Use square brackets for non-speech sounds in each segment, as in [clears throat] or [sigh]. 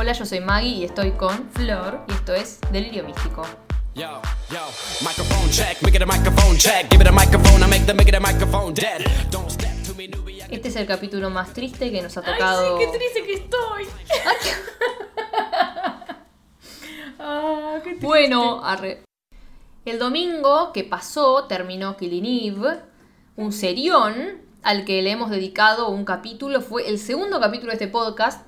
Hola, yo soy Maggie y estoy con Flor. y esto es Delirio Místico. Yo, yo, microphone check, make it a microphone check. Give it a microphone, I make the make it a microphone dead. Don't step to me, newbie. I- Este es el capítulo más triste que nos ha Ay, tocado. sí, qué triste que estoy. [laughs] ah, qué triste. Bueno, arre. El domingo que pasó terminó Killing Eve, un serión al que le hemos dedicado un capítulo. Fue el segundo capítulo de este podcast.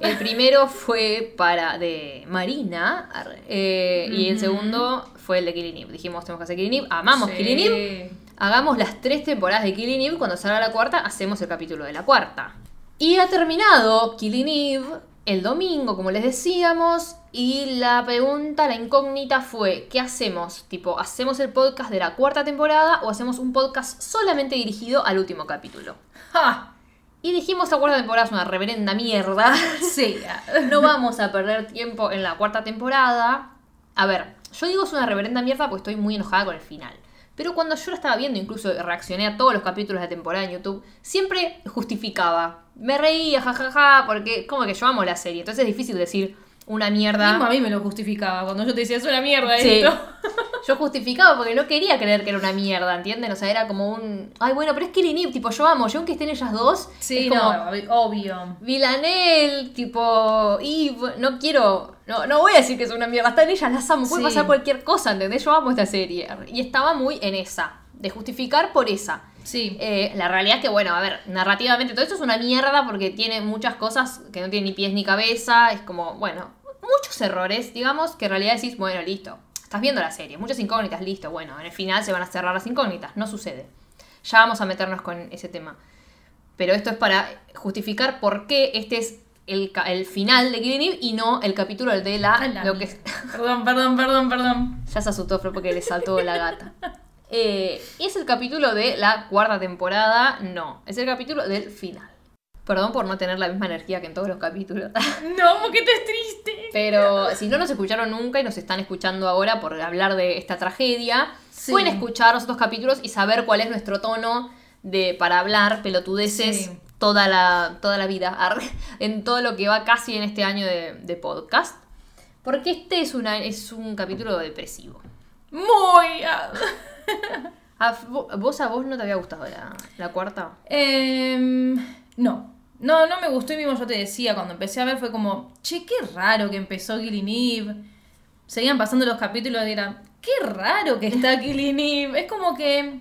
El primero fue para de Marina eh, y el segundo fue el de Killing Eve. Dijimos, tenemos que hacer Killing Eve. Amamos Sí. Killing Eve. Hagamos las tres temporadas de Killing Eve. Cuando salga la cuarta, hacemos el capítulo de la cuarta. Y ha terminado Killing Eve el domingo, como les decíamos. Y la pregunta, la incógnita fue: ¿qué hacemos? Tipo, ¿hacemos el podcast de la cuarta temporada o hacemos un podcast solamente dirigido al último capítulo? Ja, Y dijimos: la cuarta temporada es una reverenda mierda. [laughs] sí. No vamos a perder tiempo en la cuarta temporada. A ver, yo digo es una reverenda mierda porque estoy muy enojada con el final. Pero cuando yo lo estaba viendo, incluso reaccioné a todos los capítulos de la temporada en YouTube, siempre justificaba. Me reía, jajaja, porque como que yo amo la serie. Entonces es difícil decir una mierda. Mismo a mí me lo justificaba cuando yo te decía es una mierda Sí. esto. [laughs] Yo justificaba porque no quería creer que era una mierda, ¿entienden? O sea, era como un. Ay, bueno, pero es Killing Eve, tipo, yo amo, yo aunque estén ellas dos. Sí, es como, no, obvio. Villanelle, tipo Eve, no quiero, no, no voy a decir que es una mierda, están ellas, las amo, puede Sí. pasar cualquier cosa, ¿entendés? Yo amo esta serie. Y estaba muy en esa, de justificar por esa. Sí. Eh, la realidad es que, bueno, a ver, narrativamente todo esto es una mierda porque tiene muchas cosas que no tienen ni pies ni cabeza, es como, bueno, muchos errores, digamos, que en realidad decís, bueno, listo, estás viendo la serie, muchas incógnitas, listo, bueno, en el final se van a cerrar las incógnitas, no sucede. Ya vamos a meternos con ese tema. Pero esto es para justificar por qué este es el, final de Killing Eve y no el capítulo de la... Lo que. Perdón, perdón, perdón, perdón. ya se asustó Flo porque le saltó la gata. [laughs] Eh, ¿Es el capítulo de la cuarta temporada? No, es el capítulo del final. Perdón por no tener la misma energía que en todos los capítulos. [laughs] No, porque esto es triste. Pero si no nos escucharon nunca y nos están escuchando ahora por hablar de esta tragedia, Sí. pueden escuchar los otros capítulos y saber cuál es nuestro tono de para hablar pelotudeces Sí. toda, la, toda la vida, [laughs] en todo lo que va casi en este año de, de podcast. Porque este es, una, es un capítulo depresivo. Muy. [laughs] vo- ¿Vos a vos no te había gustado la, la cuarta? Em, no. No, no me gustó y mismo yo te decía, cuando empecé a ver fue como, che, qué raro que empezó Killing Eve. Seguían pasando los capítulos y era, qué raro que está [laughs] Killing Eve. Es como que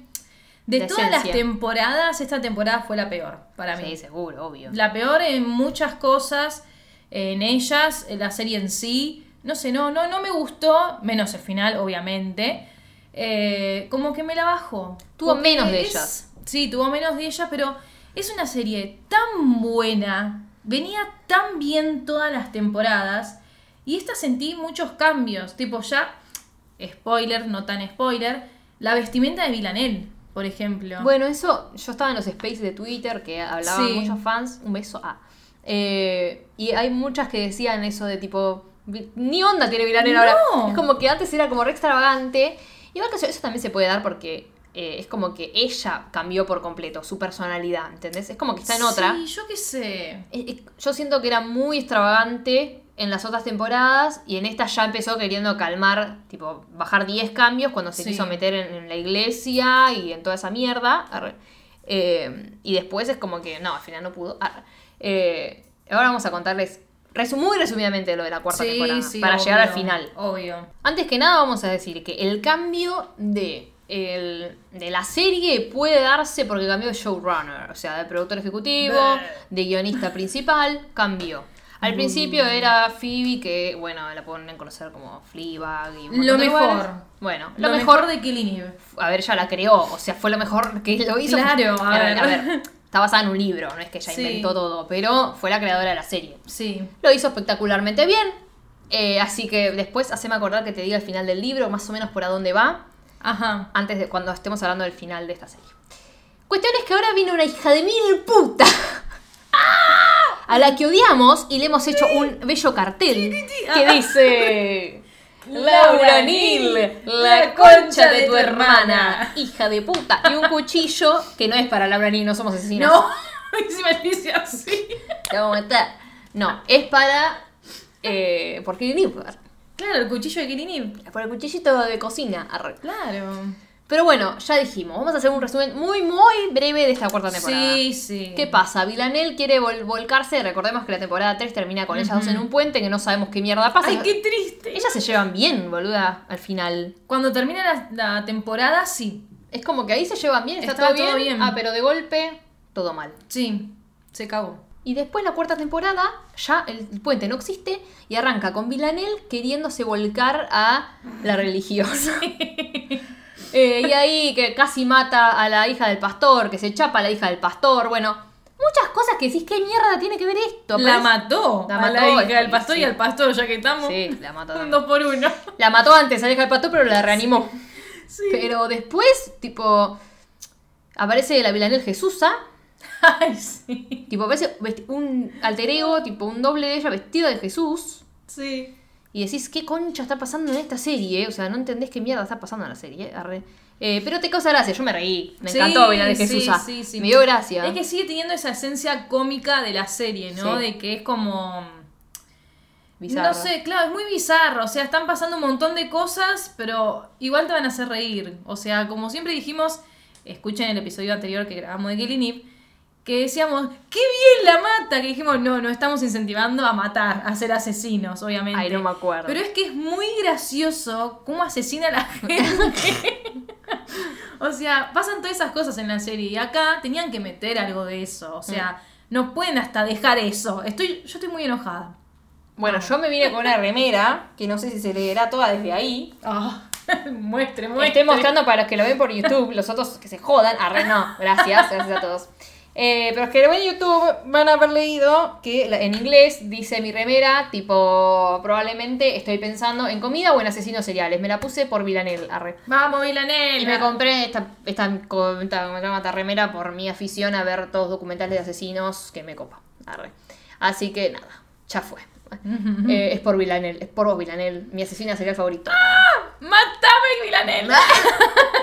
de La todas las temporadas, esta temporada fue la peor para mí. Sí, seguro, obvio. La peor en muchas cosas, en ellas, en la serie en sí. No sé, no, no, no me gustó, menos el final, obviamente. Eh, como que me la bajó. Tuvo Porque menos de es- ellas. Sí, tuvo menos de ellas, pero es una serie tan buena. Venía tan bien todas las temporadas. Y esta sentí muchos cambios. Tipo, ya, spoiler, no tan spoiler. La vestimenta de Villanelle, por ejemplo. Bueno, eso, yo estaba en los spaces de Twitter que hablaban Sí. muchos fans, un beso a. Eh, y hay muchas que decían eso de tipo, "Vi- ni onda tiene Villanelle ahora. No. Es como que antes era como re extravagante. Igual que eso, eso también se puede dar porque eh, es como que ella cambió por completo su personalidad, ¿entendés? Es como que está en otra. Sí, yo qué sé. Yo siento que era muy extravagante en las otras temporadas y en esta ya empezó queriendo calmar, tipo, bajar 10 cambios cuando se Sí. quiso meter en, en la iglesia y en toda esa mierda. Eh, y después es como que, no, al final no pudo. Eh, ahora vamos a contarles muy resumidamente lo de la cuarta temporada para llegar al final. Obvio. Antes que nada vamos a decir que el cambio de, el- de la serie puede darse porque cambió de showrunner, o sea, de productor ejecutivo, de guionista principal, cambió. Al principio era Phoebe, que bueno, la pueden conocer como Fleabag y un Lo de mejor. lugares. Bueno, Lo, lo, mejor, mejor, de Killing Eve. a ver, ella la creó, o sea, fue lo mejor que lo hizo. Claro, a a ver. Está basada en un libro, no es que ella Sí. inventó todo, pero fue la creadora de la serie. Sí. Lo hizo espectacularmente bien. eh, así que después haceme acordar que te diga el final del libro, más o menos por a dónde va, Ajá. antes de cuando estemos hablando del final de esta serie. Cuestión es que ahora viene una hija de mil puta. [laughs] A la que odiamos y le hemos hecho un bello cartel que dice [laughs] Laura Neal, la concha de tu hermana, hija de puta. Y un cuchillo que no es para Laura Neal, no somos asesinos. No, [laughs] encima dice así. No, es para Eh, por Eve. Claro, el cuchillo de Killing Por el cuchillito de cocina. arre. Claro. Pero bueno, ya dijimos, vamos a hacer un resumen muy, muy breve de esta cuarta temporada. Sí, sí. ¿Qué pasa? Villanel quiere vol- volcarse. Recordemos que la temporada 3 termina con ellas dos en un puente, que no sabemos qué mierda pasa. Ay, qué triste. Ellas se llevan bien, boluda, al final. Cuando termina la, la temporada, sí. Es como que ahí se llevan bien, está, Está todo, todo bien. bien. Ah, pero de golpe, todo mal. Sí, se cagó. Y después la cuarta temporada, ya el puente no existe y arranca con Villanel queriéndose volcar a la [laughs] religión. Eh, y ahí que casi mata a la hija del pastor, que se chapa a la hija del pastor. Bueno, muchas cosas que decís, ¿qué mierda tiene que ver esto? La Parece- mató. La mató, la hija sí, del pastor sí. y al pastor, ya que estamos. Sí, la mató. Un dos por uno. La mató antes a la hija del pastor, pero la reanimó. Sí. Pero después, tipo, aparece la Villanel Jesusa. Ay, sí. Tipo, aparece vesti- un alter ego, tipo un doble de ella vestido de Jesús. Sí. Y decís, ¿qué concha está pasando en esta serie? O sea, no entendés qué mierda está pasando en la serie. arre. Eh, pero te causa gracia, yo me reí. Me encantó ver de Jesús. sí, sí. Me dio gracia. Es que sigue teniendo esa esencia cómica de la serie, ¿no? De que es como. Bizarro. No sé, claro, es muy bizarro. O sea, están pasando un montón de cosas, pero igual te van a hacer reír. O sea, como siempre dijimos, escuchen el episodio anterior que grabamos de Killing Eve, que decíamos, ¡qué bien la mata! Que dijimos, no, no estamos incentivando a matar, a ser asesinos, obviamente. Ay, no me acuerdo. Pero es que es muy gracioso cómo asesina a la [laughs] gente. o sea, pasan todas esas cosas en la serie. Y acá tenían que meter algo de eso. O sea, no pueden hasta dejar eso. Estoy, yo estoy muy enojada. Bueno, yo me vine con una remera, que no sé si se leerá toda desde ahí. Ah, muestre, [laughs] muestre. Estoy mostrando para los que lo ven por YouTube, los otros que se jodan. Arre, no, gracias, gracias a todos. Eh, pero los que ven en YouTube van a haber leído que en inglés dice mi remera, tipo, probablemente estoy pensando en comida o en asesinos seriales. Me la puse por Villanel, arre. Vamos, Vilanela. Y me compré esta, esta, esta, esta remera por mi afición a ver todos documentales de asesinos que me copa. Arre. Así que nada, ya fue. [laughs] Eh, es por Villanel, es por vos, Villanel, mi asesina serial favorito. ¡Matame, Vilanela! [laughs]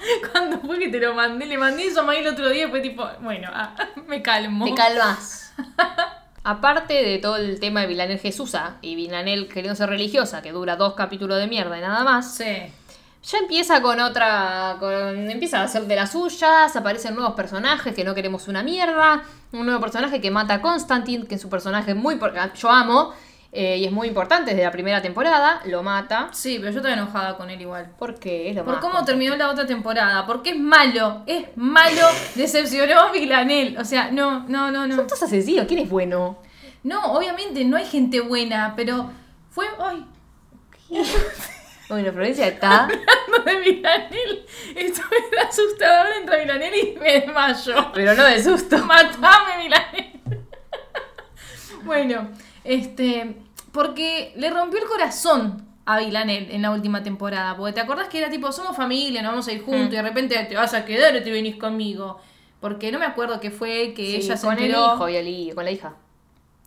[laughs] Cuando fue que te lo mandé, le mandé eso a Maggie el otro día y fue tipo, bueno, ah, me calmo. Te calmas. Aparte de todo el tema de Villanel Jesusa y Villanel queriendo ser religiosa, que dura dos capítulos de mierda y nada más, Sí. Ya empieza con otra. Con, empieza a hacer de las suyas, aparecen nuevos personajes que no queremos una mierda. Un nuevo personaje que mata a Constantine, que es un personaje muy. por- Yo amo eh, y es muy importante desde la primera temporada. Lo mata. Sí, pero yo estoy enojada con él igual. Porque es lo Por más cómo terminó la otra temporada. Porque es malo. Es malo. [laughs] Decepcionó a Vilanel. O sea, no, no, no, no. Son todos asesinos, ¿quién es bueno? No, obviamente no hay gente buena, pero fue. ¡Ay! [laughs] Bueno, Florencia está. [laughs] Hablando de Vilanel. Estoy asustada. Ahora entra Vilanel y me desmayo. pero no de susto. Matame, Milanel. bueno, este. Porque le rompió el corazón a Vilanel en la última temporada. Porque te acordás que era tipo, somos familia, nos vamos a ir juntos, Mm. y de repente te vas a quedar o te venís conmigo. Porque no me acuerdo qué fue que Sí, ella se con el hijo y el con la hija.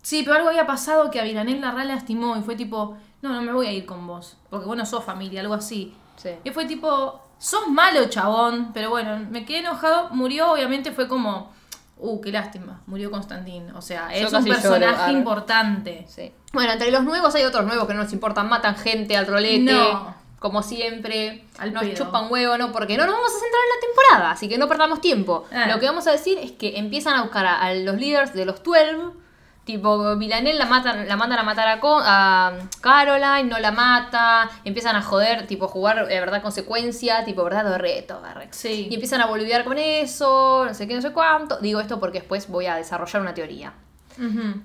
Sí, pero algo había pasado que a Vilanel la re lastimó y fue tipo, no, no me voy a ir con vos. Porque vos no sos familia, algo así. Sí. Y fue tipo, sos malo, chabón. Pero bueno, me quedé enojado. Murió, obviamente, fue como, uh, qué lástima. Murió Constantín. O sea, Yo es un lloro, personaje importante. Sí. Bueno, entre los nuevos hay otros nuevos que no nos importan, matan gente al rolete. No. Como siempre, Al nos pedo. chupan huevo, ¿no? Porque no nos vamos a centrar en la temporada, así que no perdamos tiempo. Ah. Lo que vamos a decir es que empiezan a buscar a, a los líderes de los 12. Tipo, Villanel la, matan, la mandan a matar a, Co- a Caroline, no la mata. Empiezan a joder, tipo, jugar de verdad consecuencia, tipo, verdad o reto. Sí. Y empiezan a boludear con eso, no sé qué, no sé cuánto. Digo esto porque después voy a desarrollar una teoría.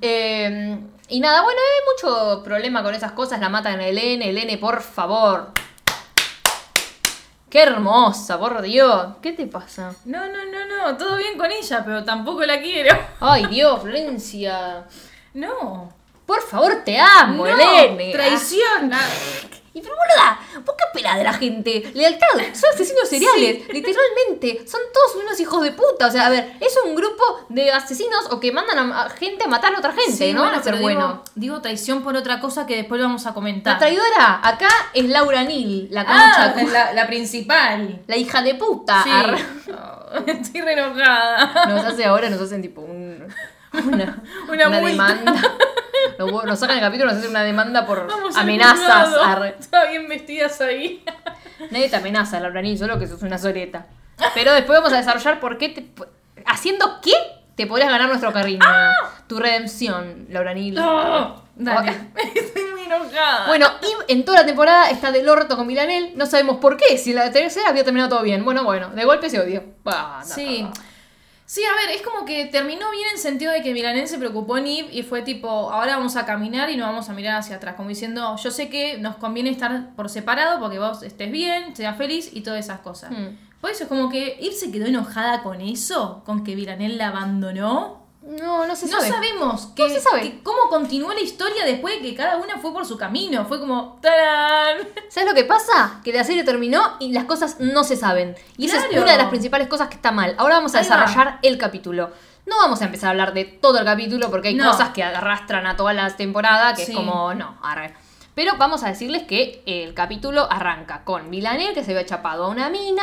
Eh, y nada, bueno, hay mucho problema con esas cosas. La matan a Elene. Elene, por favor. Qué hermosa, por Dios. ¿Qué te pasa? No, no, no, no. Todo bien con ella, pero tampoco la quiero. [laughs] Ay, Dios, Florencia. No. Por favor, te amo, no. Elene. Traición. Y pero boluda, ¿por qué esperás de la gente? Lealtad, son asesinos seriales, literalmente, son todos unos hijos de puta. O sea, a ver, es un grupo de asesinos o que mandan a, a gente a matar a otra gente, sí, ¿no? Van bueno, a ser pero bueno. digo, digo traición por otra cosa que después lo vamos a comentar. La traidora acá es Laura Nil, la concha, Ah, la, la principal. la hija de puta. Sí. Oh, [laughs] estoy re enojada. Nos hace ahora, nos hacen tipo un, [laughs] una, Una demanda. Nos, nos sacan el capítulo, nos hacen una demanda por Vamos amenazas. arre. [laughs] Estaba bien vestidas ahí. [laughs] Nadie te amenaza, Laura solo que sos una soreta. Pero después vamos a desarrollar por qué te. ¿Haciendo qué? Te podrías ganar nuestro cariño. Tu redención, Laura Nil. Dale. Estoy muy enojada. Bueno, y en toda la temporada está del orto con Milanel. No sabemos por qué. Si la tercera había terminado todo bien. Bueno, bueno, de golpe se odió. Sí. Sí, a ver, es como que terminó bien en sentido de que Milanel se preocupó en Eve y fue tipo, ahora vamos a caminar y no vamos a mirar hacia atrás. Como diciendo, yo sé que nos conviene estar por separado porque vos estés bien, seas feliz y todas esas cosas. Hmm. Por eso es como que Eve se quedó enojada con eso, con que Milanel la abandonó. No, no se no sabe. sabemos que, se sabe. que cómo continuó la historia después de que cada una fue por su camino. Fue como, ¡tarán! ¿Sabes lo que pasa? Que la serie terminó y las cosas no se saben. Y esa es una de las principales cosas que está mal. Ahora vamos a Ahí va. desarrollar el capítulo. No vamos a empezar a hablar de todo el capítulo porque hay No. cosas que arrastran a toda la temporada que Sí. es como, no, arre. Pero vamos a decirles que el capítulo arranca con Milanel que se ve chapado a una mina.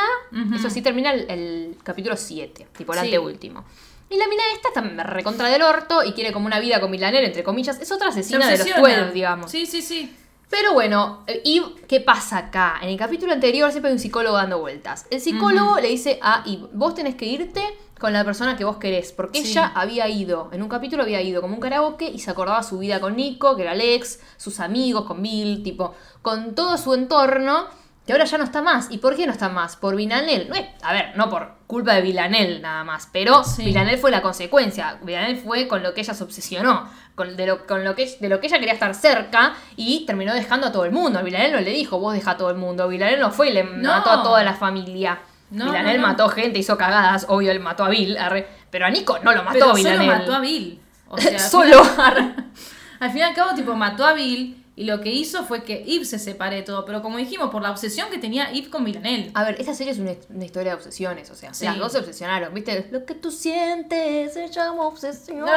Eso sí termina el, el capítulo 7, tipo el Sí. anteúltimo. Y la mina esta está recontra del orto y quiere como una vida con Milanel, entre comillas. Es otra Se asesina de los. 12, digamos. Sí, sí, sí. Pero bueno, eh, Eve, ¿qué pasa acá? En el capítulo anterior siempre hay un psicólogo dando vueltas. El psicólogo le dice a Eve, vos tenés que irte con la persona que vos querés, porque Sí. ella había ido, en un capítulo había ido como un karaoke y se acordaba su vida con Nico, que era Alex, sus amigos, con Bill, tipo, con todo su entorno, que ahora ya no está más. ¿Y por qué no está más? Por Villanel. No es, a ver, no por culpa de Villanel nada más, pero Sí. Villanel fue la consecuencia. Villanel fue con lo que ella se obsesionó, con, de, lo, con lo que, de lo que ella quería estar cerca y terminó dejando a todo el mundo. Villanel no le dijo, vos deja a todo el mundo. Villanel no fue y le No. mató a toda la familia. No, Villanel no, mató gente, hizo cagadas, obvio, él mató a Bill, arre, pero a Nico no lo mató Pero Villanel. solo mató a Bill. O sea, [laughs] Solo. [laughs] Al fin y al cabo, tipo, mató a Bill y lo que hizo fue que Eve se separe de todo. Pero como dijimos, por la obsesión que tenía Eve con Villanel. A ver, esta serie es una, una historia de obsesiones, o sea, Sí. las dos se obsesionaron, ¿viste? Lo que tú sientes se llama obsesión. [laughs]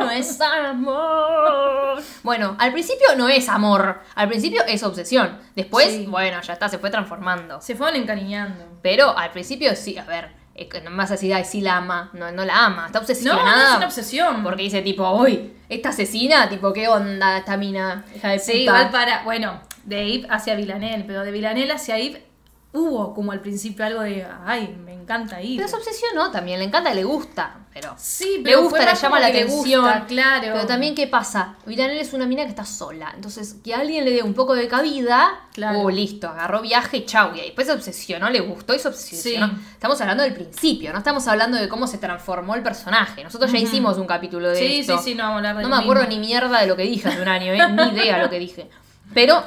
No es amor. Bueno, al principio no es amor. Al principio es obsesión. Después, Sí. bueno, ya está, se fue transformando. Se fueron encariñando. Pero al principio sí, a ver, más así, ay, sí la ama. No, no la ama. Está No, obsesionada. no es una obsesión. Porque dice tipo, uy, esta asesina, tipo, ¿qué onda esta mina? Hija de Sí, puta. igual para. Bueno, de Eve hacia Villanel, pero de Villanel hacia Eve hubo como al principio algo de. Ay, me encanta Eve. Pero se obsesionó también, le encanta, le gusta, pero... Sí, Le pero gusta, fue le llama la le atención. gusta, claro. Pero también, ¿qué pasa? Villanel es una mina que está sola. Entonces, que alguien le dé un poco de cabida, Claro. oh, listo, agarró viaje, chau. Y después se obsesionó, le gustó y se obsesionó. Sí. Estamos hablando del principio, no estamos hablando de cómo se transformó el personaje. Nosotros ya hicimos un capítulo de Sí, esto. sí, sí, no vamos a hablar de No me acuerdo ni mierda de lo que dije hace un año, ¿eh? ni idea lo que dije. Pero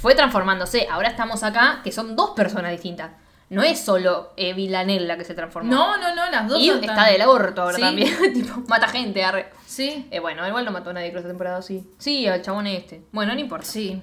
fue transformándose. Ahora estamos acá, que son dos personas distintas. No es solo eh, Villanel la que se transformó. No, no, no, las dos Y son está tan- del aborto ahora Sí. también. [laughs] tipo, mata gente, arre. Sí, Eh, bueno, igual no mató a nadie creo esta temporada, sí. Sí, al chabón este. Bueno, no importa. sí.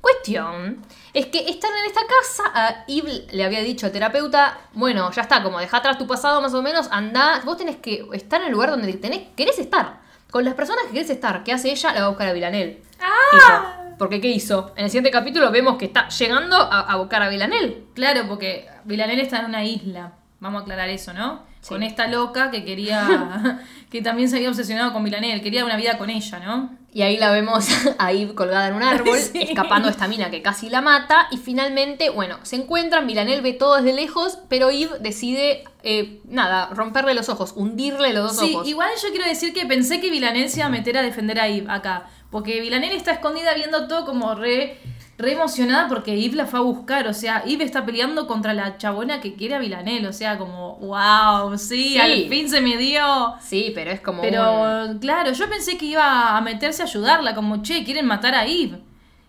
Cuestión es que están en esta casa. A Eve le había dicho al terapeuta: Bueno, ya está, como deja atrás tu pasado más o menos, anda. Vos tenés que estar en el lugar donde tenés, querés estar. Con las personas que querés estar. ¿Qué hace ella? La va a buscar a Villanel. ¡Ah! Porque ¿qué hizo? En el siguiente capítulo vemos que está llegando a, a buscar a Villanel. Claro, porque Villanel está en una isla. Vamos a aclarar eso, ¿no? Sí. Con esta loca que quería. [laughs] que también se había obsesionado con Villanel. Quería una vida con ella, ¿no? Y ahí la vemos [laughs] ahí colgada en un árbol, [laughs] Sí. escapando de esta mina que casi la mata. Y finalmente, bueno, se encuentran, Milanel ve todo desde lejos, pero Eve decide, eh, nada, romperle los ojos, hundirle los dos Sí, ojos. igual yo quiero decir que pensé que Villanel se iba a meter a defender a Eve acá. Porque Villanel está escondida viendo todo como re, re emocionada porque Eve la fue a buscar. O sea, Eve está peleando contra la chabona que quiere a Villanel. O sea, como, wow, sí, Sí. al fin se me dio. Sí, pero es como. un- Pero claro, yo pensé que iba a meterse a ayudarla, como, che, quieren matar a Eve.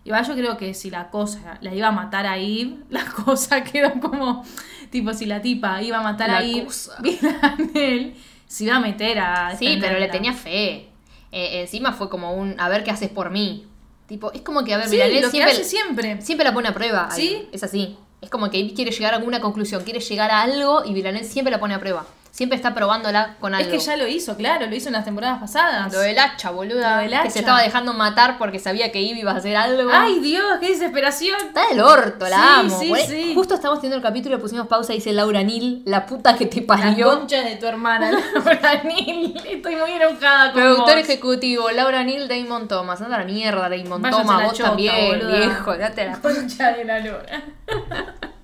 Igual yo creo que si la cosa la iba a matar a Eve, [laughs] la cosa quedó como, tipo, si la tipa iba a matar La a Eve, cosa. [laughs] Villanel se iba a meter a... Sí, pero le tenía fe. Eh, encima fue como un, a ver qué haces por mí. Tipo, es como que, a ver, Sí, Milanel lo que siempre, hace siempre. siempre la pone a prueba. ahí. Sí. Es así. Es como que quiere llegar a alguna conclusión, quiere llegar a algo y Villanel siempre la pone a prueba. Siempre está probándola con algo. Es que ya lo hizo, claro, lo hizo en las temporadas pasadas. Lo del hacha, boluda. Lo del Que hacha. se estaba dejando matar porque sabía que Eve iba a hacer algo. Ay, Dios, qué desesperación. Está del orto, la Sí, amo. sí, sí. Justo estamos teniendo el capítulo y le pusimos pausa y dice Laura Nil, la puta que te La parió. concha de tu hermana, [laughs] Laura Neal. Estoy muy enojada con Productor vos. ejecutivo, Laura Neal, Damon Thomas. Anda la mierda, Damon Thomas, la vos chota, también, boluda. viejo, date la Concha de la lora. [laughs]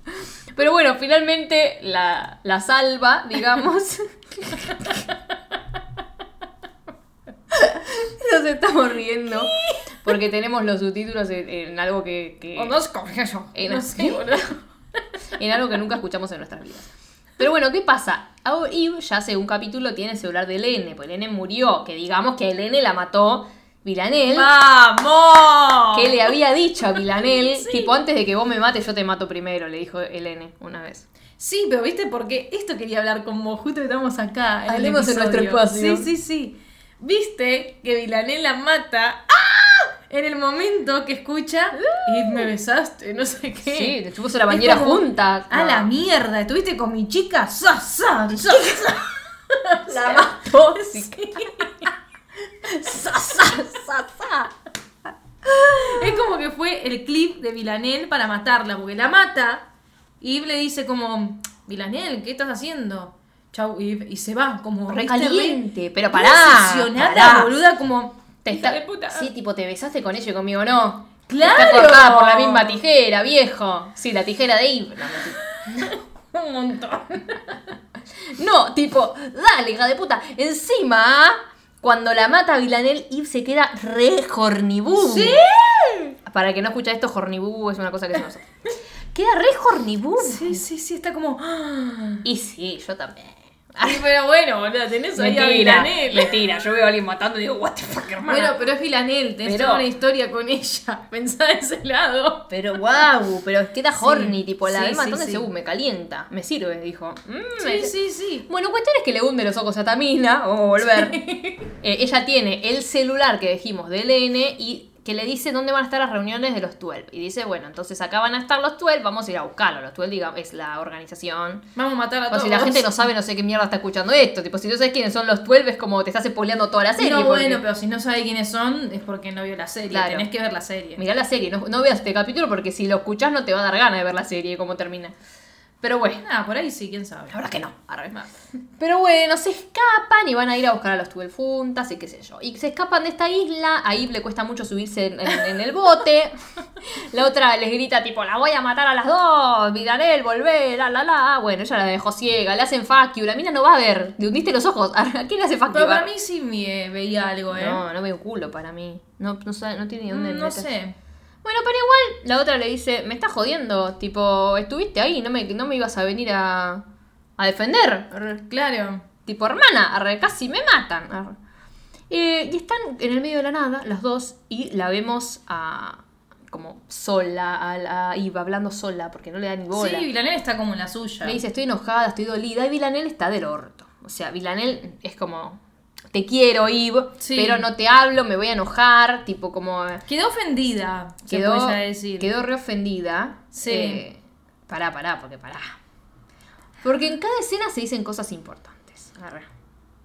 Pero bueno, finalmente la, la salva, digamos. [laughs] Nos estamos riendo porque tenemos los subtítulos en, en algo que, que- Conozco eso. en, No [laughs] sé, en algo que nunca escuchamos en nuestras vidas. Pero bueno, ¿qué pasa? Ahora Eve ya hace un capítulo tiene el celular de Elene, pues Elene murió, que digamos que Elene la mató Vilanel. ¡Vamos! que le había dicho a Vilanel, [laughs] Sí. tipo, antes de que vos me mates, yo te mato primero, le dijo Elene una vez. Sí, pero viste, porque esto quería hablar con vos, justo que estamos acá. En Hablemos en nuestro espacio. Sí, sí, sí. Viste que Vilanel la mata ¡ah! en el momento que escucha y me besaste, no sé qué. Sí, te puso la bañera como, junta. A la mierda, estuviste con mi chica. ¡Sa, sa, sa, sa! [laughs] La mató. [laughs] Sí. Sa, sa. Es como que fue el clip de Vilanel para matarla, porque la mata y Eve le dice como, Vilanel, ¿qué estás haciendo? Chau, Eve, y se va, como Re ¿viste? caliente, pero pará, obsesionada, boluda, como Te está- de puta. Sí, tipo, te besaste con ella y conmigo no. ¡Claro! Está cortada por la misma tijera, viejo. Sí, la tijera de metí. [laughs] un montón. No, tipo, dale, hija de puta. Encima, cuando la mata Vilanel, Eve se queda re hornibú. ¡Sí! Para que no escucha esto, hornibú es una cosa que se nos... Queda re hornibú. Sí, sí, sí, está como. ¡ah! Y sí, yo también. Ay, pero bueno, boluda, tenés ahí a Vilanel. mentira. Yo veo a alguien matando y digo, what the fuck, hermano. Bueno, pero es Vilanel, tenés Pero- toda una historia con ella. [laughs] Pensá de ese lado. Pero wow, pero queda Sí, horny, tipo, la sí, ve matando sí, uh, me calienta, me sirve, dijo. Mm, Sí, me- sí, sí. Bueno, cuestión es que le hunde los ojos a Tamina, vamos a volver. Eh, ella tiene el celular que dijimos del N y que le dice dónde van a estar las reuniones de los 12. Y dice, bueno, entonces acá van a estar los 12, vamos a ir a buscarlos. Los 12, digamos, es la organización. Vamos a matar a O todos. si la gente no sabe, no sé qué mierda está escuchando esto. Tipo, si no sabes quiénes son los 12, es como te estás spoileando toda la serie. No, porque- bueno, pero si no sabe quiénes son, es porque no vio la serie. Claro. Tenés que ver la serie. Mirá la serie, no, no veas este capítulo porque si lo escuchás no te va a dar ganas de ver la serie cómo termina. Pero bueno, Ah, por ahí sí, quién sabe. la verdad que no. arre. Pero bueno, se escapan y van a ir a buscar a los 12 juntas y qué sé yo. Y se escapan de esta isla, a Eve le cuesta mucho subirse en, en- en el bote. [laughs] La otra les grita tipo, la voy a matar a las dos, Vidanel, volver, la la la. Bueno, ella la dejó ciega, le hacen fuck you, la mina no va a ver. Le hundiste los ojos. [laughs] ¿A quién le hace fuck you? Pero para mí sí me veía algo, ¿eh? No, no veo culo para mí. No, no, sabe- no tiene ni dónde no meter. sé. Bueno, pero igual la otra le dice, me estás jodiendo, tipo, estuviste ahí, no me, no me ibas a venir a, a defender. Arre. Claro. Tipo, hermana, arre, casi me matan. arre. Eh, y están en el medio de la nada, las dos, y la vemos a como sola, a, la- a Eva hablando sola, porque no le da ni bola. Sí, Vilanel está como en la suya. Le dice, estoy enojada, estoy dolida, y Vilanel está del orto. O sea, Vilanel es como, te quiero, Sí. pero no te hablo, me voy a enojar, tipo como... Quedó ofendida, se quedó, ya decir. quedó re ofendida. Sí. Eh, pará, pará, porque pará. Porque en cada escena se dicen cosas importantes.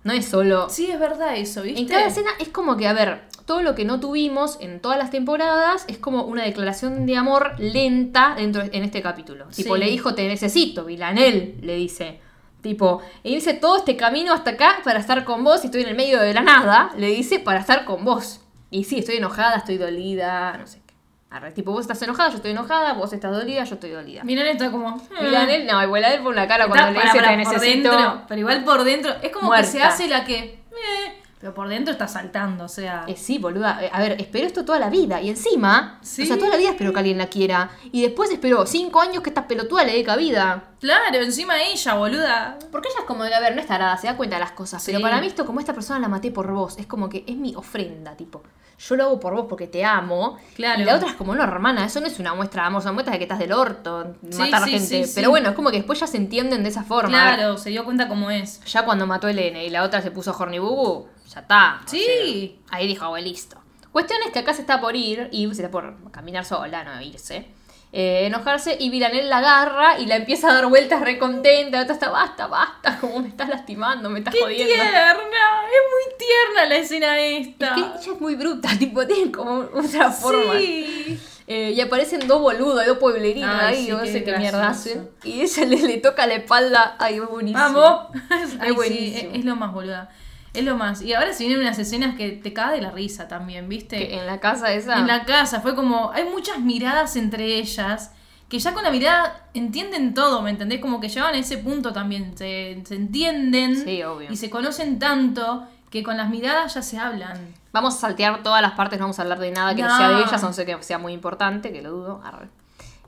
No es solo. Sí, es verdad eso, ¿viste? En cada escena es como que, a ver, todo lo que no tuvimos en todas las temporadas es como una declaración de amor lenta dentro en este capítulo. Tipo, le dijo, te necesito, Vilanel, le dice. Tipo, y dice todo este camino hasta acá para estar con vos y estoy en el medio de la nada, le dice para estar con vos. Y sí, estoy enojada, estoy dolida, no sé qué. Arre, tipo, vos estás enojada, yo estoy enojada, vos estás dolida, yo estoy dolida. Milan está como. eh. Vilanel, no, Vilanel pone una cara Está cuando le dice para- te por necesito. dentro, pero igual por dentro. Es como Muerta. que se hace la que. eh, pero por dentro está saltando, o sea. Eh, sí, boluda. Eh, A ver, espero esto toda la vida. Y encima, Sí. o sea, toda la vida espero que alguien la quiera. Y después espero cinco años que esta pelotuda le dé cabida. Claro, encima ella, boluda. Porque ella es como de, a ver, no es tarada, se da cuenta de las cosas. Pero para mí esto, como esta persona la maté por vos, es como que es mi ofrenda, tipo. Yo lo hago por vos porque te amo. Claro. Y la otra es como, no, hermana, eso no es una muestra de amor, es una muestra de que estás del orto, Sí, matar sí, gente. sí. Pero bueno, es como que después ya se entienden de esa forma. Claro, se dio cuenta cómo es. Ya cuando mató a Elena y la otra se puso horny bubu, ya está. o Sí. sea, ahí dijo, bueno, listo. Cuestión es que acá se está por ir, y se está por caminar sola, no irse. Eh, enojarse y Villanel la agarra y la empieza a dar vueltas re contenta. La otra está, basta, basta, como me estás lastimando, me estás ¡Qué jodiendo. tierna! Es muy tierna la escena esta. Es que ella es muy bruta, [laughs] tipo, tiene como otra forma. Sí. Eh, y aparecen dos boludos, dos pueblerinos ahí, sí, no sé qué mierda hacen. Y ella le, le toca la espalda. Ay, es buenísimo. Vamos. [laughs] Ay, sí, buenísimo. es, es lo más boluda. Es lo más. Y ahora se vienen unas escenas que te cae de la risa también, ¿viste? Que en la casa esa. En la casa fue como. Hay muchas miradas entre ellas. Que ya con la mirada entienden todo, ¿me entendés? Como que llevan a ese punto también. Se, se entienden. Sí, obvio. Y se conocen tanto que con las miradas ya se hablan. Vamos a saltear todas las partes, no vamos a hablar de nada que no, No. sea de ellas, a no ser que sea muy importante, que lo dudo. Arre.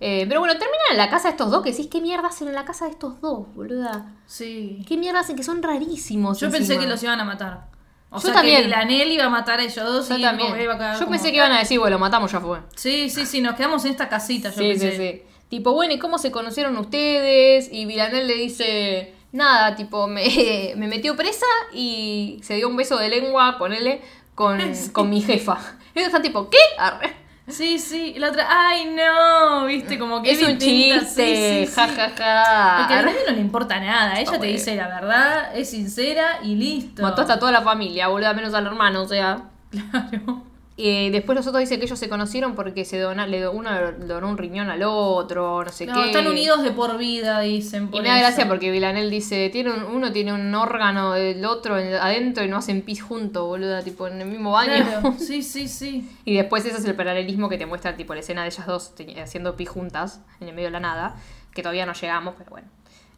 Eh, pero bueno, terminan en la casa de estos dos, que decís, ¿qué mierda hacen en la casa de estos dos, boluda? Sí. ¿Qué mierda hacen? Que son rarísimos. Yo pensé que los iban a matar. O Yo sea, también. que iba a matar a ellos dos Yo y también. iba a quedar Yo como- pensé que iban a decir, bueno, lo matamos, ya fue. Sí, sí, sí, nos quedamos en esta casita, yo Sí, pensé. sí, sí. Tipo, bueno, ¿y cómo se conocieron ustedes? Y Villanel le dice, nada, tipo, me, [laughs] me metió presa y se dio un beso de lengua, ponele, con, [laughs] con mi jefa. Y ellos están tipo, ¿qué? Arre. Sí, sí. Y la otra, ay, no, viste, como que Es un distinta. chiste, Sí, sí, sí. ja, ja, ja. Porque a nadie no le importa nada. Ella te bueno. dice la verdad, es sincera y listo. Mató hasta toda la familia, boluda, menos al hermano, o sea. [laughs] Claro. Eh, después los otros dicen que ellos se conocieron porque se dona, le, uno le donó un riñón al otro, no sé No, qué. están unidos de por vida, dicen. Y me da eso. gracia porque Villanel dice, tiene un- uno tiene un órgano del otro en- adentro y no hacen pis juntos, boluda, tipo en el mismo baño. Claro, [laughs] sí, sí, sí. y después ese es el paralelismo que te muestra tipo la escena de ellas dos haciendo pis juntas en el medio de la nada, que todavía no llegamos, pero bueno,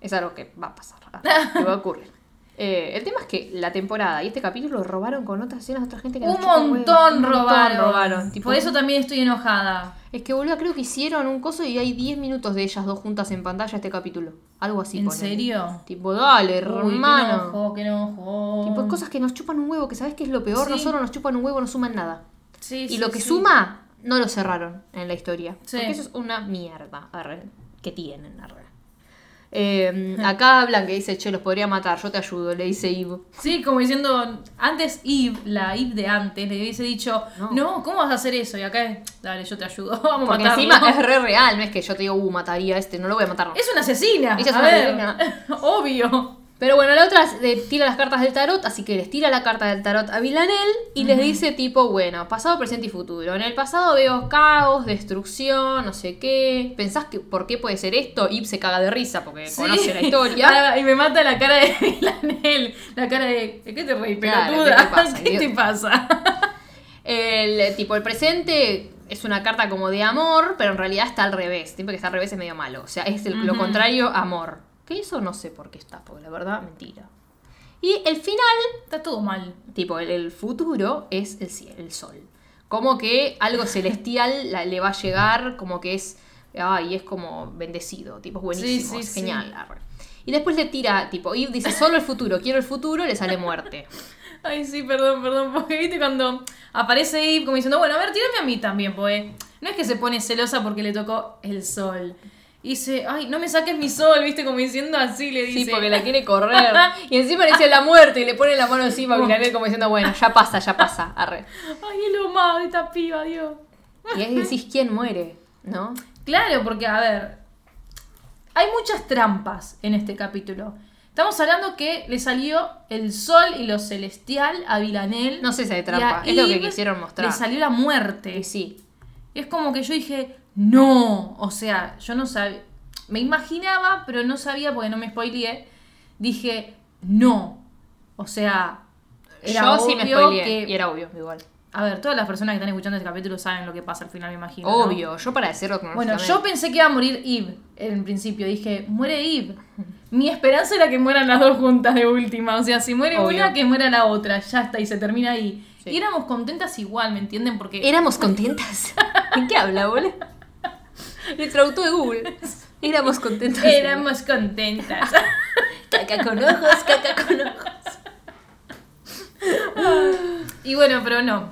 es algo que va a pasar, [laughs] que va a ocurrir. Eh, el tema es que la temporada y este capítulo robaron con otras escenas de otra gente que Un montón robaron. robaron. Tipo, Por eso también estoy enojada. Es que boluda, creo que hicieron un coso y hay 10 minutos de ellas dos juntas en pantalla este capítulo. Algo así. ¿En ponele. serio? Tipo, dale, Uy, qué hermano. enojo, qué enojo. Tipo, cosas que nos chupan un huevo, que sabes que es lo peor, Sí. nosotros nos chupan un huevo, no suman nada. Sí, y sí, lo que suma, no lo cerraron en la historia. Porque eso es una mierda arre, que tienen. Arre. Eh, acá hablan que dice, che, los podría matar, yo te ayudo, le dice Eve. Sí, como diciendo, antes Eve, la Eve de antes, le hubiese dicho, No. no, ¿cómo vas a hacer eso? Y acá, es, dale, yo te ayudo, [laughs] vamos a Porque matarlo. encima es re real, no es que yo te digo, uh, mataría a este, no lo voy a matar. Es una asesina. Ella es a una ver, asesina. [laughs] Obvio. Pero bueno, la otra le tira las cartas del tarot, así que les tira la carta del tarot a Villanel y les dice tipo, bueno, pasado, presente y futuro. En el pasado veo caos, destrucción, no sé qué. ¿Pensás que por qué puede ser esto? Ib se caga de risa porque Sí. conoce la [laughs] historia. Ah, y me mata la cara de [laughs] Milanel. La cara de. ¿De qué te reí, Claro, pelotuda? ¿qué te pasa, [laughs] ¿Qué te idiota? pasa? El tipo, el presente es una carta como de amor, pero en realidad está al revés. Siempre que está al revés es medio malo. O sea, es el- lo contrario, amor. Que eso no sé por qué está, porque la verdad, mentira. Y el final Está todo mal. Tipo, el, el futuro es el cielo, el sol. Como que algo [laughs] celestial la- le va a llegar, como que es. Ay, es como bendecido. Tipo, es buenísimo, Sí, sí, es sí. genial. arre. Y después le tira, tipo, Eve dice solo el futuro, quiero el futuro, le sale muerte. [laughs] Ay, sí, perdón, perdón. Porque viste cuando aparece Eve como diciendo, bueno, a ver, tírame a mí también, pues. No es que se pone celosa porque le tocó el sol. Y dice, ay, no me saques mi sol, viste, como diciendo así, le dice. Sí, porque la quiere correr. [laughs] Y encima le dice la muerte y le pone la mano encima a Villanel como diciendo, bueno, ya pasa, ya pasa. Arre. Ay, es lo más de esta piba, Dios. Y ahí decís, ¿quién muere? ¿No? Claro, porque, a ver, hay muchas trampas en este capítulo. Estamos hablando que le salió el sol y lo celestial a Vilanel. No sé si hay trampa, es lo que quisieron mostrar. Le salió la muerte. Y sí. Es como que yo dije, no. O sea, yo no sabía. Me imaginaba, pero no sabía porque no me spoileé. Dije, no. O sea, era Yo sí me obvio spoileé. que- Y era obvio, igual. A ver, todas las personas que están escuchando este capítulo saben lo que pasa al final, me imagino. ¿no? Obvio, yo para decirlo Bueno, cronológicamente. yo pensé que iba a morir Eve en principio. Dije, muere Eve. Mi esperanza era que mueran las dos juntas de última. O sea, si muere Obvio. una, que muera la otra. Ya está, y se termina ahí. Sí. Y éramos contentas igual, ¿me entienden? Porque. Éramos contentas. [laughs] ¿En qué habla, boludo? [laughs] Le traductó de Google. Éramos contentas. Éramos contentas. [laughs] Caca con ojos, caca con ojos. y bueno, pero no.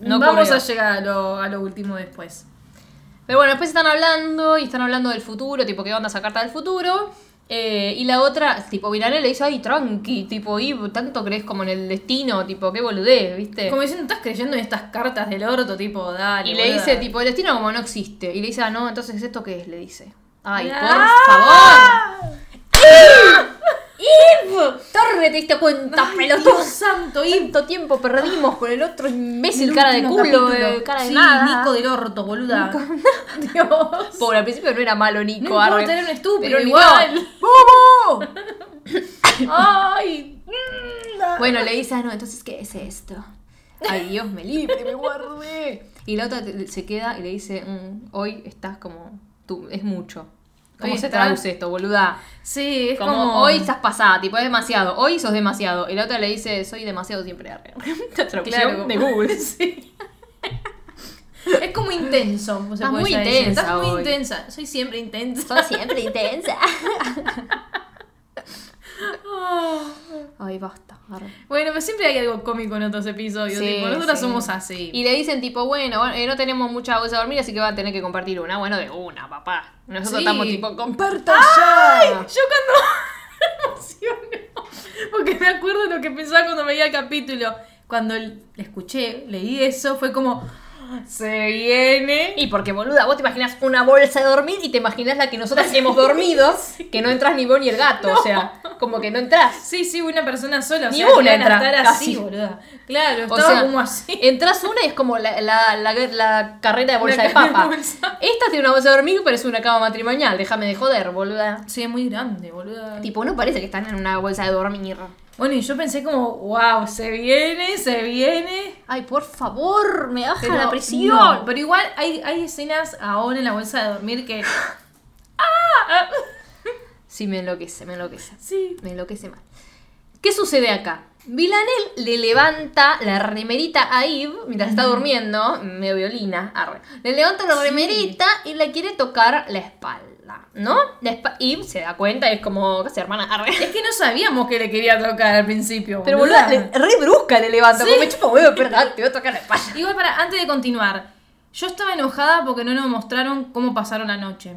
No Vamos ocurrió. a llegar a lo, a lo último después. Pero bueno, después están hablando y están hablando del futuro, tipo, ¿qué onda esa carta del futuro? Eh, y la otra, tipo, Villanelle le dice, ay, tranqui, tipo, y tanto crees como en el destino, tipo, qué boludez, ¿viste? Como diciendo, estás creyendo en estas cartas del orto, tipo, dale. y le boluda. dice, tipo, el destino como no existe. Y le dice, ah, no, entonces, ¿esto qué es? Le dice. Ay, por [laughs] ¡Ah! Favor. Torre, te diste cuenta, Ay, pelotudo. Dios santo, Tanto tiempo perdimos con el otro imbécil, el cara de culo, eh, cara de sí, nada. Nico del orto, boluda. Dios. Pobre, al principio no era malo No Nico, importa, arre. era un estúpido Pero igual. no. ¡Bobo! Ay. [coughs] Bueno, le dice, ah, no, entonces, ¿qué es esto? Ay, Dios me libre, me guardé. Y la otra se queda y le dice, "Mm, hoy estás como, tú, es mucho. ¿Cómo Hoy se traduce esto, boluda? Sí, es Como, como, hoy estás pasada, tipo, es demasiado. Hoy sos demasiado. Y la otra le dice, soy demasiado siempre. arre". [laughs] La traducción Claro. de Google. [laughs] Sí. Es como intenso. Estás muy intensa Estás muy hoy. intensa. Soy siempre intensa. Soy siempre intensa. [laughs] [laughs] Ay, basta. arre. Bueno, pero siempre hay algo cómico en otros episodios. Sí, tipo, nosotras sí. somos así. Y le dicen tipo, bueno, eh, no tenemos mucha bolsa de dormir, así que van a tener que compartir una. Bueno, de una, papá. Nosotros Sí. estamos tipo, compartan ya. Yo cuando [laughs] emociono, porque me acuerdo lo que pensaba cuando veía el capítulo. Cuando escuché, leí eso, fue como, se viene. Y porque, boluda, vos te imaginas una bolsa de dormir y te imaginas la que nosotras hemos [laughs] dormido, que no entras ni vos ni el gato, o sea, como que no entras. Sí, sí, una persona sola. O Ni sea, que una entra, estar casi. así, boluda. Claro, O sea, como así. entras una y es como la, la, la, la carrera de bolsa de papa. de bolsa. Esta tiene una bolsa de dormir, pero es una cama matrimonial, déjame de joder, boluda. Sí, es muy grande, boluda. Tipo, no parece que están en una bolsa de dormir. Bueno, y yo pensé como, wow, se viene, se viene. Ay, por favor, me baja Pero la presión. no, pero igual hay, hay escenas ahora en la bolsa de dormir que. [gasps] ¡Ah! Sí, me enloquece, me enloquece. Sí. Me enloquece mal. ¿Qué sucede acá? Villanel le levanta la remerita a Eve mientras está durmiendo, medio violina, arre. Le levanta la remerita y le quiere tocar la espalda, ¿no? La Eve se da cuenta y es como, ¿qué hace, hermana? Arre. Es que no sabíamos que le quería tocar al principio. Pero boluda. le- re brusca le levanta, Sí. como me chupa huevo, perdón, te voy a tocar la espalda. [laughs] Igual para, antes de continuar, yo estaba enojada porque no nos mostraron cómo pasaron la noche.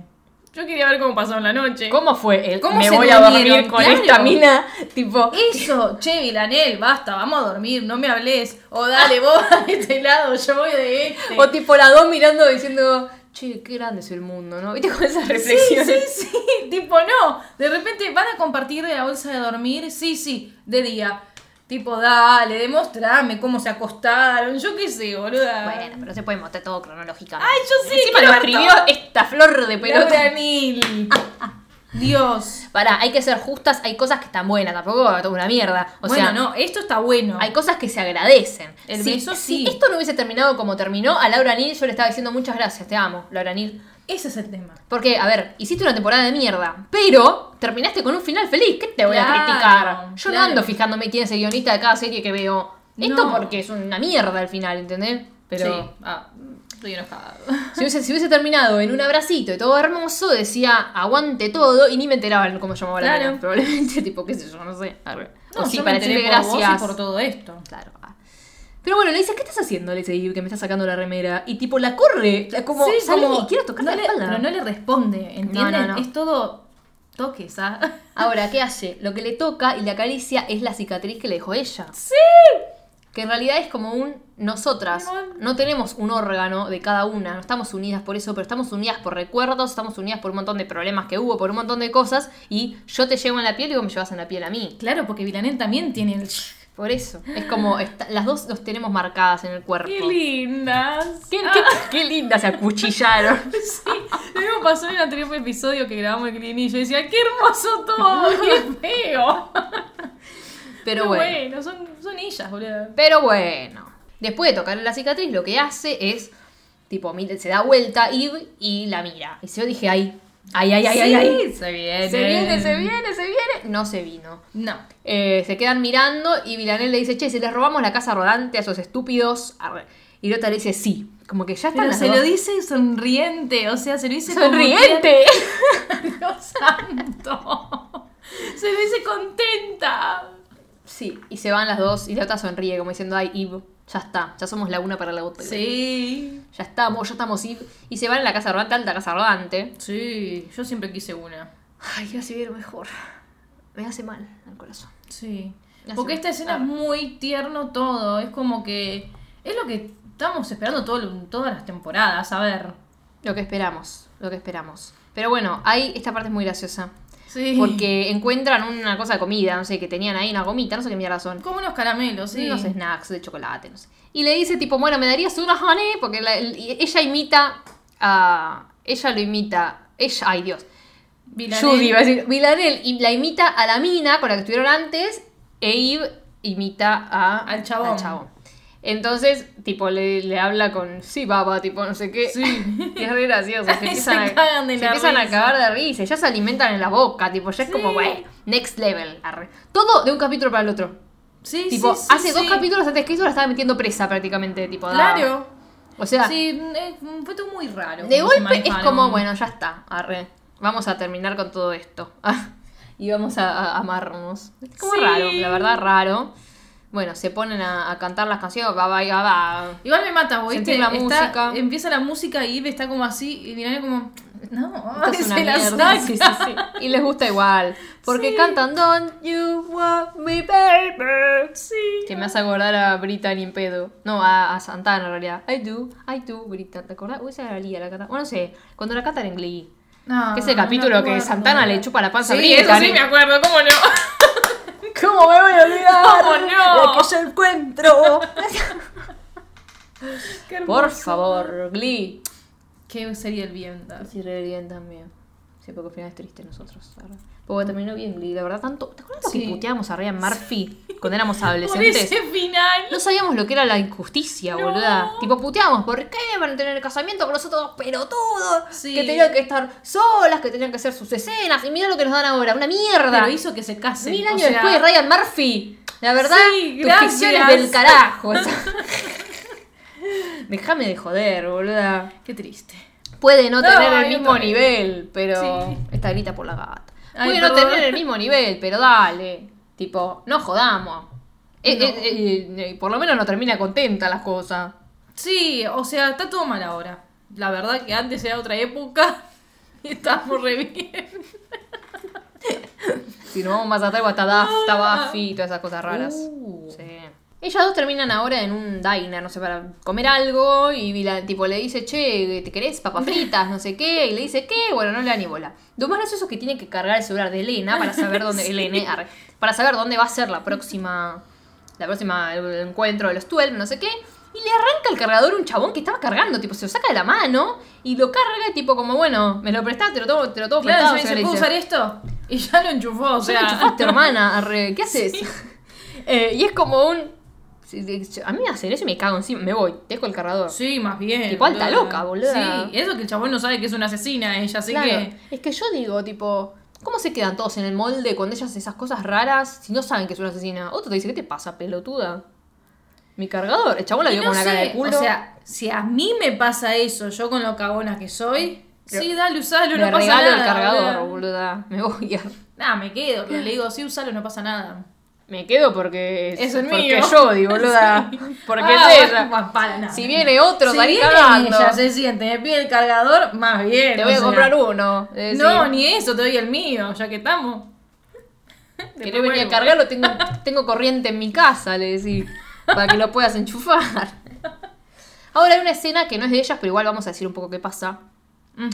Yo quería ver cómo pasaron la noche. ¿Cómo fue el ¿Cómo me se voy a dormir con Claro. esta mina? [laughs] Tipo, Eso, che, Vilanel, basta, vamos a dormir, no me hables. O dale, vos [laughs] de este lado, yo voy de este. o tipo las dos mirando diciendo, che, qué grande es el mundo, ¿no? ¿Viste [laughs] con esas Sí, reflexiones? sí, sí, [laughs] tipo no. De repente van a compartir de la bolsa de dormir, sí, sí, de día. Tipo, dale, demostrame cómo se acostaron, yo qué sé, boluda. Bueno, pero se puede mostrar todo cronológicamente. Ay, yo sí, Encima lo escribió esta flor de pelota. Laura Mil. [laughs] Dios. Pará, hay que ser justas, hay cosas que están buenas, tampoco toda una mierda. O bueno, sea, no, esto está bueno. hay cosas que se agradecen. El si, beso si sí. esto no hubiese terminado como terminó, a Laura Neal yo le estaba diciendo muchas gracias, te amo, Laura Neal. Ese es el tema. Porque, a ver, hiciste una temporada de mierda, pero terminaste con un final feliz. ¿Qué te voy Claro, a criticar? Yo claro. no ando fijándome quién es el guionista de cada serie que veo. Esto No. porque es una mierda al final, ¿entendés? Pero Sí. Ah, estoy enojada. si, hubiese, si hubiese terminado en un abracito y todo hermoso, decía aguante todo y ni me enteraban cómo llamaba la Claro. Probablemente, [laughs] tipo, qué sé yo, no sé. No, o sí, para decirle y gracias. por todo esto. Claro. Pero bueno, le dice, ¿qué estás haciendo? Le dice que me está sacando la remera. Y tipo, la corre. la- Como, Sí, salí, como- quiero tocar no la le- espalda. Pero no le responde, ¿entienden? No, no, no. Es todo toques, ¿ah? Ahora, ¿qué hace? Lo que le toca y le acaricia es la cicatriz que le dejó ella. ¡Sí! Que en realidad es como un nosotras. No tenemos un órgano de cada una. No estamos unidas por eso, pero estamos unidas por recuerdos, estamos unidas por un montón de problemas que hubo, por un montón de cosas. Y yo te llevo en la piel y vos me llevas en la piel a mí. Claro, porque Vilanet también tiene el... Por eso. Es como, está- las dos nos tenemos marcadas en el cuerpo. ¡Qué lindas! Qué, Ah, qué, qué lindas se acuchillaron. [laughs] sí, lo mismo pasó en el anterior episodio que grabamos el Clean y yo decía, ¡qué hermoso todo! ¡Qué feo! Pero Qué bueno. son, son ellas, boludo. Pero bueno. Después de tocarle la cicatriz, lo que hace es, tipo, se da vuelta Eve y la mira. Y yo dije, ay, ay, ay, ay, ay, ay. se viene. Se viene, se viene, se viene. No se vino. No. Eh, se quedan mirando y Villanel le dice, che, si les robamos la casa rodante a esos estúpidos. Arre. Y Lota le dice, sí. Como que ya están Pero se dos. lo dice sonriente, o sea, se lo dice como Sonriente. que- [laughs] Dios santo. Se lo dice contenta. Sí, y se van las dos y la otra sonríe como diciendo, ay, Eve, ya está, ya somos la una para la otra. Sí. Ya estamos, ya estamos Eve. Y se van a la casa rodante, alta casa rodante. Sí, yo siempre quise una. Ay, se viene mejor. Me hace mal al corazón. Sí. Porque esta escena Ah. es muy tierno todo. Es como que. Es lo que estamos esperando todo, todas las temporadas. A ver. Lo que esperamos, lo que esperamos. Pero bueno, hay, esta parte es muy graciosa. Sí. Porque encuentran una cosa de comida, no sé, que tenían ahí una gomita, no sé qué mierda son. Como unos caramelos, sí. Unos snacks de chocolate, no sé. Y le dice tipo, bueno, ¿me darías una honey? Porque la- ella imita a... Ella lo imita... Ella, ay Dios. Villanelle. Judy iba a decir. Y la imita a la mina con la que estuvieron antes. E Eve imita a, Al chabón. Entonces, tipo, le, le habla con sí, baba, tipo, no sé qué. Sí. [laughs] Y es re gracioso. Se [laughs] Se empiezan, a, cagan de se empiezan a cagar de risa. Ya se alimentan en la boca, tipo, ya es como, güey, next level. arre. Todo de un capítulo para el otro. Sí, Tipo, sí, sí, hace dos capítulos antes que eso la estaba metiendo presa prácticamente, tipo. Claro. O sea, Sí, eh, fue todo muy raro. de se golpe es como, bueno, ya está, arre. Vamos a terminar con todo esto. [laughs] y vamos a, a amarnos. Es como raro, la verdad, raro. Bueno, se ponen a, a cantar las canciones, va, va, va, va. Igual me mata, ¿viste? Sentir la Está- música. Empieza la música y Eve está como así. Y Villanelle como. No, Esto es una mierda. Sí, sí, sí. Y les gusta igual. Porque cantan Don't you want me, baby. Sí. Que me hace acordar a Brittany en pedo. No, a, a Santana en realidad. I do, I do, Brittany. ¿Te acordás? Uy, esa era Lía la canta. Bueno, no sé. Cuando la cantan en Glee. No, Que es el no capítulo me que. Santana le chupa la panza a Sí, eso Brittany. sí me acuerdo, ¿cómo no? ¿Cómo me voy a olvidar? ¿Cómo no? De que yo encuentro. [laughs] Qué Por favor, Glee. ¿Qué sería el viento? Sí, re bien también. Sí, porque al final es triste nosotros, verdad. Porque terminó bien Glee, la verdad, tanto. ¿Te acuerdas lo Sí. que puteábamos a Ryan Murphy cuando éramos Por adolescentes? ese final. No sabíamos lo que era la injusticia, No. boluda. Tipo, puteábamos, ¿por qué van a tener el casamiento con nosotros dos pelotudos? Sí. Que tenían que estar solas, que tenían que hacer sus escenas. Y mira lo que nos dan ahora, una mierda. Pero hizo que se case. Mil o años sea, después, Ryan Murphy. La verdad, Sí, tu gracias. ficción es del carajo. o. [laughs] Déjame de joder, boluda. Qué triste. Puede no No, tener el mismo también. nivel, pero. Sí. Esta grita por la gata. Ay, Puede no perdón. tener el mismo nivel, pero dale. Tipo, no jodamos. Eh, No. eh, eh, por lo menos no termina contenta las cosas. Sí, o sea, está todo mal ahora. La verdad que antes era otra época [laughs] y estábamos re bien. [laughs] Si nos vamos más atrás, está Daft, está Buffy y todas esas cosas raras. Uh. Sí. Ellas dos terminan ahora en un diner, no sé, para comer algo. Y la, tipo le dice, che, ¿te querés papas fritas? No sé qué. Y le dice, ¿qué? Bueno, no le da ni bola. Lo más gracioso es que tiene que cargar el celular de Elena para saber dónde. [laughs] Elena, arre, para saber dónde va a ser la próxima. La próxima el encuentro de los 12, no sé qué. Y le arranca el cargador un chabón que estaba cargando, tipo, se lo saca de la mano y lo carga, tipo, como, bueno, me lo prestás, te lo tomo, te lo tomo Claro, prestado. ¿puedo usar esto? Y ya lo enchufó, o sea, sea. enchufaste, hermana, arre, ¿qué [laughs] haces? [laughs] Eh, y es como un. A mí me hacen eso y me cago encima, me voy, dejo el cargador. Sí, más bien. Tipo, alta boluda. loca, boluda. Sí, eso que el chabón no sabe que es una asesina, ella, así Claro, que. Es que yo digo, tipo, ¿cómo se quedan todos en el molde cuando ellas hacen esas cosas raras si no saben que es una asesina? Otro te dice, ¿qué te pasa, pelotuda? Mi cargador, el chabón la vio no con una cara de culo. O sea, si a mí me pasa eso, yo con lo cagona que soy, sí, dale, usalo, me no pasa regalo nada. el cargador, boluda. Me voy a. Nada, me quedo, pero le digo, sí, usalo, no pasa nada. Me quedo porque Es porque mío. yo, digo, [laughs] boluda. Sí. Porque Ah, es ella. bueno, para nada. Si viene otro, si viene ella, se siente, me pide el cargador, más bien. Te voy a comprar uno. Es No, decir, ni eso, te doy el mío, ya que estamos. Querés venir a cargarlo, tengo, tengo corriente en mi casa, le decís. Para que lo puedas enchufar. Ahora hay una escena que no es de ellas, pero igual vamos a decir un poco qué pasa.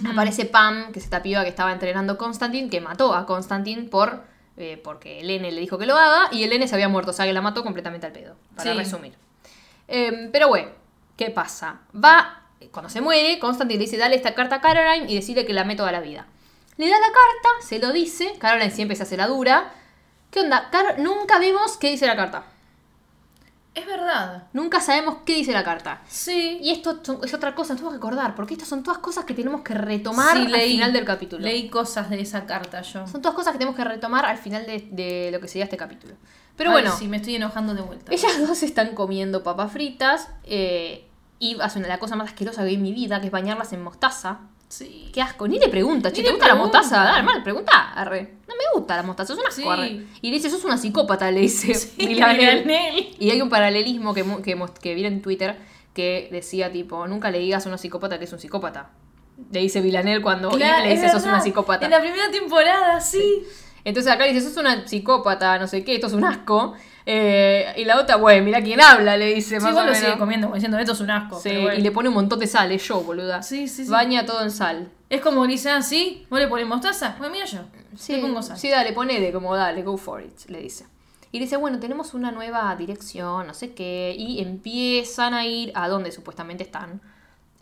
Aparece Pam, que es esta piba que estaba entrenando a Constantine, que mató a Constantine por, eh, porque Elene le dijo que lo haga y Elene se había muerto, o sea que la mató completamente al pedo, para Sí. resumir. Em, pero bueno, ¿qué pasa? Va, cuando se muere, Constantine le dice, dale esta carta a Caroline y decirle que la amé toda la vida. Le da la carta, se lo dice, Caroline siempre se hace la dura. ¿Qué onda? Car- nunca vemos qué dice la carta. Es verdad. Nunca sabemos qué dice la carta. Sí. Y esto es otra cosa, tengo que recordar, porque estas son todas cosas que tenemos que retomar Sí, al leí- final del capítulo. Leí cosas de esa carta yo. Son todas cosas que tenemos que retomar al final de, de lo que sería este capítulo. Pero Ay, bueno, Sí, me estoy enojando de vuelta. ellas dos están comiendo papas fritas eh, y hacen la cosa más asquerosa que vi en mi vida, que es bañarlas en mostaza. Sí. Qué asco, ni le pregunta, che, ¿te gusta la mostaza? Dale, mal, pregunta, arre. No me gusta la mostaza, es una asco, Sí. arre. Y le dice, sos una psicópata, le dice. Sí. [laughs] Y hay un paralelismo que, que, que vi en Twitter que decía tipo, nunca le digas a una psicópata que es un psicópata. Le dice Villanel cuando Claro, le es dice, sos una psicópata. En la primera temporada, sí. Entonces acá le dice, sos una psicópata, no sé qué, esto es un asco. Eh, y la otra, bueno, mira quién habla, le dice Sí, más vos o lo menos. sigue comiendo, como diciendo, esto es un asco. Sí, pero bueno. y le pone un montón de sal, es yo, boluda. Sí, sí, sí. Baña todo en sal. Es como dice, ah, sí, vos le pones mostaza. Bueno, mira yo. Sí, le pongo sal. sí, dale, ponele, como dale, go for it, le dice. Y dice, bueno, tenemos una nueva dirección, no sé qué, y empiezan a ir a donde supuestamente están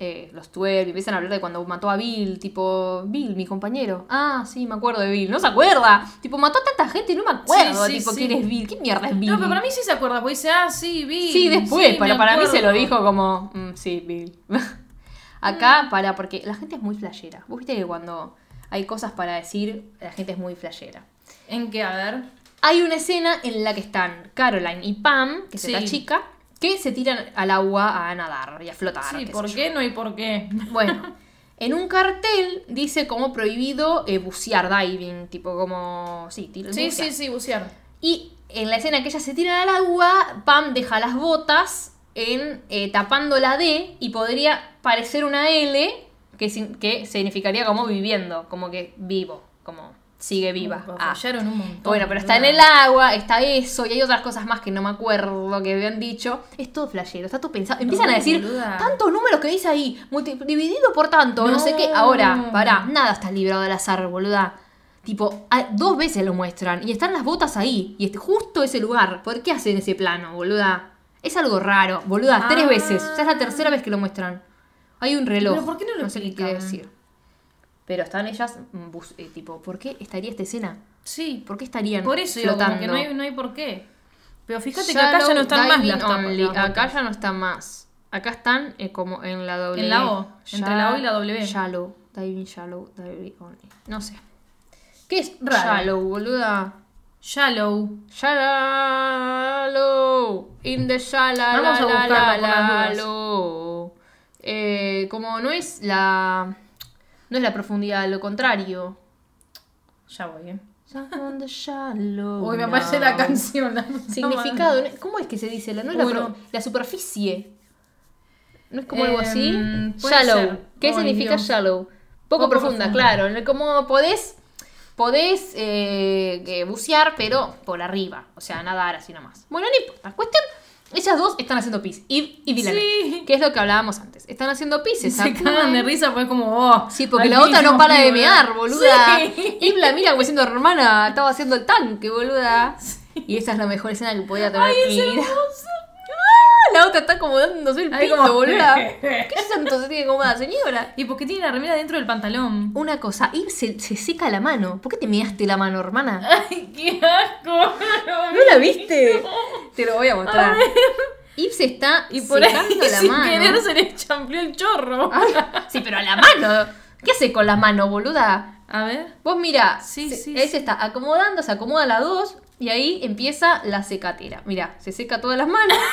eh, los 12, y empiezan a hablar de cuando mató a Bill, tipo, Bill, mi compañero. Ah, sí, me acuerdo de Bill, no se acuerda. Tipo, mató a tanta gente y no me acuerdo, Sí, sí, tipo, sí. quién es Bill, qué mierda es Bill. No, pero para mí sí se acuerda, porque dice, ah, sí, vi. Sí, después, pero para mí se lo dijo como, "Mm, sí, Bill. [laughs] Acá, para, porque la gente es muy flashera. Vos viste que cuando hay cosas para decir, la gente es muy flashera. ¿En qué? A ver. Hay una escena en la que están Caroline y Pam, que es Sí. esta chica, que se tiran al agua a nadar y a flotar. Sí, qué ¿por qué? No hay por qué. [laughs] Bueno, en un cartel dice como prohibido eh, bucear, diving, tipo como... Sí, tiro- Sí, bucear. sí, sí, bucear. Y en la escena que ellas se tiran al agua, Pam deja las botas en eh, tapando la D y podría parecer una L que, sin- que significaría como viviendo, como que vivo, como sigue viva. Ah. un montón. Bueno, pero está en el agua, está eso, y hay otras cosas más que no me acuerdo que habían dicho. Es todo flashero, está todo pensado. Empiezan a decir boluda. tantos números que dice ahí, multi- dividido por tanto, no. Sé qué. Ahora, pará, nada está librado al azar, boluda. Tipo, a- dos veces lo muestran y están las botas ahí, y este, justo ese lugar. ¿Por qué hacen ese plano, boluda? Es algo raro, boluda, tres Ah. veces. Ya es la tercera vez que lo muestran. Hay un reloj. Pero ¿por qué no lo sé qué explican? decir. Pero están ellas, mm, bus- eh, tipo, ¿por qué estaría esta escena? Sí, ¿Por qué estarían por eso digo, flotando? como que no hay, no hay por qué. Pero fíjate que acá ya no están más diving las tapas. only. las Acá botas. ya no están más. Acá están eh, como en la W. En la O, entre la O y la W. Shallow, diving shallow, diving only. No sé. ¿Qué es Raro. shallow, boluda? Shallow. Shallow. In the shallow. Vamos a buscarlo la, por las dudas. low. Eh, como no es la. No es la profundidad, lo contrario. Ya voy, eh. Uy, me aparece la canción. la- Significado. ¿cómo es que se dice? La- No es la, Bueno. pro- la superficie. ¿No es como algo Em, así? Shallow. ser. ¿Qué significa Dios. shallow? Poco, Poco profunda, profunda. claro. Como podés, podés eh, bucear, pero por arriba. O sea, nadar así nomás. Bueno, no importa. Cuestión, ellas dos están haciendo pis. Y, y Villanelle, Sí. Que es lo que hablábamos antes. Están haciendo pis. Se cagan de risa porque es como, oh. Sí, porque la otra no para de mear, boluda. Sí. Y la mira como diciendo, hermana, estaba haciendo el tanque, boluda. Y esa es la mejor escena que podía tener Ay, en es mi vida. hermoso. Ah, La otra está como dándose el pito, como- boluda. [laughs] ¿Qué tanto se tiene como la señora? ¿Y por qué tiene la remera dentro del pantalón? Una cosa, y se, se seca la mano. ¿Por qué te measte la mano, hermana? Ay, qué asco. ¿No la viste? Te lo voy a mostrar. Yves se está Y por ahí, la [laughs] sin mano. querer, se le champlió el chorro. Ay, sí, pero a la mano. ¿Qué hace con la mano, boluda? A ver. Vos mira, Sí, se- sí, él sí. se está acomodando, se acomoda las dos y ahí empieza la secatera. Mira, se seca todas las manos. [laughs]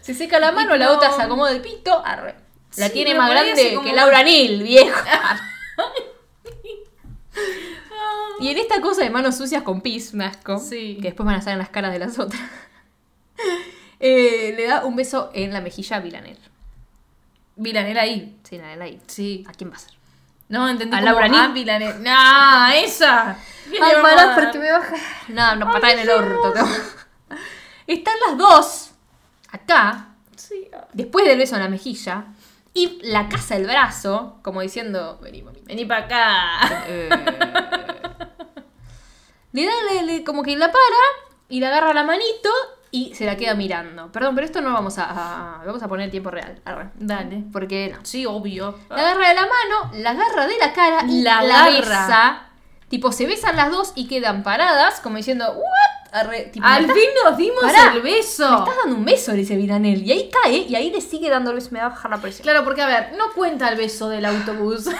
Se seca la mano, la otra se acomoda el pito. arre. La tiene más grande que Laura Neal, viejo. [laughs] y en esta cosa de manos sucias con pis, me asco, Sí. que después van a estar en las caras de las otras, [laughs] eh, le da un beso en la mejilla a Villanel. Vilanera ahí. Sí, la de ahí. Sí. ¿A quién va a ser? No, entendí ¿A como Laura Neal? ah, Vilanera. No, esa. ¿Qué [laughs] Ay, pará, porque me baja. No, no, patada en el orto. [laughs] Están las dos acá, Sí. después del beso en la mejilla, y la casa el brazo, como diciendo, vení, mami. Vení para acá. Eh. le da, le- le- como que la para, y le agarra la manito, y se la queda mirando. Perdón, pero esto no vamos a, a- vamos a poner en tiempo real. arre. Dale. Porque no. Sí, obvio. La agarra de la mano, la agarra de la cara y La la, agarra. besa. Tipo, se besan las dos y quedan paradas, como diciendo, ¿what? Arre, tipo, Al fin nos dimos Pará, el beso. Me estás dando un beso, le dice Viranel. Y ahí cae, y ahí le sigue dando el beso. Me va a bajar la presión. Claro, porque a ver, no cuenta el beso del autobús. [laughs]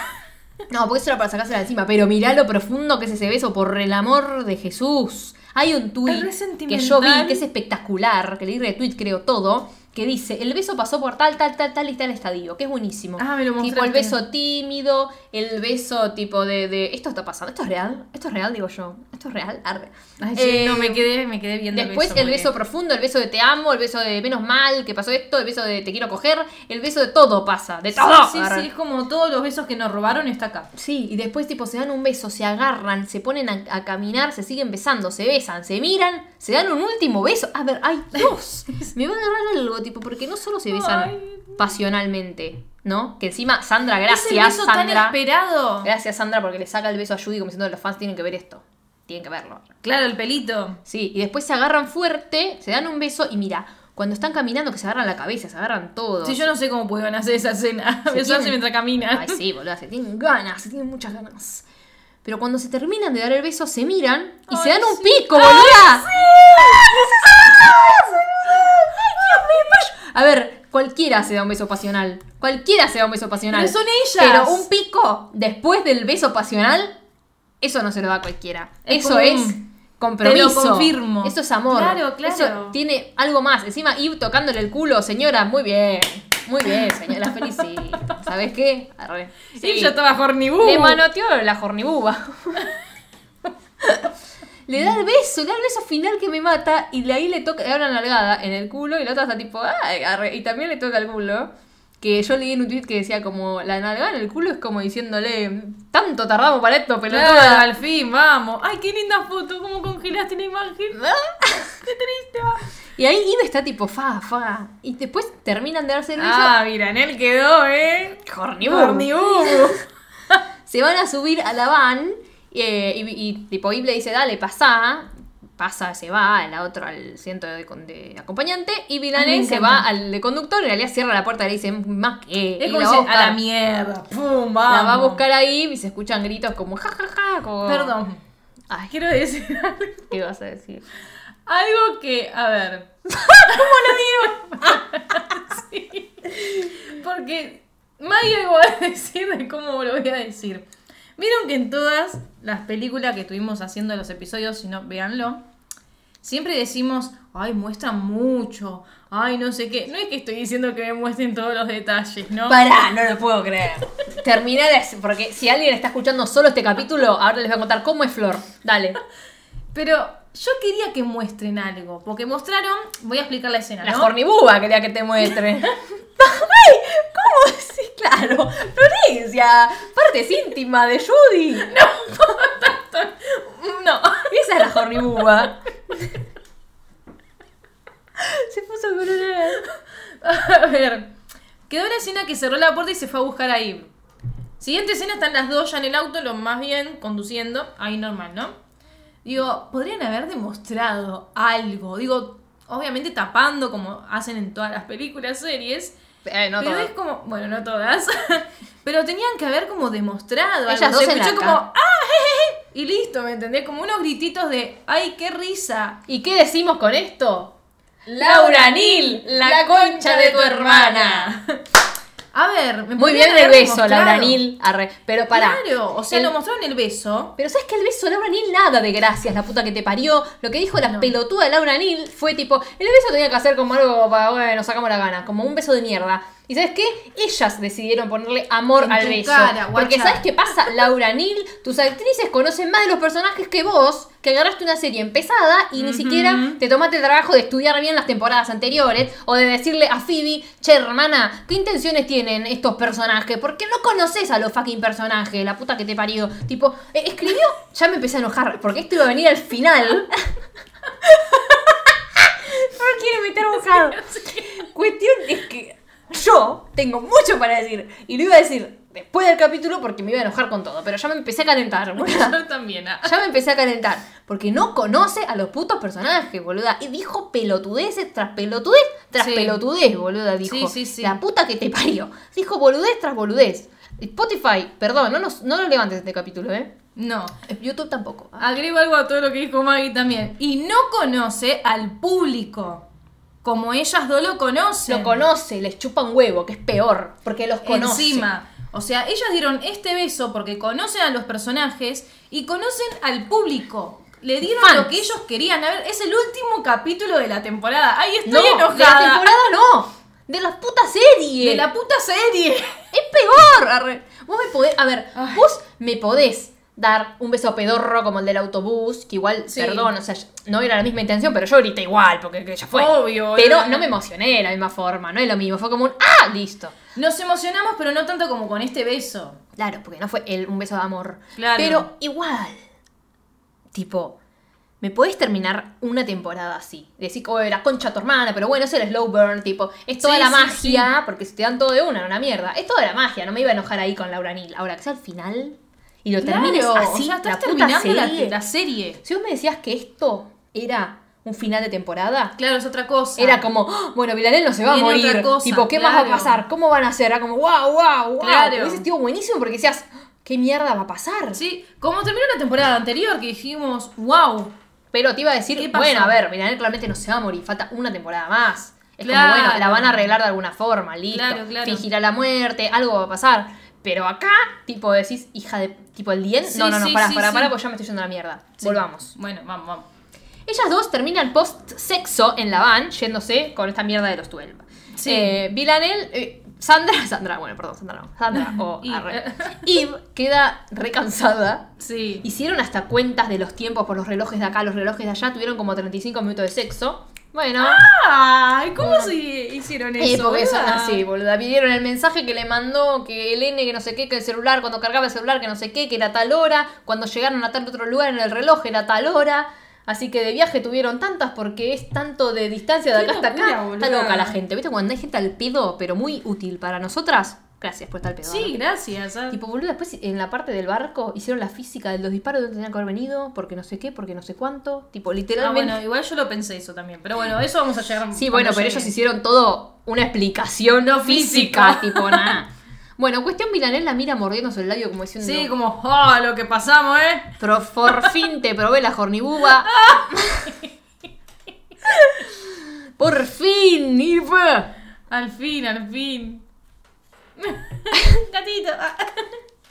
No, porque eso era para sacársela encima. Pero mirá lo profundo que es ese beso, por el amor de Jesús. Hay un tuit que yo vi, que es espectacular, que leí retweet, creo todo, que dice, el beso pasó por tal, tal, tal, tal y tal estadio, que es buenísimo. Ah, me lo Tipo el mostraste. beso tímido, el beso tipo de, de, esto está pasando, esto es real, esto es real, digo yo. Esto es real. Arre. Ay, sí, Eh, no, me quedé, me quedé viendo Después el beso profundo, el beso de te amo, el beso de menos mal, que pasó esto, el beso de te quiero coger, el beso de todo pasa, de Sí, todo. sí, Arre. sí, es como todos los besos que nos robaron está acá. Sí, y después tipo se dan un beso, se agarran, se ponen a, a caminar, se siguen besando, se besan, se miran, se dan un último beso. A ver, hay dos. [laughs] Me va a agarrar algo, tipo, porque no solo se besan Ay. pasionalmente, ¿no? Que encima, Sandra, gracias, beso tan Sandra. esperado. Gracias, Sandra, porque le saca el beso a Judy como diciendo los fans tienen que ver esto. Tienen que verlo. Claro, el pelito. Sí, y después se agarran fuerte, se dan un beso y mira, cuando están caminando que se agarran la cabeza, se agarran todo. Sí, yo no sé cómo pueden hacer esa escena. Se [laughs] Besarse mientras caminan. Ay, sí, boludo, se tienen ganas, se tienen muchas ganas. Pero cuando se terminan de dar el beso, se miran y se dan un sí. pico, boluda. A ver, cualquiera se da un beso pasional. Cualquiera se da un beso pasional. Pero son ellas. Pero un pico después del beso pasional, eso no se lo da a cualquiera. Es eso es compromiso. Te lo confirmo. Eso es amor. Claro, claro. Eso tiene algo más. Encima, ir tocándole el culo, señora, muy bien. Muy bien, [laughs] señora, felicito. ¿Sabes qué? Arre. Sí, yo estaba hornibú. Le manoteó la jornibuba. [laughs] le da el beso, le da el beso final que me mata y de ahí le toca, le da una nalgada en el culo y la otra está tipo, "Ay", arre, y también le toca el culo. Que yo leí en un tweet que decía como, la nalgada en el culo es como diciéndole, tanto tardamos para esto, Claro, pelotuda. al fin, vamos. Ay, qué linda foto. ¿Cómo congelaste la imagen? qué triste. va. Y ahí Ive está tipo, fa, fa. Y después terminan de darse el beso. Ah, mira, en él quedó, ¿eh? Hornibú. [laughs] se van a subir a la van eh, y, y tipo Ib le dice, dale, pasá. Pasa, se va al otro, al asiento de, acompañante. Y Vilane se va al de conductor. En realidad cierra la puerta y le dice, más que. Es y como la dice, a la mierda. Pum, La vamos. va a buscar ahí y se escuchan gritos como jajaja. como... Perdón. Ay, Quiero decir [laughs] algo. ¿qué vas a decir? Algo que, a ver. [laughs] ¿Cómo lo digo? [laughs] sí. Porque Maggie algo va a decir de cómo lo voy a decir. Vieron que en todas las películas que estuvimos haciendo los episodios, si no, véanlo, siempre decimos, ay, muestran mucho, ay, no sé qué. No es que estoy diciendo que me muestren todos los detalles, ¿no? Pará, no lo puedo creer. Terminé de... Porque si alguien está escuchando solo este capítulo, ahora les voy a contar cómo es Flor. Dale. [laughs] Pero yo quería que muestren algo, porque mostraron, voy a explicar la escena, La ¿no? quería que te muestre. [laughs] ¡Ay! ¿Cómo? Sí, claro. Florencia, partes íntimas de Judy. No. Esa es la jornibúa. Se puso a coronar. A ver, quedó la escena que cerró la puerta y se fue a buscar a Eve. Siguiente escena están las dos ya en el auto, lo más bien conduciendo, ahí normal, ¿no? Digo, podrían haber demostrado algo. Digo, obviamente tapando como hacen en todas las películas, series. Eh, no pero es como, bueno, no todas. [laughs] pero tenían que haber como demostrado Ellas algo. dos Se escuchó como, ¡ah! jejeje", Y listo, ¿me entendés? Como unos grititos de, ¡ay, qué risa! ¿Y qué decimos con esto? Laura Nil, la concha de tu hermana. [laughs] A ver, me Muy bien el beso. Laura Nil. Arre. Pero pará. Claro, o sea, El- lo mostraron el beso. Pero ¿sabes que el beso de Laura Nil nada de gracias, la puta que te parió? Lo que dijo la No. pelotuda de Laura Nil fue tipo, el beso tenía que hacer como algo para, bueno, sacamos la gana, como un beso de mierda. ¿Y sabes qué? Ellas decidieron ponerle amor En al beso. cara, Porque. ¿sabes qué pasa? Laura Nil, tus actrices conocen más de los personajes que vos, que agarraste una serie empezada y ni siquiera te tomaste el trabajo de estudiar bien las temporadas anteriores o de decirle a Phoebe, che, hermana, ¿qué intenciones tienen estos personajes? Porque no conoces a los fucking personajes, la puta que te parió. Tipo, eh, escribió, ya me empecé a enojar, porque esto iba a venir al final. [laughs] no quiere meter mojado. [laughs] Cuestión es que yo tengo mucho para decir. Y lo iba a decir después del capítulo porque me iba a enojar con todo. Pero ya me empecé a calentar, boluda. [laughs] Yo también. ah. Ya me empecé a calentar. Porque no conoce a los putos personajes, boluda. Y dijo pelotudeces tras pelotudez tras Sí. pelotudez, boluda. Dijo. Sí, sí, sí. La puta que te parió. Dijo boludez tras boludez. Spotify, perdón, no, nos, no lo levantes este capítulo, ¿eh? No. YouTube tampoco. Agrego algo a todo lo que dijo Maggie también. Y no conoce al público. Como ellas dos lo conocen. Lo conoce, les chupa un huevo, que es peor. Porque los conoce. Encima. O sea, ellas dieron este beso porque conocen a los personajes y conocen al público. Le dieron Fans. lo que ellos querían. A ver, es el último capítulo de la temporada. Ahí estoy No, enojada. de la temporada no. De las putas series. De la puta serie. Es peor. arre. Vos me podés, a ver, Ay. vos me podés dar un beso pedorro como el del autobús, que igual, Sí. perdón, o sea, no era la misma intención, pero yo grité igual, porque que ya fue. Obvio, Pero no me emocioné de la misma forma, no es lo mismo, fue como un ¡ah! Listo. Nos emocionamos, pero no tanto como con este beso. Claro, porque no fue el- un beso de amor. Claro. Pero igual, tipo, ¿me podés terminar una temporada así? Decir, oh, era concha tu hermana, pero bueno, es el slow burn, tipo, es toda Sí, la sí, magia, porque si te dan todo de una, una mierda. Es toda la magia, no me iba a enojar ahí con Laura Nil. Ahora que sea al final y lo termines Claro, así, o sea, estás la puta terminando la, serie. la serie. Si vos me decías que esto era un final de temporada, Claro, es otra cosa. era como, "Oh, bueno, Vilanel no se va a morir. otra cosa, tipo, ¿qué más va a pasar? ¿Cómo van a hacer? Era como, wow, wow, wow. Claro. Hubiese sido buenísimo porque decías, ¿qué mierda va a pasar? Sí, como terminó la temporada anterior que dijimos, wow. Pero te iba a decir, bueno, a ver, Milanel claramente no se va a morir, falta una temporada más. Es Claro. como, bueno, la van a arreglar de alguna forma, listo. Claro, claro. Fingirá la muerte, algo va a pasar. Pero acá, tipo, decís, hija de. Tipo, el dien. Sí, no, no, no, sí, pará, sí, pará, sí. pará, pues ya me estoy yendo a la mierda. Volvamos. Bueno, vamos, vamos. Ellas dos terminan post-sexo en la van, yéndose con esta mierda de los 12. Sí. Eh, Villanel, eh, Sandra, [laughs] Sandra, bueno, perdón, Sandra no. Sandra [laughs] o Eve. arre. Eve queda recansada. Sí. Hicieron hasta cuentas de los tiempos por los relojes de acá, los relojes de allá, tuvieron como 35 minutos de sexo. Bueno, Ay, ¿cómo se hicieron eh, eso? porque son así, boluda. Pidieron el mensaje que le mandó, que el N, que no sé qué, que el celular, cuando cargaba el celular, que no sé qué, que era tal hora. Cuando llegaron a tal otro lugar en el reloj era tal hora. Así que de viaje tuvieron tantas porque es tanto de distancia de acá hasta acá. Está loca la gente. ¿Viste cuando hay gente al pedo, pero muy útil para nosotras? Gracias por estar al pedo. Sí, ¿no? gracias. ah. Tipo, boludo, después en la parte del barco hicieron la física de los disparos de donde tenían que haber venido, porque no sé qué, porque no sé cuánto. Tipo, Ah, literalmente. bueno, igual yo lo pensé eso también. Pero bueno, eso vamos a llegar. Sí, bueno, pero llegue. ellos hicieron todo una explicación No física, física. [laughs] tipo nada. Bueno, cuestión Milanel la mira mordiéndose el labio como diciendo. Sí, como, oh, lo que pasamos, ¿eh? Pero por fin te probé la jornibuba. [laughs] por fin, Iva. Al fin, al fin. [laughs] Gatito. ah.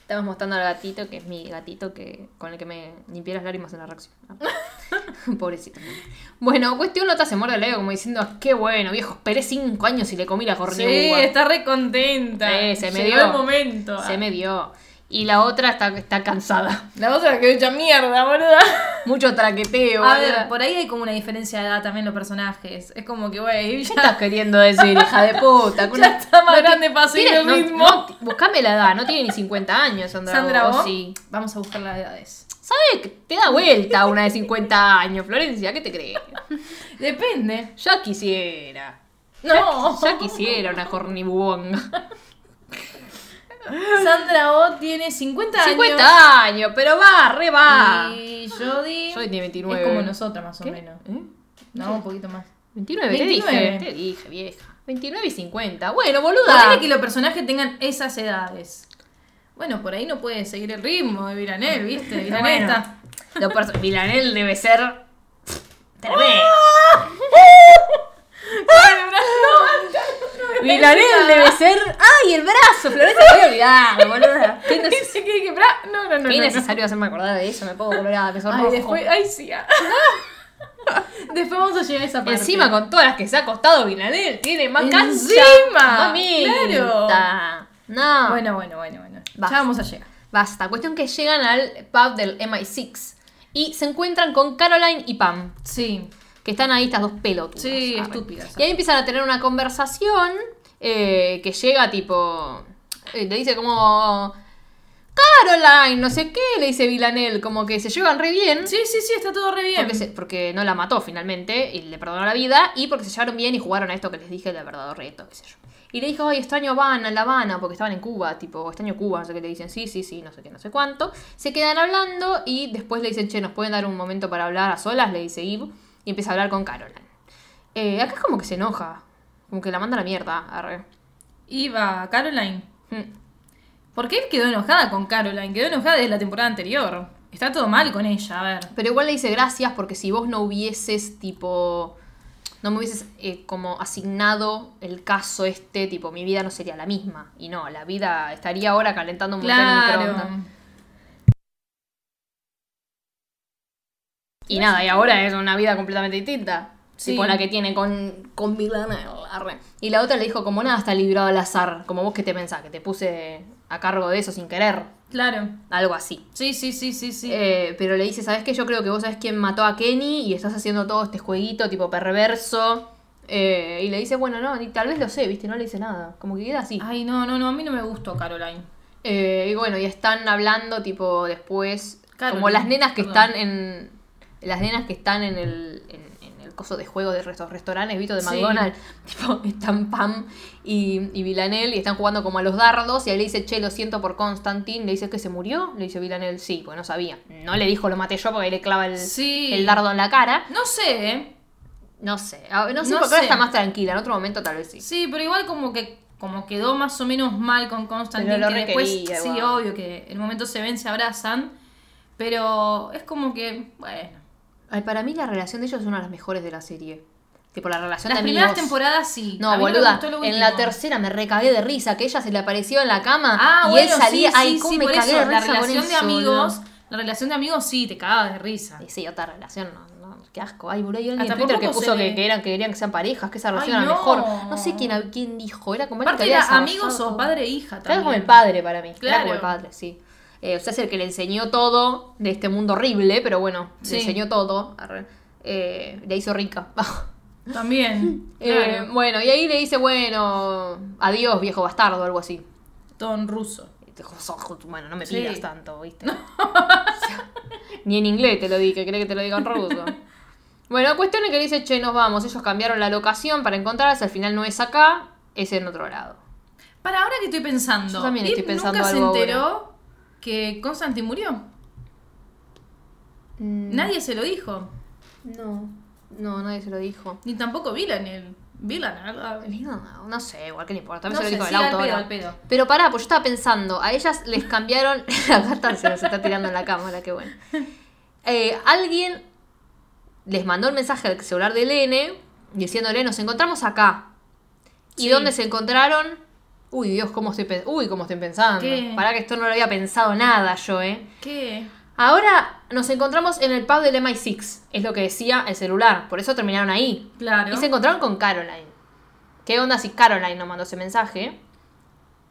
Estamos mostrando al gatito, que es mi gatito que con el que me limpié las lágrimas en la reacción. [laughs] Pobrecito. Bueno, cuestión nota se muerde el labio como diciendo, qué bueno, viejo, esperé cinco años y le comí la Sí, jornibuba. está re contenta. Sí, se me Llegó dio. el momento. Se me dio. Y la otra está, está cansada. La otra que hecha mierda, boluda. Mucho traqueteo. A boluda. ver, por ahí hay como una diferencia de edad también los personajes. Es como que, güey, ¿Qué ya, estás queriendo decir, hija de puta? [laughs] ya está más grande para seguir el no, buscame la edad, no tiene ni 50 años, Sandra. Sandra, vos sí. Vamos a buscar las edades. ¿Sabes? Te da vuelta una de 50 años, Florencia, ¿qué te crees? [laughs] Depende. Ya quisiera. No. Ya quisiera una jornibubonga. [laughs] Sandra O tiene 50 años. 50 años, pero va, re va. Y Jodie. Jodie tiene 29. Es como nosotras, más o ¿Qué? menos. ¿Eh? No, un poquito más. 29, 29. te dije, te dije, vieja. 29 y 50. Bueno, Ponele boluda. que los personajes tengan esas edades. Bueno, por ahí no puede seguir el ritmo de Viranel, ¿viste? Viranel Bueno. está. Milanel debe ser. Tremendo. [laughs] [laughs] Milanel debe ser. ¡Ay, el brazo! Florencia, me voy a olvidar, boluda. [laughs] ¿Qué, neces- que- que- bra- No, no, no. qué no, hacerme acordar de eso? Me pongo colorada, me sonrojo. Ay, después, ay, sí. ah. [laughs] después vamos a llegar a esa parte. Encima, con todas las que se ha costado Milanel, tiene más cancha. Encima, Mamita. No. Bueno, bueno, bueno, bueno. Basta. Ya vamos a llegar. Basta. Cuestión que llegan al pub del MI6 y se encuentran con Caroline y Pam. Sí. Que están ahí estas dos pelotudas. Sí, Arre. estúpidas. Y ahí empiezan a tener una conversación eh, que llega tipo... eh, le dice como... Caroline, no sé qué, le dice Villanel, como que se llevan re bien. Sí, sí, sí, está todo re bien. Porque, se- porque no la mató finalmente y le perdonó la vida y porque se llevaron bien y jugaron a esto que les dije, el verdadero reto, qué sé yo. Y le dijo, ay, extraño Habana, La Habana, porque estaban en Cuba, tipo, extraño Cuba, no sé qué le dicen, sí, sí, sí, no sé qué, no sé cuánto. Se quedan hablando y después le dicen, che, ¿nos pueden dar un momento para hablar a solas? Le dice Eve y empieza a hablar con Caroline. Eh, acá es como que se enoja, como que la manda a la mierda, arre. Iba Caroline. Mm. ¿Por qué quedó enojada con Caroline? Quedó enojada desde la temporada anterior. Está todo mal con ella, a ver. Pero igual le dice gracias porque si vos no hubieses, tipo, no me hubieses eh, como asignado el caso este, tipo, mi vida no sería la misma. Y no, la vida estaría ahora calentando un montón microondas. Y nada, y ahora es una vida completamente distinta. Sí. Tipo la que tiene con, con arre. Y la otra le dijo como nada está librado al azar. Como vos que te pensás, que te puse a cargo de eso sin querer. Claro. Algo así. Sí, sí, sí, sí, sí. Eh, pero le dice, ¿sabes qué? Yo creo que vos sabés quién mató a Kenny y estás haciendo todo este jueguito tipo perverso. Eh, y le dice, bueno, no, tal vez lo sé, ¿viste? No le dice nada. Como que queda así. Ay, no, no, no, a mí no me gustó Caroline. Eh, y bueno, y están hablando tipo después, Claro, como las nenas que perdón. están en... Las nenas que están en el, en, en el coso de juego de estos restaurantes, ¿viste? De Sí. McDonald's. [laughs] Tipo, están Pam y, y Villanel y están jugando como a los dardos. Y ahí le dice, che, lo siento por Constantine. Le dice que se murió. Le dice Villanel, sí, pues no sabía. No le dijo lo maté yo porque ahí le clava el, Sí. el dardo en la cara. No sé, ¿eh? No sé, a- no sé No porque ahora sé. está más tranquila. En otro momento tal vez sí. Sí, pero igual como que como quedó más o menos mal con Constantine, que después, sí, obvio que en el momento se ven, se abrazan, pero es como que, bueno. Ay, para mí la relación de ellos es una de las mejores de la serie. Tipo, la relación Las de primeras amigos. temporadas sí. No, A mí me boluda. gustó lo en la último. tercera me recagué de risa, que ella se le apareció en la cama Ah, y bueno, él salía. sí, Ay, sí, cómo sí, me por cagué eso, de la risa con relación de eso, amigos, boludo. la relación de amigos sí, te cagabas de risa. Y sí, otra relación, no, no, qué asco. Ay, boludo, hay alguien Hasta en Twitter que poco puso se que, que eran, que querían que sean parejas, que esa relación Ay, era no. mejor. No sé quién, quién dijo, era como alguien Aparte que había era amigos desarrollado o todo. padre e hija Era también. como el padre para mí. Era como el padre, sí. Eh, o sea, es el que le enseñó todo de este mundo horrible, pero bueno, Sí. le enseñó todo. Arre. Eh, le hizo rica. [laughs] También, Eh, claro. bueno, y ahí le dice, bueno, adiós, viejo bastardo, algo así. Don ruso. Y te dijo, "Sos- Bueno, no me Sí. pidas tanto, ¿viste? O sea, [laughs] Ni en inglés te lo dije, ¿querés que te lo diga en ruso? Bueno, cuestión es que dice, che, nos vamos. Ellos cambiaron la locación para encontrarse, al final no es acá, es en otro lado. Para ahora que estoy pensando, Yo también estoy pensando nunca se algo enteró que Constantine murió. Nadie se lo dijo. No, no, nadie se lo dijo. Ni tampoco Villanel. Villanel. ah, No, no sé, igual que le importa. No También se sé, lo sí, dijo el al auto pedo, ahora. al pedo. Pero pará, pues yo estaba pensando, a ellas les cambiaron. [laughs] Acá está, se nos está tirando en la cámara, qué bueno. Eh, alguien les mandó un mensaje al celular de Lene diciéndole: Nos encontramos acá. ¿Y dónde se encontraron? Uy, Dios, cómo estoy, pe- Uy, cómo estoy pensando. ¿Qué? Pará que esto no lo había pensado nada yo, ¿eh? ¿Qué? Ahora nos encontramos en el pub del MI6, es lo que decía el celular, por eso terminaron ahí. Claro. Y se encontraron con Caroline. ¿Qué onda si Caroline nos mandó ese mensaje?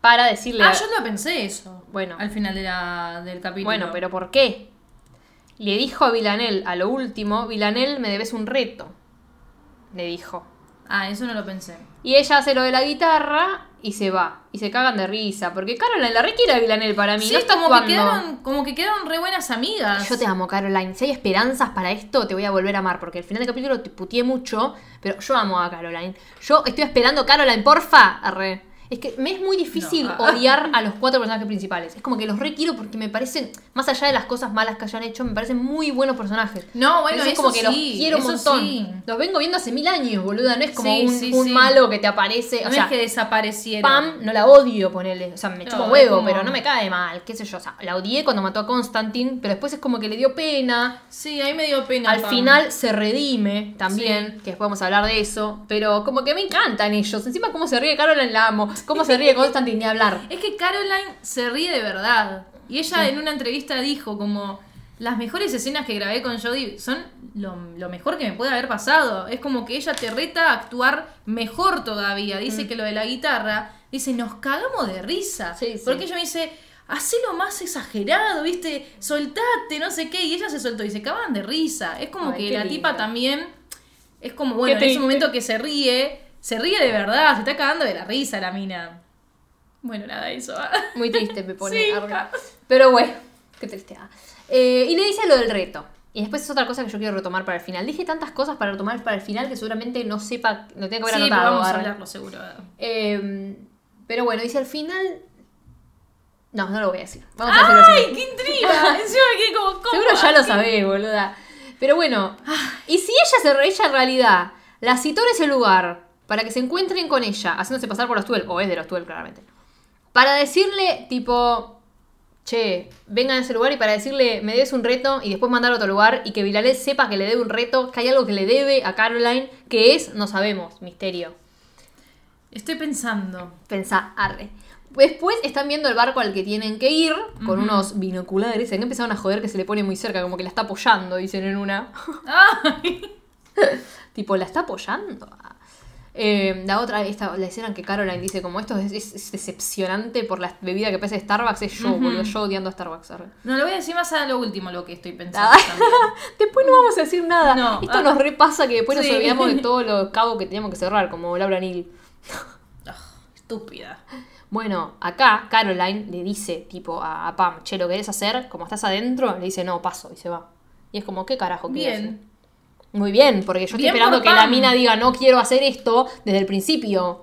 Para decirle. Ah, yo lo pensé eso. Bueno. Al final de la, del capítulo. Bueno, pero ¿por qué? Le dijo a Villanel, a lo último, Villanel, me debes un reto. Le dijo. Ah, eso no lo pensé. Y ella hace lo de la guitarra y se va. Y se cagan de risa. Porque Caroline la requiere a Villanel para mí. Sí, no está como que, quedaron, como que quedaron re buenas amigas. Yo te amo, Caroline. Si hay esperanzas para esto, te voy a volver a amar. Porque al final del capítulo te putié mucho. Pero yo amo a Caroline. Yo estoy esperando, Caroline, porfa. Arre. Es que me es muy difícil No. odiar a los cuatro personajes principales. Es como que los requiero porque me parecen, más allá de las cosas malas que hayan hecho, me parecen muy buenos personajes. No, bueno, Entonces, eso como que los sí, quiero un montón. sí. Los vengo viendo hace mil años, boluda. No es como Sí, un, sí, un sí. malo que te aparece. No o sea, es que desaparecieron. Pam, no la odio, ponele. O sea, me No, es huevo, como- pero no me cae mal, qué sé yo. O sea, la odié cuando mató a Constantine, pero después es como que le dio pena. Sí, ahí me dio pena. Al Pam. final se redime también, Sí. que después vamos a hablar de eso. Pero como que me encantan ellos. Encima, cómo se ríe Caroline, la amo. Cómo se ríe Constantine, ni hablar. Es que Caroline se ríe de verdad. Y ella en una entrevista dijo como... Las mejores escenas que grabé con Jodie son lo, lo mejor que me puede haber pasado. Es como que ella te reta a actuar mejor todavía. Dice Mm. que lo de la guitarra, dice, nos cagamos de risa. Sí, sí. Porque ella me dice, hacelo más exagerado, ¿viste? Soltate, no sé qué. Y ella se soltó y se cagaban de risa. Es como Ay, que la tipa también, es como, bueno, en ese momento que se ríe, se ríe de verdad, se está cagando de la risa la mina. Bueno, nada, eso. Muy triste me pone. [laughs] Sí. Pero bueno, qué triste. ah. Eh, y le dice lo del reto. Y después es otra cosa que yo quiero retomar para el final. Dije tantas cosas para retomar para el final que seguramente no sepa, no tengo que haber Sí, pero anotado. vamos a hablarlo seguro. Eh, pero bueno, dice al final. No, no lo voy a decir. Vamos a ¡Ay, final. qué intriga! [laughs] Encima me quedé como... ¿cómo? Seguro ya lo sabés, boluda. Pero bueno, y si ella se ella en realidad la citó en ese lugar para que se encuentren con ella, haciéndose pasar por los 12, o es de los 12 claramente, para decirle tipo, che, venga a ese lugar y para decirle, me debes un reto y después mandar a otro lugar y que Vilalé sepa que le debe un reto, que hay algo que le debe a Caroline, que es, no sabemos, misterio. Estoy pensando. Pensá, arre. Después están viendo el barco al que tienen que ir con unos binoculares. Han empezaron a joder que se le pone muy cerca, como que la está apoyando, dicen en una. [laughs] Tipo, ¿la está apoyando? Eh, la otra, esta, la escena en que Caroline dice como esto es, es- es decepcionante por la bebida que pasa Starbucks, es yo, boludo, yo odiando a Starbucks. arre. No, lo voy a decir más a lo último lo que estoy pensando Ah. también. [laughs] Después no vamos a decir nada. No, Esto ah. nos repasa que después Sí. nos olvidamos de [laughs] todo lo cabo que teníamos que cerrar, como Laura Neal. Ah, estúpida. Bueno, acá Caroline le dice, tipo, a, a Pam, che, ¿lo querés hacer? Como estás adentro, le dice, no, paso, y se va. Y es como, ¿qué carajo quiere hacer? Bien. Muy bien, porque yo estoy esperando que la mina diga, no quiero hacer esto desde el principio.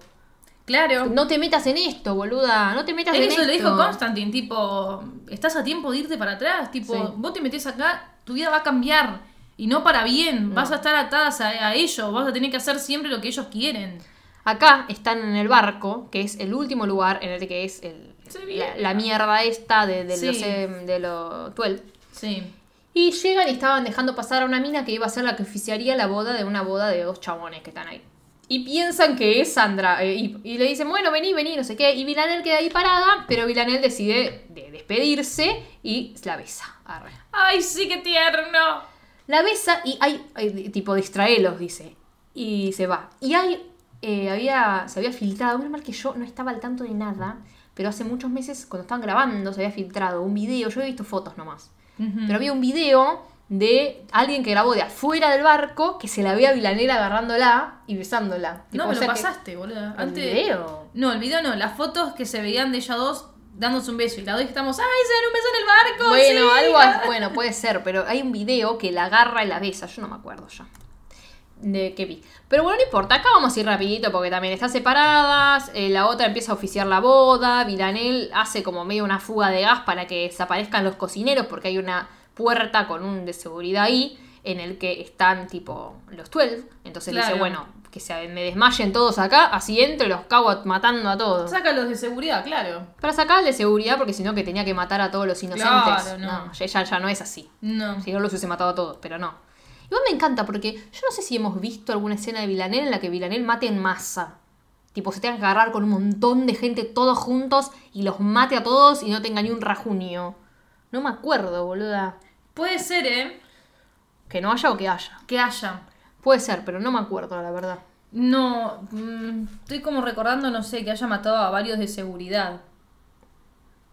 Claro. No te metas en esto, boluda, no te metas en Eso esto. lo dijo Constantine, tipo, estás a tiempo de irte para atrás, tipo, Sí. vos te metés acá, tu vida va a cambiar y no para bien, vas a estar atadas a, a ellos, vas a tener que hacer siempre lo que ellos quieren. Acá están en el barco, que es el último lugar en el que es el, la mierda esta de, de Sí. los, em, de los 12. Sí. Y llegan y estaban dejando pasar a una mina que iba a ser la que oficiaría la boda de una boda de dos chabones que están ahí. Y piensan que es Sandra. eh, y, y le dicen, bueno, vení, vení, no sé qué. Y Villanel queda ahí parada, pero Villanel decide de despedirse y la besa. Arre. Ay, sí, qué tierno. La besa y hay, hay- tipo, distraelos, dice. Y se va. Y hay, eh, había, se había filtrado, menos mal que yo no estaba al tanto de nada, pero hace muchos meses, cuando estaban grabando, se había filtrado un video, yo he visto fotos nomás. Pero había un video de alguien que grabó de afuera del barco que se la ve a Vilanela agarrándola y besándola. Tipo, No, me lo que- pasaste, boludo. ¿El Antes... video? No, el video no, las fotos que se veían de ellas dos dándose un beso y las dos estamos, ay, se dan un beso en el barco. Bueno, sí". algo bueno, puede ser, pero hay un video que la agarra y la besa, yo no me acuerdo ya. De vi. Pero bueno, no importa, acá vamos a ir rapidito porque también están separadas, eh, la otra empieza a oficiar la boda, Vilanel hace como medio una fuga de gas para que desaparezcan los cocineros porque hay una puerta con un de seguridad ahí en el que están tipo los 12, entonces Claro. dice, bueno, que se me desmayen todos acá, así entro y los cago matando a todos. Sácalos de seguridad, claro. Para sacarle seguridad porque si no que tenía que matar a todos los inocentes. Claro, no. ya, ya- ya no es así. No. Si no los hubiese matado a todos, pero no. Igual me encanta porque yo no sé si hemos visto alguna escena de Villanel en la que Villanel mate en masa. Tipo, se tenga que agarrar con un montón de gente todos juntos y los mate a todos y no tenga ni un rajunio. No me acuerdo, boluda. Puede ser, ¿eh? Que no haya o que haya. Que haya. Puede ser, pero no me acuerdo, la verdad. No, mm, estoy como recordando, no sé, que haya matado a varios de seguridad.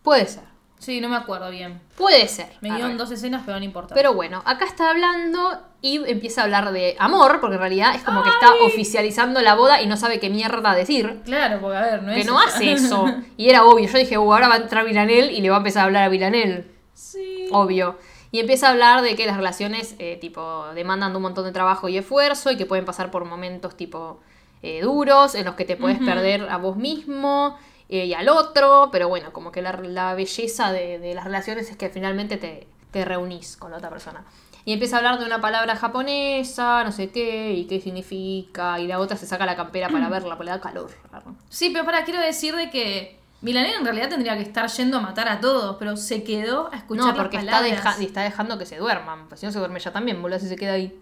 Puede ser. Sí, no me acuerdo bien. Puede ser. Me dieron dos escenas, pero no importa. Pero bueno, acá está hablando y empieza a hablar de amor, porque en realidad es como que está oficializando la boda y no sabe qué mierda decir. Claro, porque a ver, no Que es. no esa. hace eso. [laughs] Y era obvio. Yo dije, "Uh, ahora va a entrar Vilanel y le va a empezar a hablar a Vilanel. sí. Obvio. Y empieza a hablar de que las relaciones, eh, tipo, demandan de un montón de trabajo y esfuerzo y que pueden pasar por momentos, tipo, eh, duros, en los que te puedes perder a vos mismo eh, y al otro. Pero bueno, como que la, la belleza de, de las relaciones es que finalmente te, te reunís con la otra persona. Y empieza a hablar de una palabra japonesa, no sé qué, y qué significa. Y la otra se saca la campera para [clears throat] verla, porque le da calor. Sí, pero para, quiero decir de que Milanel en realidad tendría que estar yendo a matar a todos, pero se quedó a escuchar No, porque las está, deja- está dejando que se duerman. Pues si no se duerme ella también, boludo, si se queda ahí.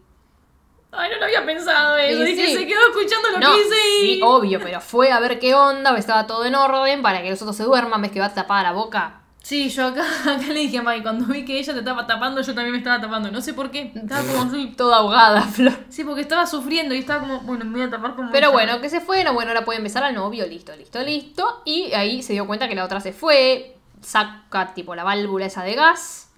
Ay, no lo había pensado eso. Dije, sí. se quedó escuchando lo No, que hice y... sí, obvio, pero fue a ver qué onda, estaba todo en orden para que los otros se duerman, ves que va tapada la boca. Sí, yo acá, [laughs] acá le dije a Mike, cuando vi que ella te estaba tapando, yo también me estaba tapando. No sé por qué. Estaba como así. [laughs] Toda ahogada, Flor. Sí, porque estaba sufriendo y estaba como, bueno, me voy a tapar como. Pero bueno, que se fueron, bueno, ahora pueden besar al novio, listo, listo, listo. Y ahí se dio cuenta que la otra se fue, saca tipo la válvula esa de gas.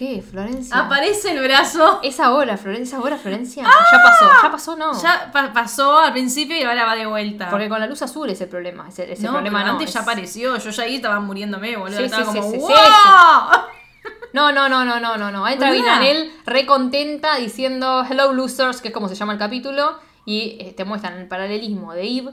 ¿Qué, Florencia? Aparece el brazo. ¿Es ahora, Florencia? ¿Ahora, Florencia? Ya pasó, ya pasó, no. Ya pa- pasó al principio y ahora va de vuelta. Porque con la luz azul es el problema, no, pero no. antes ya es- apareció. Yo ya ahí estaba muriéndome, boludo. Sí, estaba sí, como, sí, [laughs] No, no, no, no, no, no, no. Entra Boluda. Villanel re contenta diciendo Hello Losers, que es como se llama el capítulo, y eh, te muestran el paralelismo de Eve,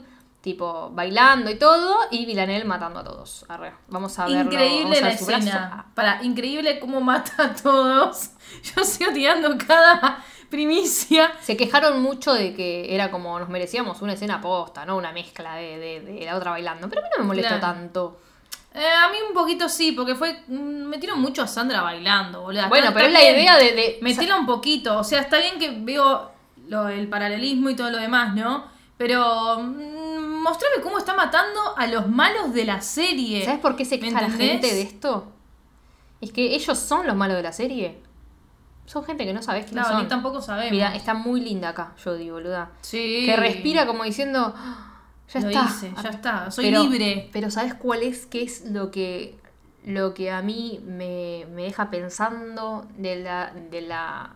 tipo bailando y todo, y Villanel matando a todos. Arre, vamos a verlo. Increíble la ver escena. Para, increíble cómo mata a todos. [laughs] Yo sigo tirando cada primicia. Se quejaron mucho de que era como nos merecíamos una escena posta, ¿no? Una mezcla de, de- de la otra bailando. Pero a mí no me molestó Claro. tanto. Eh, a mí un poquito sí, porque fue. mm, Metieron mucho a Sandra bailando, boludo. Bueno, pero es la idea de. de Metela un poquito. O sea, está bien que veo lo, el paralelismo y todo lo demás, ¿no? Pero. Mostrame cómo está matando a los malos de la serie. ¿Sabes por qué se ¿Me queja la gente de esto? Es que ellos son los malos de la serie. Son gente que no sabes quiénes No, son. ni tampoco sabemos. Mira, está muy linda acá, Jodie, boluda. Sí. Que respira como diciendo, "Ah, ya Lo está. hice, ya está, soy Pero- libre. Pero ¿sabes cuál es? ¿Qué es lo que, lo que a mí me, me deja pensando de la, de la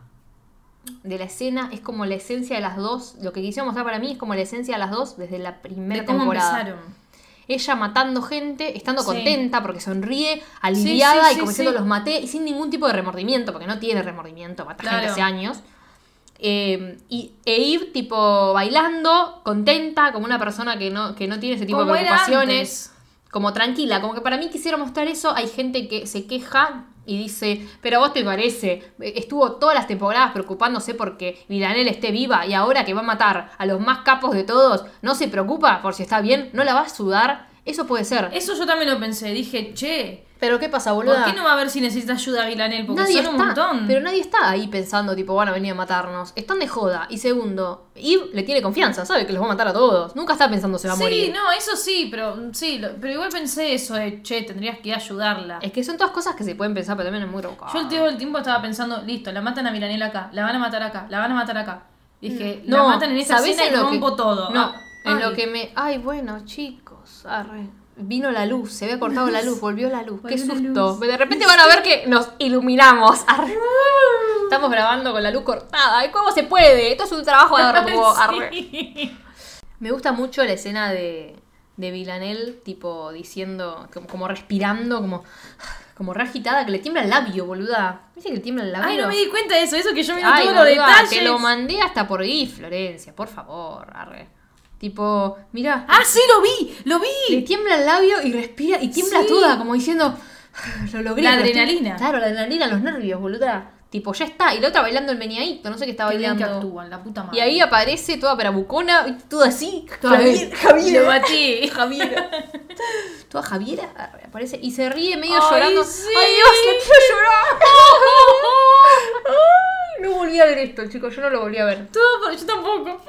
de la escena? Es como la esencia de las dos. Lo que quisieron mostrar para mí es como la esencia de las dos desde la primera De cómo temporada. empezaron. Ella matando gente, estando Sí. contenta porque sonríe, aliviada Sí, sí, y como diciendo los maté y sin ningún tipo de remordimiento, porque no tiene remordimiento, mata gente hace años. Eh, y e Eve, tipo, bailando, contenta, como una persona que no, que no tiene ese tipo Como de preocupaciones. Como tranquila, como que para mí quisiera mostrar eso. Hay gente que se queja y dice, pero a vos te parece, estuvo todas las temporadas preocupándose porque Villanelle esté viva y ahora que va a matar a los más capos de todos, no se preocupa por si está bien, no la va a sudar. Eso puede ser. Eso yo también lo pensé. Dije, che, Pero ¿qué pasa, boluda? ¿por qué no va a ver si necesita ayuda Vilanel? Porque Nadie son está, un montón. pero nadie está ahí pensando, tipo, van a venir a matarnos. Están de joda. Y segundo, Eve le tiene confianza, sabe que los va a matar a todos. Nunca está pensando se va a sí, morir. no, eso sí, pero sí, lo- pero igual pensé eso de, che, tendrías que ayudarla. Es que son todas cosas que se pueden pensar, pero también es muy rebuscado. Yo el todo el tiempo estaba pensando, listo, la matan a Miranela acá, la van a matar acá, la van a matar acá. Dije, la No, matan en ¿sabés escena y que- rompo todo. No, Ah, en ay. lo que me. Ay, bueno, chicos, arre. Vino la luz, se había cortado la luz, volvió la luz. Qué Volvió susto. luz. De repente van a ver que nos iluminamos. [laughs] arre. [laughs] Estamos grabando con la luz cortada. ¿Y cómo se puede? Esto es un trabajo de [laughs] arre. Sí. Me gusta mucho la escena de, de Villanelle, tipo diciendo, como, como respirando, como, como re agitada, que le tiembla el labio, boluda. ¿Viste que le tiembla el labio? Ay, no me di cuenta de eso, eso que yo miro Ay, todos los detalles. te lo mandé hasta por ahí, Florencia, por favor, arre. Tipo, mira, Ah, sí, lo vi, lo le vi. tiembla el labio y respira y tiembla Sí. toda, como diciendo, lo logré. La adrenalina. Claro, la adrenalina, los nervios, boluda. Tipo, ya está. Y la otra bailando el meneadito, no sé qué está Qué bailando. que actúan, la puta madre. Y ahí aparece toda perabucona, toda así. Toda Javier. Javier. Lo batí. [laughs] Javiera. Toda Javiera aparece y se ríe medio Ay, llorando. sí. ¡Ay, Dios, le quiero llorar! No volví a ver esto, chicos, yo no lo volví a ver. Todo yo tampoco.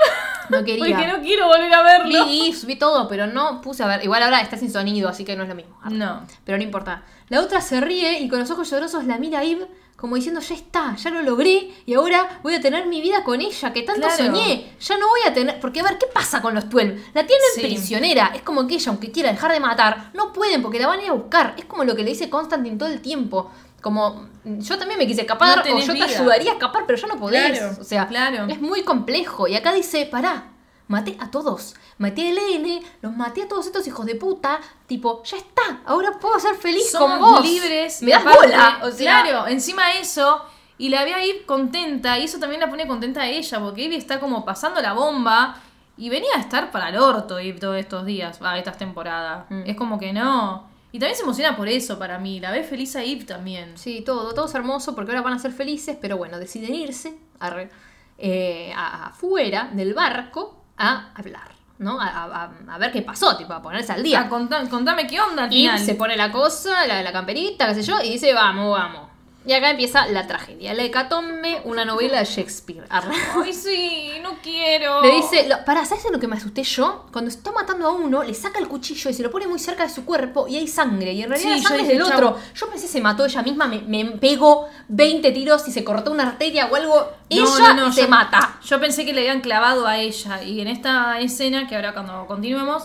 No quería. [laughs] Porque no quiero volver a verlo. Vi vi todo, pero no puse a ver. Igual ahora está sin sonido, así que no es lo mismo. No. Pero no importa. La otra se ríe y con los ojos llorosos la mira a Eve como diciendo, ya está, ya lo logré y ahora voy a tener mi vida con ella, que tanto Claro. soñé. Ya no voy a tener... Porque a ver, ¿qué pasa con los 12? La tienen Sí. prisionera. Es como que ella, aunque quiera dejar de matar, no pueden porque la van a ir a buscar. Es como lo que le dice Constantine todo el tiempo. Como, yo también me quise escapar No o yo te ayudaría a escapar, pero yo no podés. Claro, o sea, claro. es muy complejo. Y acá dice, pará, maté a todos. Maté a Elene, los maté a todos estos hijos de puta. Tipo, ya está, ahora puedo ser feliz Somos con vos. libres. Me das aparte, bola. O sea, claro, encima de eso. Y la ve ahí contenta. Y eso también la pone contenta a ella. Porque Ivy está como pasando la bomba. Y venía a estar para el orto Eve todos estos días. Va, estas temporadas. Mm. Es como que no. Y también se emociona por eso para mí. La ve feliz a Eve también. Sí, todo, todo es hermoso porque ahora van a ser felices, pero bueno, deciden irse arre, eh, a- afuera del barco a hablar, ¿no? A, a- a- a ver qué pasó, tipo, a ponerse al día. Ah, contá- contame qué onda al Y se pone la cosa, la, la camperita, qué sé yo, y dice, vamos, vamos. Y acá empieza la tragedia, la hecatombe, una novela de Shakespeare. Ay, sí, no quiero. Le dice, lo, para, ¿sabes lo que me asusté yo? Cuando está matando a uno, le saca el cuchillo y se lo pone muy cerca de su cuerpo y hay sangre. Y en realidad Sí, la sangre es del otro. Yo pensé se mató ella misma, me, me pegó 20 tiros y se cortó una arteria o algo. No, ella no, no, se yo- mata. Yo pensé que le habían clavado a ella. Y en esta escena, que ahora cuando continuemos,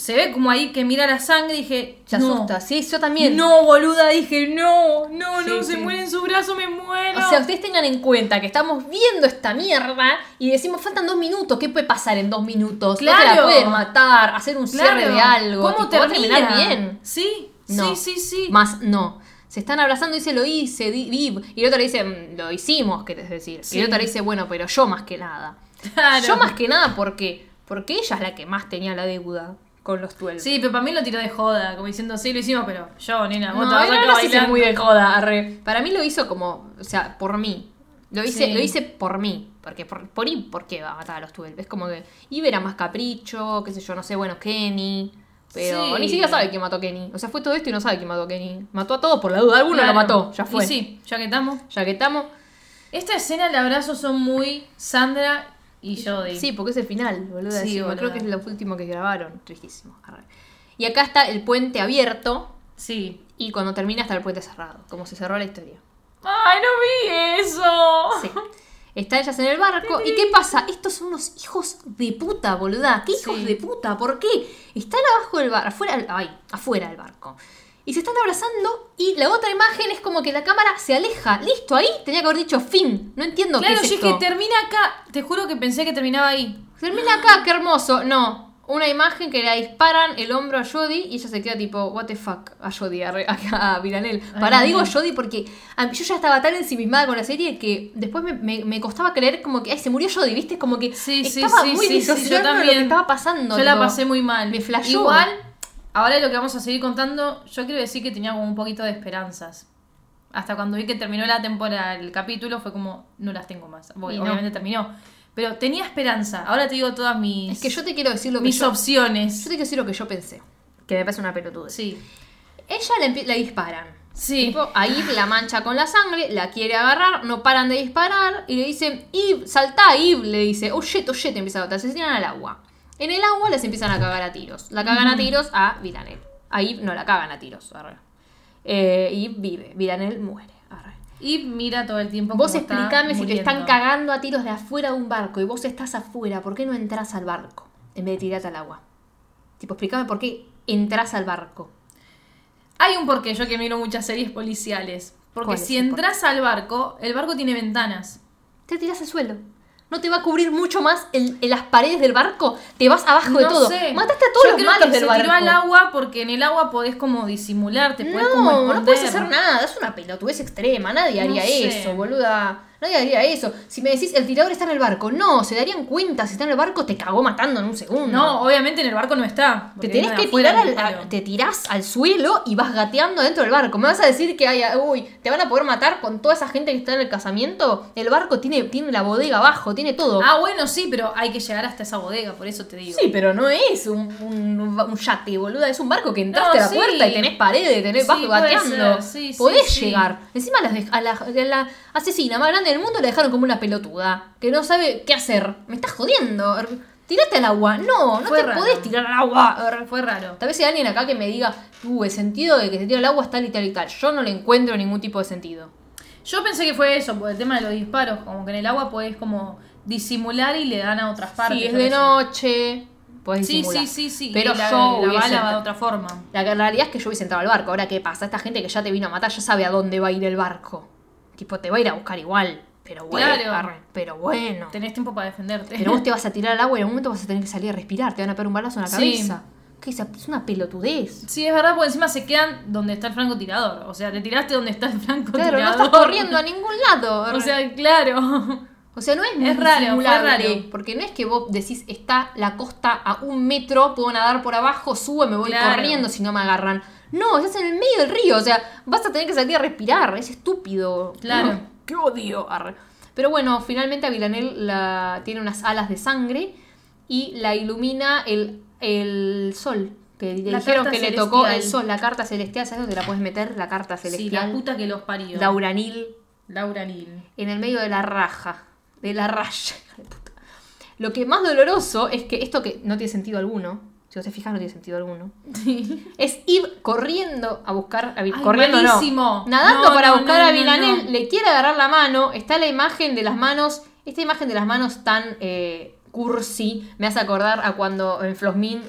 se ve como ahí que mira la sangre. Dije, Se no. asusta, sí, yo también. No, boluda, dije, no, no, no, Sí, se sí. muere en su brazo, me muero. O sea, ustedes tengan en cuenta que estamos viendo esta mierda y decimos, faltan dos minutos, ¿qué puede pasar en dos minutos? No te la Claro. pueden matar, hacer un Claro. cierre de algo. ¿Cómo tipo, va a termina? terminar bien? Sí, No. sí, sí, sí. Más no. Se están abrazando y dice lo hice, Viv. Y el otro le dice, "Mm, lo hicimos, querés decir. Sí. Y el otro le dice, bueno, pero yo más que nada. Claro. Yo más que nada porque porque ella es la que más tenía la deuda con los 12. Sí, pero para mí lo tiró de joda, como diciendo, sí, lo hicimos, pero yo, nena, vos No, te vas bailando. muy de joda, arre. Para mí lo hizo como, o sea, por mí. Lo hice, Sí. lo hice por mí. Porque por, por I, ¿por qué va a matar a los 12? Es como que Ibe era más capricho, qué sé yo, no sé, bueno, Kenny. Pero Sí. ni siquiera sabe quién mató a Kenny. O sea, fue todo esto y no sabe quién mató a Kenny. Mató a todos por la duda. Alguno Claro. lo mató, ya fue. Y sí, ya que estamos. Ya que estamos. Esta escena, el abrazo son muy Sandra y Jodie. Sí, porque es el final, boludo. Sí. Creo que es lo último que grabaron. Tristísimo. Y acá está el puente abierto. Sí. Y cuando termina está el puente cerrado. Como se cerró la historia. Ay, no vi eso. Sí. Están ellas en el barco. ¿Y qué pasa? Estos son unos hijos de puta, boluda. ¿Qué hijos Sí. de puta? ¿Por qué? Están abajo del barco, afuera, ay, afuera del barco. Y se están abrazando y la otra imagen es como que la cámara se aleja. Listo, ahí tenía que haber dicho fin. No entiendo Claro, qué es yo esto. dije, termina acá. Te juro que pensé que terminaba ahí. Termina acá, qué hermoso. No. Una imagen que le disparan el hombro a Jodie y ella se queda tipo, what the fuck, a Jodie, a, a, a Villanelle. Pará, Ay. digo Jodie porque a yo ya estaba tan ensimismada con la serie que después me, me- me costaba creer como que, ay, se murió Jodie, ¿viste? Como que Sí, estaba sí, muy sí, sí, yo lo también. que estaba pasando. Yo la pasé muy mal. Me flashó. Igual, ahora lo que vamos a seguir contando, yo quiero decir que tenía como un poquito de esperanzas. Hasta cuando vi que terminó la temporada, el capítulo, fue como, no las tengo más. Porque Y no. obviamente terminó. Pero tenía esperanza. Ahora te digo todas mis, Es que yo te quiero decir lo que mis yo, opciones. yo te quiero decir lo que yo pensé. Que me parece una pelotuda. Sí. Ella le, le disparan. Sí. Tipo, ahí la mancha con la sangre, la quiere agarrar, no paran de disparar y le dicen, Eve, saltá, Eve, le dice, oh shit, oh shit, empieza a botar, se tiran al agua. En el agua les empiezan a cagar a tiros. La cagan a tiros a Villanelle. A Eve no la cagan a tiros. arre. Eh, Eve vive, Villanelle muere. arre. Y mira todo el tiempo. Vos explícame si te están cagando a tiros de afuera de un barco y vos estás afuera, ¿por qué no entras al barco en vez de tirarte al agua? Tipo, explícame por qué entras al barco. Hay un porqué, yo que miro muchas series policiales. Porque ¿Cuál es si entras al barco, el barco tiene ventanas. te tiras al suelo. No te va a cubrir mucho más el, en las paredes del barco. Te vas abajo de todo. sé. Mataste a todos Yo los creo malos que del se barco. tiró al agua porque en el agua podés como disimular, te podés como No, esconder. no puedes hacer nada. Es una pelotudez extrema. Nadie No haría sé. eso, boluda. Nadie haría eso. Si me decís el tirador está en el barco, no, se darían cuenta. Si está en el barco, te cagó matando en un segundo. No, obviamente en el barco no está. Te tenés que tirar al, a- te tirás al suelo y vas gateando dentro del barco. ¿Me vas a decir que hay, uy, te van a poder matar con toda esa gente que está en el casamiento? El barco tiene, tiene la bodega abajo, tiene todo. Ah, bueno, sí, pero hay que llegar hasta esa bodega, por eso te digo. Sí, pero no es un, un, un yate, boluda. Es un barco que entraste No, a la sí. puerta y tenés paredes, tenés Sí, vas gateando. sí, Podés llegar. Encima las a la, a la asesina más grande del mundo la dejaron como una pelotuda. Que no sabe qué hacer. Me estás jodiendo. Tirate al agua. No, no Fue te raro. podés tirar al agua. Fue raro. Tal vez hay alguien acá que me diga, uh, el sentido de que se tira al agua es tal y tal y tal. Yo no le encuentro ningún tipo de sentido. Yo pensé que fue eso, por el tema de los disparos, como que en el agua podés como disimular y le dan a otras partes. Si es de noche, podés Sí, disimular. sí, sí, sí. Pero la, yo la bala va de otra forma. La realidad es que yo hubiese entrado al barco. Ahora, ¿qué pasa? Esta gente que ya te vino a matar ya sabe a dónde va a ir el barco. Tipo, te va a ir a buscar igual. Pero bueno. Claro. arre, pero bueno. Tenés tiempo para defenderte. Pero vos te [laughs] vas a tirar al agua y en un momento vas a tener que salir a respirar. Te van a pegar un balazo en la Sí. cabeza. ¿Qué es? Es una pelotudez. Sí, es verdad, porque encima se quedan donde está el francotirador. O sea, te tiraste donde está el francotirador. Claro, no estás corriendo a ningún lado. arre. O sea, claro. O sea, no es, Es raro. Porque no es que vos decís, está la costa a un metro, puedo nadar por abajo, sube, me voy Claro. corriendo si no me agarran. No, estás en el medio del río, o sea, vas a tener que salir a respirar, es estúpido. Claro. No, ¡Qué odio! Arre. Pero bueno, finalmente a Villanelle la, tiene unas alas de sangre y la ilumina el, el sol. Que le La dijeron que le tocó el sol, la carta celestial, ¿sabes dónde la puedes meter? La carta Sí, celestial. la puta que los parió. Dauranil Laura Nil. en el medio de la raja, de la raya. Lo que más doloroso es que esto que no tiene sentido alguno, si vos te fijas no tiene sentido alguno, es ir corriendo a buscar a Ay, corriendo malísimo. no, nadando No, para no, buscar no, a no. le quiere agarrar la mano, está la imagen de las manos, esta imagen de las manos tan eh, cursi, me hace acordar a cuando en Flosmin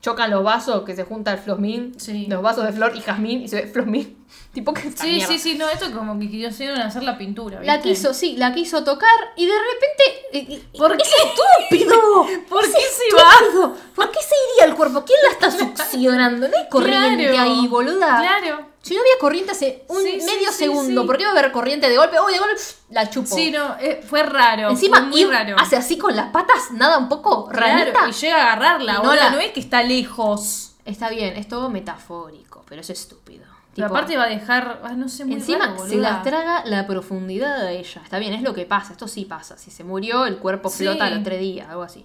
chocan los vasos, que se junta el Flosmin, Sí. los vasos de flor y jazmín, y se ve Flosmin, [laughs] tipo que Sí, mierda. sí, sí, no, esto como que quisieron hacer la pintura. La quiso, sí, la quiso tocar y de repente. eh, eh, ¿Por ¡Es qué? estúpido! [laughs] ¿Por ¡Es qué se va? ¿Por qué se iría el cuerpo? ¿Quién la está succionando? No hay corriente Claro. ahí, boluda. Claro. Si no había corriente hace un Sí, medio sí, segundo, sí. ¿por qué va a haber corriente de golpe? ¡Uy, de golpe! La chupo. Sí, no, eh, fue raro. Encima, fue muy raro. hace así con las patas, nada un poco rarita. y llega a agarrarla. No la- no es que está lejos. Está bien, es todo metafórico, pero es estúpido. Tipo, aparte va a dejar. Ay, no sé, muy Encima raro, se las traga la profundidad de ella. Está bien, es lo que pasa. Esto sí pasa. Si se murió, el cuerpo flota a los tres días, algo así.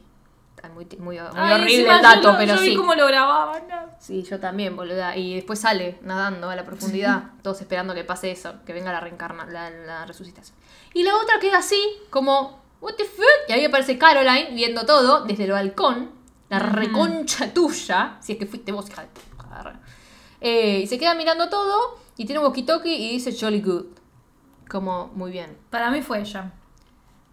Muy, muy, muy Ay, horrible el dato, yo lo- pero yo vi sí. cómo lo grababan. no. Sí, yo también, boluda. Y después sale nadando a la profundidad, todos esperando que pase eso, que venga la reencarna, la, la resucitación. Y la otra queda así, como, what the fuck? Y ahí aparece Caroline viendo todo desde el balcón, la reconcha tuya, si es que fuiste vos, hija de puta. Eh, y se queda mirando todo y tiene un walkie-talkie y dice Jolly Good. Como, muy bien. Para mí fue ella.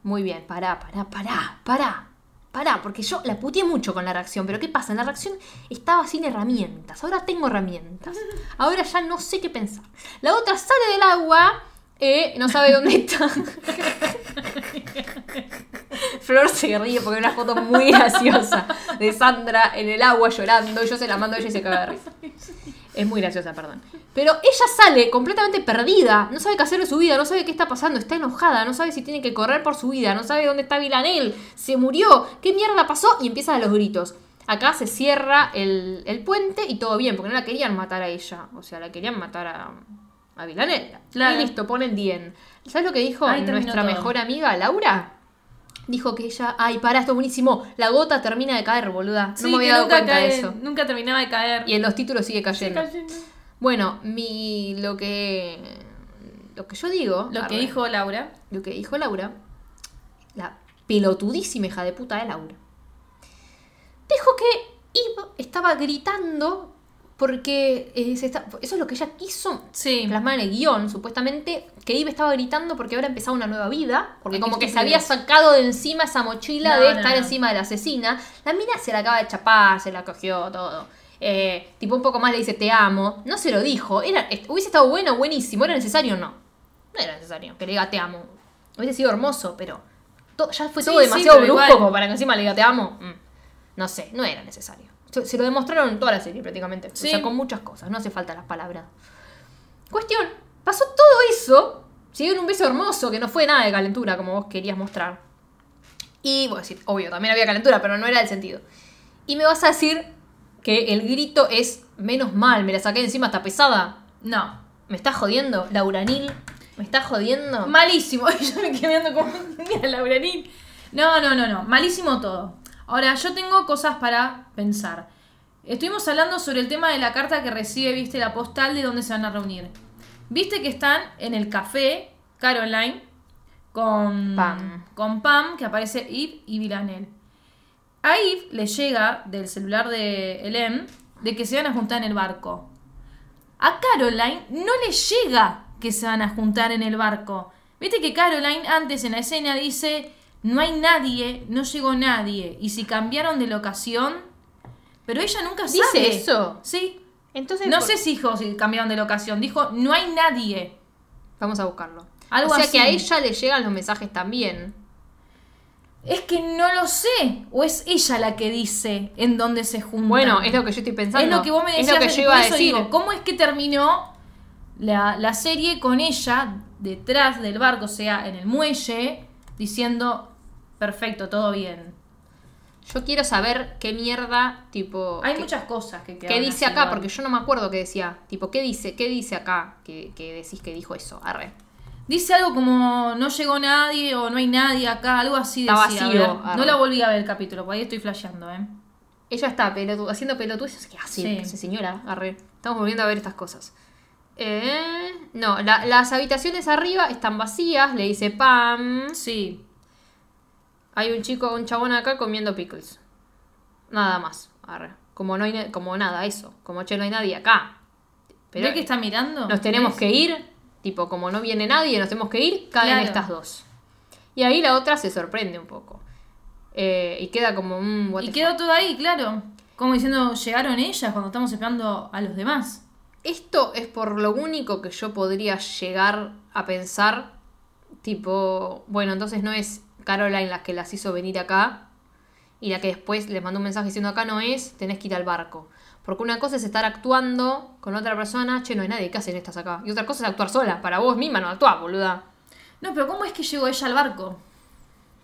Muy bien, pará, pará, pará, pará. Pará, porque yo la puteé mucho con la reacción, pero ¿qué pasa? En la reacción estaba sin herramientas, ahora tengo herramientas. Ahora ya no sé qué pensar. La otra sale del agua, eh, no sabe dónde está. [laughs] Flor se ríe porque hay una foto muy graciosa de Sandra en el agua llorando, yo se la mando a ella y se caga de. Es muy graciosa, perdón. Pero ella sale completamente perdida, no sabe qué hacer de su vida, no sabe qué está pasando, está enojada, no sabe si tiene que correr por su vida, no sabe dónde está Vilanel, se murió, qué mierda pasó y empiezan los gritos. Acá se cierra el, el puente y todo bien, porque no la querían matar a ella, o sea, la querían matar a, a Vilanel. Claro. Y listo, ponen 10. ¿Sabes lo que dijo Ahí nuestra mejor amiga, Laura? Dijo que ella, ay, pará, esto es buenísimo, la gota termina de caer, boluda. No Sí, me había dado nunca cuenta de eso. Nunca terminaba de caer. Y en los títulos sigue cayendo. Cayendo. Bueno, mi lo que lo que yo digo, Lo que dijo Laura. lo que dijo Laura, la pelotudísima hija de puta de Laura, dijo que Eve estaba gritando porque eh, se está- eso es lo que ella quiso Sí. plasmar en el guion, supuestamente, que Eve estaba gritando porque ahora empezado una nueva vida, porque como que se había sacado de encima esa mochila No, de estar no. encima de la asesina. La mina se la acaba de chapar, se la cogió todo. Eh, tipo un poco más le dice te amo. No se lo dijo. Era, hubiese estado bueno, buenísimo. ¿Era necesario? No. No era necesario que le diga te amo. Hubiese sido hermoso, pero to- ya fue todo sí, demasiado brusco como para que encima le diga te amo. Mm. No sé, no era necesario. Se, se lo demostraron en toda la serie prácticamente. Sí. O sea, con muchas cosas. No hace falta las palabras. Cuestión, pasó todo eso. Se dieron un beso hermoso que no fue nada de calentura como vos querías mostrar. Y, bueno, decir, obvio, también había calentura, pero no era el sentido. Y me vas a decir que el grito es menos mal, me la saqué encima, está pesada. No. ¿Me estás jodiendo? Lauranil, ¿me estás jodiendo? Malísimo. [laughs] Yo me quedé viendo como. Mira, Lauranín. No, no, no, no. Malísimo todo. Ahora, yo tengo cosas para pensar. Estuvimos hablando sobre el tema de la carta que recibe, viste, la postal de dónde se van a reunir. Viste que están en el café Caroline con Pam. con Pam, que aparece Eve y Villanel. A Eve le llega del celular de Helen de que se van a juntar en el barco. A Caroline no le llega que se van a juntar en el barco. Viste que Caroline antes en la escena dice, no hay nadie, no llegó nadie. Y si cambiaron de locación, pero ella nunca ¿Dice sabe. eso? Sí. Entonces, No por- sé si dijo si cambiaron de locación. Dijo, no hay nadie. Vamos a buscarlo. Algo o sea así. que a ella le llegan los mensajes también. Es que no lo sé. O es ella la que dice en dónde se juntan. Bueno, es lo que yo estoy pensando. Es lo que vos me Es decías. lo que yo iba a decir. digo, ¿cómo es que terminó la, la serie con ella detrás del barco, o sea, en el muelle, diciendo, perfecto, todo bien? Yo quiero saber qué mierda, tipo. Hay muchas cosas que ¿Qué dice acá? igual. Porque yo no me acuerdo qué decía. Tipo, ¿qué dice? ¿Qué dice acá? Que, que decís que dijo eso. Arre. Dice algo como, no llegó nadie o no hay nadie acá, algo así Está decía. vacío, ver. No la volví a ver el capítulo, por ahí estoy flasheando, ¿eh? Ella está pelotu- haciendo pelotudes. ¿Qué hace? Sí. Esa señora, arre. Estamos volviendo a ver estas cosas. Eh, no, la- las habitaciones arriba están vacías, le dice Pam. Sí. Hay un chico, un chabón acá comiendo pickles. Nada más. Arre. Como no hay como nada, eso. Como che, no hay nadie acá. Pero ¿Ve que está mirando? nos tenemos que ir. Tipo, como no viene nadie, nos tenemos que ir, caen Claro. estas dos. Y ahí la otra se sorprende un poco. Eh, y queda como un Y quedó todo ahí, claro. Como diciendo, llegaron ellas cuando estamos esperando a los demás. Esto es por lo único que yo podría llegar a pensar. Tipo, bueno, entonces no es Caroline la que las hizo venir acá. Y la que después les mandó un mensaje diciendo acá no es, tenés que ir al barco. Porque una cosa es estar actuando con otra persona, che, no hay nadie, ¿qué hacen estas acá? Y otra cosa es actuar sola, para vos misma no actuás, boluda. No, pero ¿cómo es que llegó ella al barco?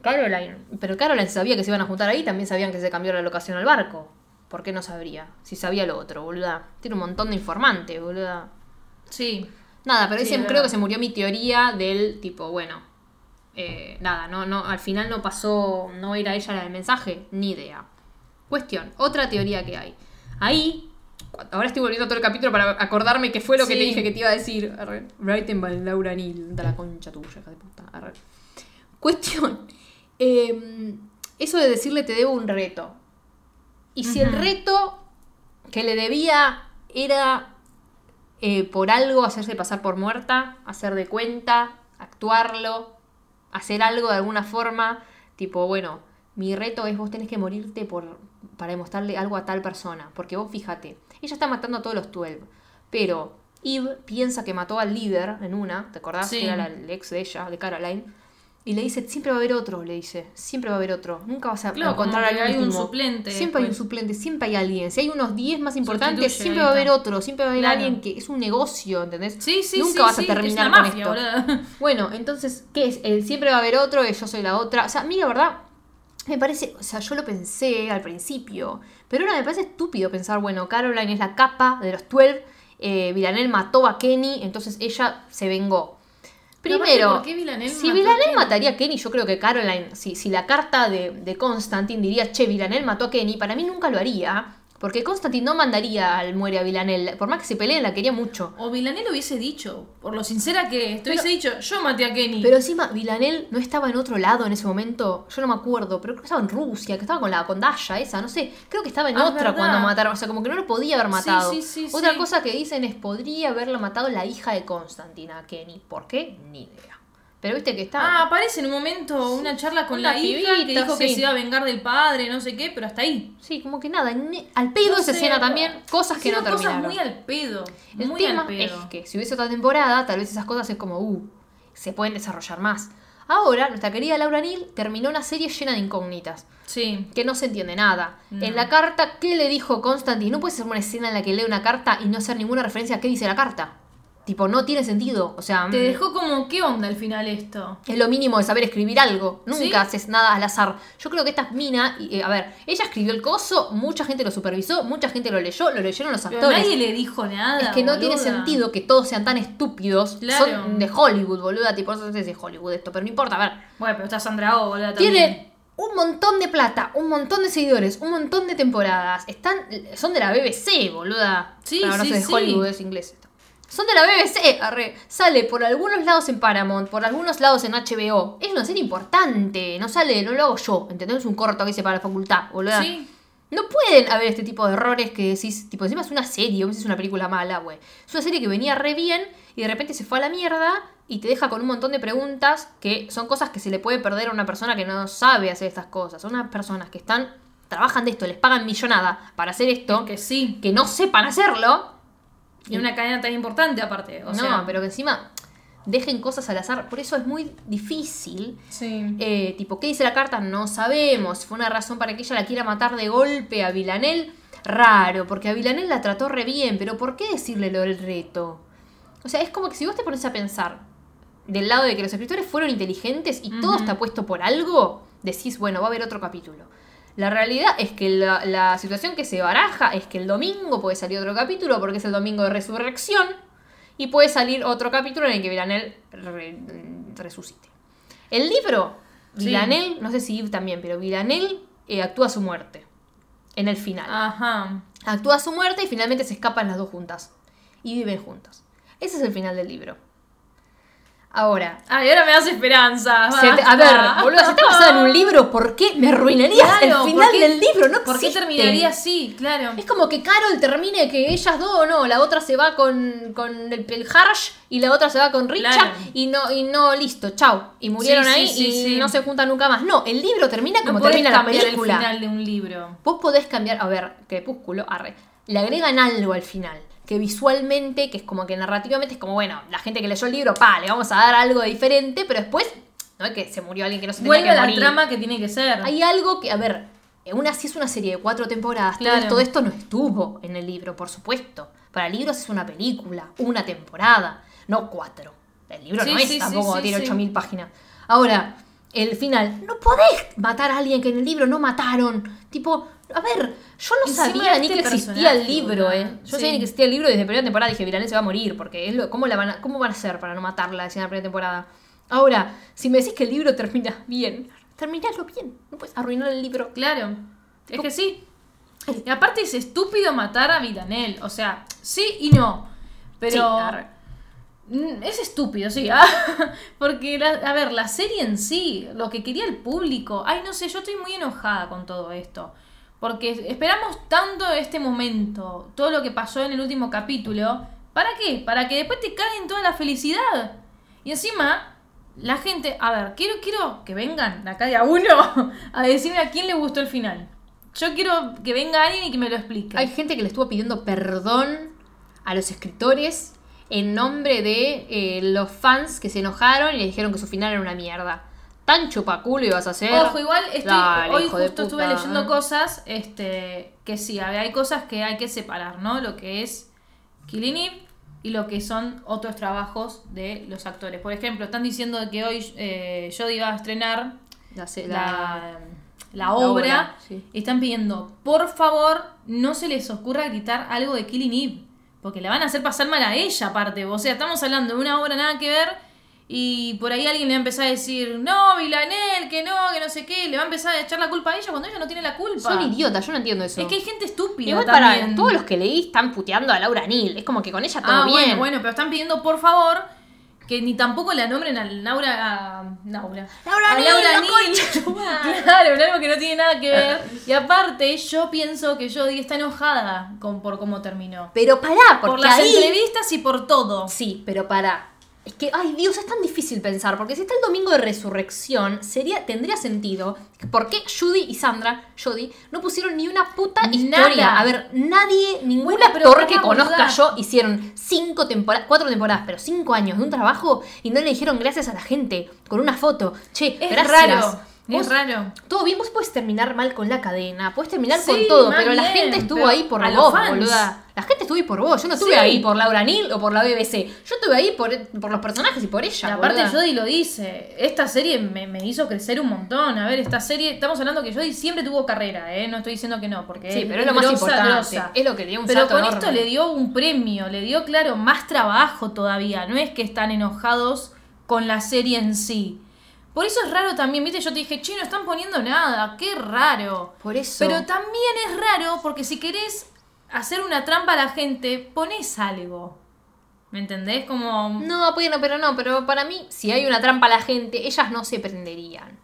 Caroline. Pero Caroline sabía que se iban a juntar ahí, también sabían que se cambió la locación al barco. ¿Por qué no sabría? Si sabía lo otro, boluda. Tiene un montón de informantes, boluda. Sí. Nada, pero Sí, creo que se murió mi teoría del tipo, bueno, eh, nada, no, no, al final no pasó, no era ella la del mensaje, ni idea. Cuestión, otra teoría que hay. Ahí, ahora estoy volviendo a todo el capítulo para acordarme qué fue lo que Sí. te dije que te iba a decir. Arre. Writing Laura Neal, da la concha tuya, hija de puta. Arre. Cuestión, [laughs] eh, eso de decirle te debo un reto. Y si el reto que le debía era eh, por algo hacerse pasar por muerta, hacer de cuenta, actuarlo, hacer algo de alguna forma, tipo, bueno, mi reto es vos tenés que morirte por, para demostrarle algo a tal persona, porque vos fíjate, ella está matando a todos los 12, pero Eve piensa que mató al líder en una, ¿te acordás? Sí. Que era la- el ex de ella, de Caroline. Y le dice, siempre va a haber otro, le dice, siempre va a haber otro, nunca vas a Claro, encontrar al hay un suplente Siempre hay un suplente, siempre hay alguien. Si hay unos 10 más importantes, Sustituye, siempre va a haber otro, siempre va a haber Claro. alguien que es un negocio, ¿entendés? Sí, sí, Nunca sí, vas a terminar es con esto. boludo. [laughs] Bueno, entonces, ¿qué es? El siempre va a haber otro, yo soy la otra. O sea, a mí la verdad, me parece, o sea, yo lo pensé al principio, pero ahora me parece estúpido pensar, bueno, Caroline es la capa de los 12, eh, mató a Kenny, entonces ella se vengó. Primero, ¿por qué Villanelle si Kenny? mataría a Kenny, yo creo que Caroline, si, si la carta de, de Constantine diría, che, Villanelle mató a Kenny, para mí nunca lo haría, porque Constantine no mandaría al muere a Villanelle, por más que se peleen, la quería mucho. O Villanelle hubiese dicho, por lo sincera que es, te hubiese dicho, yo maté a Kenny. Pero encima, Villanelle no estaba en otro lado en ese momento. Yo no me acuerdo, pero creo que estaba en Rusia, que estaba con la con Dasha esa, no sé. Creo que estaba en Ah, otra cuando mataron. O sea, como que no lo podía haber matado. sí, sí, otra sí. cosa que dicen es: podría haberlo matado la hija de Constantina, Kenny. ¿Por qué? Ni idea. Pero viste que Ah, está. aparece en un momento una charla con Una la hija que pibita, dijo que se iba a vengar del padre, no sé qué, pero hasta ahí. Sí, como que nada. al pedo No esa sé, escena también. Cosas que no hicieron terminaron. cosas muy al pedo. El muy tema al pedo. es que si hubiese otra temporada, tal vez esas cosas es como, uh, se pueden desarrollar más. Ahora, nuestra querida Laura Neal terminó una serie llena de incógnitas. Sí. que no se entiende nada. No. En la carta, ¿qué le dijo Constantine? No puede ser una escena en la que lee una carta y no hacer ninguna referencia a qué dice la carta. Tipo, no tiene sentido. O sea, Te mm, dejó como, ¿qué onda al final esto? es lo mínimo de saber escribir algo. Nunca ¿Sí? haces nada al azar. Yo creo que esta mina, y, eh, a ver, ella escribió el coso, mucha gente lo supervisó, mucha gente lo leyó, lo leyeron los Pero actores. nadie le dijo nada. Es que no tiene sentido que todos sean tan estúpidos. Claro. Son de Hollywood, boluda. Tipo, no sé si es de Hollywood esto, pero no importa. A ver, Bueno, pero está Sandra Oh, boluda, también. Tienen un montón de plata, un montón de seguidores, un montón de temporadas. Están, son de la BBC, boluda. Sí, Claro, no sí, sé de sí. Hollywood, es inglés esto. Son de la BBC, arre. Sale por algunos lados en Paramount, por algunos lados en HBO. Es una serie importante. No sale, no lo hago yo. ¿Entendés? Un corto que hice para la facultad, boluda. Sí. No pueden haber este tipo de errores que decís, tipo, encima es una serie, o es una película mala, güey. Es una serie que venía re bien y de repente se fue a la mierda y te deja con un montón de preguntas que son cosas que se le puede perder a una persona que no sabe hacer estas cosas. Son unas personas que están, trabajan de esto, les pagan millonada para hacer esto, Que sí. que no sepan hacerlo. Y una cadena tan importante aparte. O no, sea, pero que encima dejen cosas al azar. Por eso es muy difícil Sí. eh, tipo, ¿qué dice la carta? No sabemos. Fue una razón para que ella la quiera matar de golpe a Villanel. Raro, porque a Villanel la trató re bien, pero ¿por qué decirle lo del reto? O sea, es como que si vos te pones a pensar del lado de que los escritores fueron inteligentes y todo está puesto por algo, decís, bueno, va a haber otro capítulo. La realidad es que la, la situación que se baraja es que el domingo puede salir otro capítulo porque es el domingo de resurrección y puede salir otro capítulo en el que Villanel re- resucite. El libro, Sí. Villanel, no sé si Yves también, pero Villanel eh, actúa su muerte en el final. Ajá. Actúa su muerte y finalmente se escapan las dos juntas. Y viven juntas. Ese es el final del libro. Ahora, Ay, ahora me das esperanza. se te- a ver, boludo, si está basado en un libro, ¿por qué me arruinarías Claro, el final ¿por qué- del libro? No ¿Por qué terminaría así? Claro. Es como que Carol termine que ellas dos, no, la otra se va con, con el, el Harsh y la otra se va con Richard Claro. y no, y no, listo, chau. Y murieron Sí, ahí sí, y no se juntan nunca más. No, el libro termina como no termina la película. el final de un libro. Vos podés cambiar, a ver, Crepúsculo, arre, le agregan algo al final, que visualmente, que es como que narrativamente es como, bueno, la gente que leyó el libro, pa, le vamos a dar algo de diferente, pero después, no es que se murió alguien que no se tenía Vuelve que la trama que tiene que ser. Hay algo que, a ver, una, si es una serie de cuatro temporadas, Claro. todo esto no estuvo en el libro, por supuesto. Para libros es una película, una temporada, no cuatro. El libro Sí, no es sí, tampoco, sí, tiene sí. 8000 páginas. Ahora, el final, no podés matar a alguien que en el libro no mataron. Tipo, a ver, yo no Encima sabía ni este que existía el libro, eh. Yo Sí. sabía ni que existía el libro y desde la primera temporada dije, Villanelle se va a morir, porque es lo, ¿cómo, la van a, ¿cómo van a hacer para no matarla en la primera temporada? Ahora, si me decís que el libro termina bien, terminalo bien. No puedes arruinar el libro. Claro. Es que sí. Y aparte es estúpido matar a Villanel. O sea, sí y no. Pero. Sí. Mm, Es estúpido, sí. [laughs] ah, Porque, la- a ver, la serie en sí, lo que quería el público. Ay, no sé, yo estoy muy enojada con todo esto. Porque esperamos tanto este momento, todo lo que pasó en el último capítulo. ¿Para qué? Para que después te caguen toda la felicidad. Y encima, la gente, a ver, quiero, quiero que vengan de acá de a uno [laughs] a decirme a quién le gustó el final. Yo quiero que venga alguien y que me lo explique. Hay gente que le estuvo pidiendo perdón a los escritores en nombre de eh, los fans que se enojaron y le dijeron que su final era una mierda. Tan chupaculo ibas a hacer. Ojo, igual estoy, Dale, hoy justo estuve leyendo cosas este, que sí, hay cosas que hay que separar, ¿no? Lo que es Killing Eve y lo que son otros trabajos de los actores. Por ejemplo, están diciendo que hoy eh, Jodie va a estrenar La, la, la- la la obra. obra, sí. Están pidiendo, por favor, no se les ocurra gritar algo de Killing Eve. Porque le van a hacer pasar mal a ella, aparte. O sea, estamos hablando de una obra nada que ver. Y por ahí alguien le va a empezar a decir, no, Vilanel, que no, que no sé qué. Le va a empezar a echar la culpa a ella cuando ella no tiene la culpa. Son idiotas, yo no entiendo eso. Es que hay gente estúpida Igual también. para todos los que leí están puteando a Laura Neal. Es como que con ella todo Ah, bien. bueno, bueno, pero están pidiendo, por favor, que ni tampoco la nombren a Laura... A Laura. Laura a Neal, Laura Neal. [laughs] Claro, algo que no tiene nada que ver. Y aparte, yo pienso que Jodie está enojada con, por cómo terminó. Pero pará, porque Por las ahí... entrevistas y por todo. Sí, pero pará. Es que, ay Dios, es tan difícil pensar, porque si está el domingo de resurrección, sería, tendría sentido. ¿Por qué Judy y Sandra, Jodie, no pusieron ni una puta Nada. historia? A ver, nadie, ningún Bueno, actor que conozca yo hicieron cinco temporadas, cuatro temporadas, pero cinco años de un trabajo y no le dijeron gracias a la gente con una foto. Che, Es gracias. raro. Vos- Es raro. Todo bien, vos puedes terminar mal con la cadena, puedes terminar Sí, con todo, pero la gente estuvo ahí por vos, fans. boluda. La gente estuvo ahí por vos. Yo no estuve Sí. ahí por Laura Neal o por la BBC. Yo estuve ahí por, por los personajes y por Y ella. aparte boluda. Jodie lo dice, esta serie me, me hizo crecer un montón. A ver, esta serie, estamos hablando que Jodie siempre tuvo carrera, ¿eh? No estoy diciendo que no, porque Sí, pero es lo más importante. grosa. Es lo que le dio un Pero con enorme. esto le dio un premio, le dio, claro, más trabajo todavía. No es que están enojados con la serie en sí. Por eso es raro también, viste, yo te dije, che, no están poniendo nada, qué raro. Por eso. Pero también es raro porque si querés hacer una trampa a la gente, pones algo. ¿Me entendés? Como... No, bueno, pero no, pero para mí, si hay una trampa a la gente, ellas no se prenderían.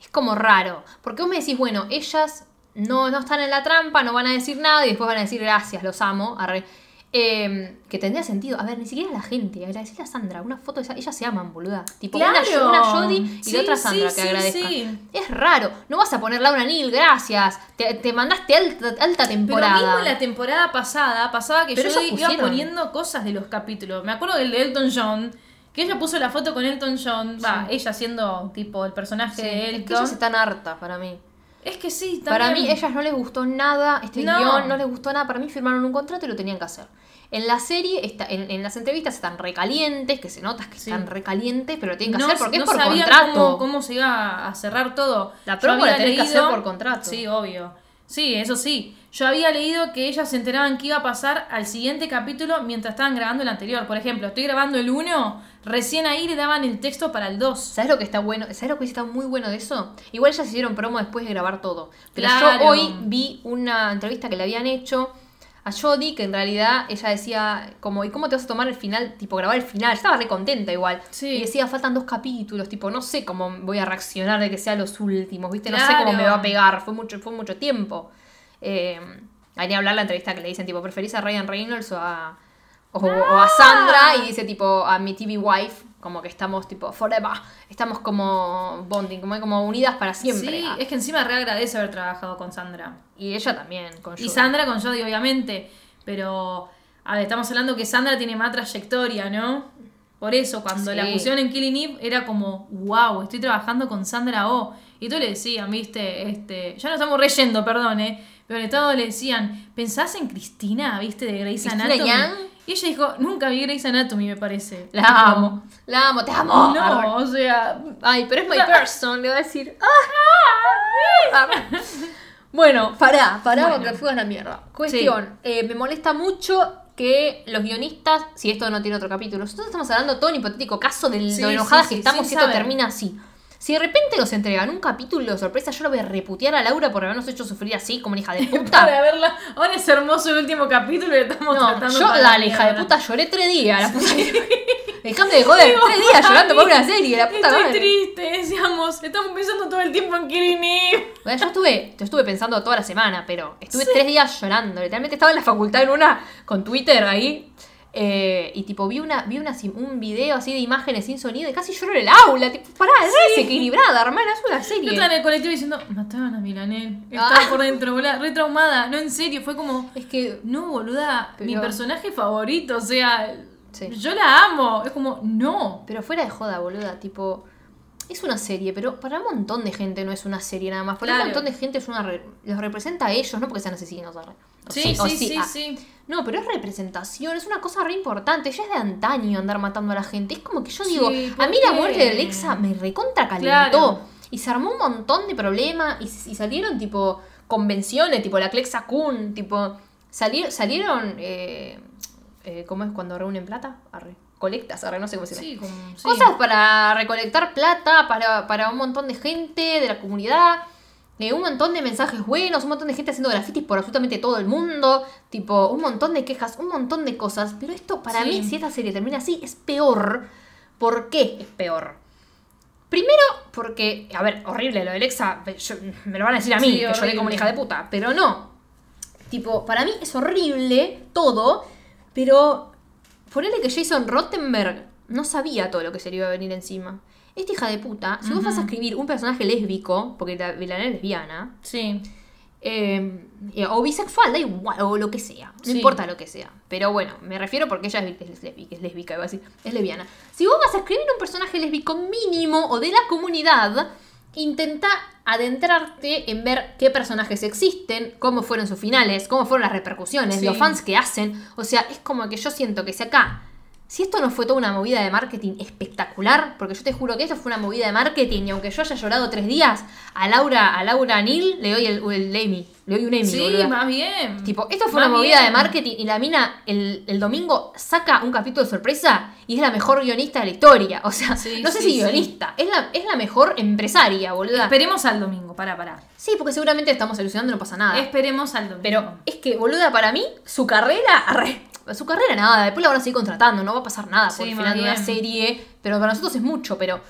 Es como raro. Porque vos me decís, bueno, ellas no, no están en la trampa, no van a decir nada y después van a decir gracias, los amo. arre". Eh, que tendría sentido. A ver, ni siquiera la gente. Agradecerle a Sandra. Una foto de esa. Ellas se aman, boluda. Tipo, una, Claro. una Jodie y Sí, la otra sí, Sandra que agradezca. sí. Es raro. No vas a poner Laura Neal, gracias. Te, te mandaste alta, alta Pero temporada. mismo en la temporada pasada, pasaba que Pero yo iba poniendo cosas de los capítulos. Me acuerdo del de Elton John, que ella puso la foto con Elton John, va, ella siendo tipo el personaje de es Elton. que ellas están hartas para mí. Es que sí, Para también. mí, ellas no les gustó nada, este No. guion no les gustó nada. Para mí, firmaron un contrato y lo tenían que hacer. En la serie, está, en, en las entrevistas están recalientes, que se nota que Sí. están recalientes, pero lo tienen que no, hacer porque no es por sabían contrato. Cómo, cómo se iba a cerrar todo. La promo la tenés que hacer por contrato. Sí, obvio. Sí, eso sí. Yo había leído que ellas se enteraban que iba a pasar al siguiente capítulo mientras estaban grabando el anterior. Por ejemplo, estoy grabando el 1, recién ahí le daban el texto para el 2. ¿Sabes lo que está bueno? ¿Sabes lo que está muy bueno de eso? Igual se hicieron promo después de grabar todo. Pero Claro. yo hoy vi una entrevista que le habían hecho a Jodie, que en realidad ella decía, como, ¿y cómo te vas a tomar el final? Tipo, grabar el final. Estaba re contenta igual. Sí. Y decía, faltan dos capítulos, tipo, no sé cómo voy a reaccionar de que sean los últimos, ¿viste? No sé cómo me va a pegar. Fue mucho, fue mucho tiempo. Eh, ahí ni hablar la entrevista que le dicen, tipo, ¿preferís a Ryan Reynolds o a, o, o a Sandra? Y dice, tipo, a mi TV wife, como que estamos, tipo, forever. Estamos como bonding, como, como unidas para siempre. Sí, Ah, es que encima re agradece haber trabajado con Sandra. Y ella también, con Y Judy. Sandra con Jodie, obviamente. Pero, a ver, estamos hablando que Sandra tiene más trayectoria, ¿no? Por eso, cuando Sí. la pusieron en Killing Eve, era como, wow, estoy trabajando con Sandra Oh. Y todos le decían, viste, este, ya no estamos reyendo, perdón, ¿eh? Pero todos le decían, ¿pensás en Cristina, viste, de Grey's ¿Cristina Anatomy? Yang? Y ella dijo, nunca vi Grey's Anatomy, me parece. La amo, la amo, te amo. No, o sea, Ay, pero es my person, le va a decir. ¡Ah! [laughs] Bueno, pará, pará Bueno. porque fugas la mierda. Cuestión, eh, me molesta mucho que los guionistas, si esto no tiene otro capítulo, nosotros estamos hablando todo en hipotético caso de Sí, lo enojadas que estamos si esto termina así. Si de repente nos entregan un capítulo de sorpresa, yo lo voy a reputear a Laura por habernos hecho sufrir así como una hija de [laughs] puta. para verla. Ahora es hermoso el último capítulo y estamos No, tratando yo, para dale, hija de puta, lloré tres días. La puta [laughs] Dejame de joder, tres días llorando por una serie, la puta Estoy madre. triste, decíamos. Estamos pensando todo el tiempo en Eve. Bueno, yo estuve, yo estuve pensando toda la semana, pero estuve tres días llorando. Literalmente estaba en la facultad en una con Twitter ahí. Eh, y tipo, vi una, vi una, un video así de imágenes sin sonido y casi lloro en el aula. Tipo, pará, es desequilibrada, hermana, es una Yo serie. estaba en el colectivo diciendo, mataron a Milanel. Estaba Ah. por dentro, boluda, re traumada. No, en serio, fue como, Es que no, boluda, mi personaje favorito, o sea, Sí. yo la amo. Es como, no. Pero fuera de joda, boluda, tipo. Es una serie, pero para un montón de gente no es una serie nada más. Para Claro. un montón de gente es una. re- los representa a ellos, no porque sean asesinos. O Sí, o sí, sí, ah. sí. No, pero es representación, es una cosa re importante. Ya es de antaño andar matando a la gente. Es como que yo digo, ¿por a mí la muerte de Alexa me recontra calentó. Claro. Y se armó un montón de problemas. Y, y salieron tipo convenciones, tipo la Clexa Kun, tipo. salieron. Eh, eh, ¿Cómo es cuando reúnen plata? Arre. Colectas, arre, no sé cómo se. Sí, como, sí. Cosas para recolectar plata para, para un montón de gente de la comunidad. eh, un montón de mensajes buenos, un montón de gente haciendo grafitis por absolutamente todo el mundo. Tipo, un montón de quejas, un montón de cosas. Pero esto, para Sí. mí, si esta serie termina así, es peor. ¿Por qué es peor? Primero, porque, a ver, horrible lo de Alexa, yo- me lo van a decir a mí, que lloré como horrible. una hija de puta, pero no. Tipo, para mí es horrible todo, pero ponele que Jason Rottenberg no sabía todo lo que se le iba a venir encima. Esta hija de puta, si vos vas a escribir un personaje lésbico, porque la Villanelle es lesbiana, Sí. eh, eh, o bisexual, da igual, o lo que sea, no Sí. importa lo que sea. Pero bueno, me refiero porque ella es, es lésbica, iba a decir, es lesbiana. Si vos vas a escribir un personaje lésbico mínimo o de la comunidad, intenta adentrarte en ver qué personajes existen, cómo fueron sus finales, cómo fueron las repercusiones, Sí. los fans que hacen. O sea, es como que yo siento que si acá si esto no fue toda una movida de marketing espectacular, porque yo te juro que esto fue una movida de marketing y aunque yo haya llorado tres días, a Laura, a Laura Neal le doy el, el Emmy, le doy un Emmy, Sí, boluda. más bien. Tipo, esto fue Más una movida bien. de marketing y la mina el, el domingo saca un capítulo de sorpresa y es la mejor guionista de la historia. O sea, Sí, no sé sí, si guionista, es la, es la mejor empresaria, boluda. Esperemos al domingo, para, para. sí, porque seguramente estamos ilusionando y no pasa nada. Esperemos al domingo. Pero es que, boluda, para mí, su carrera, arre, su carrera nada, después la van a seguir contratando, no va a pasar nada por el final de una serie, pero para nosotros es mucho, pero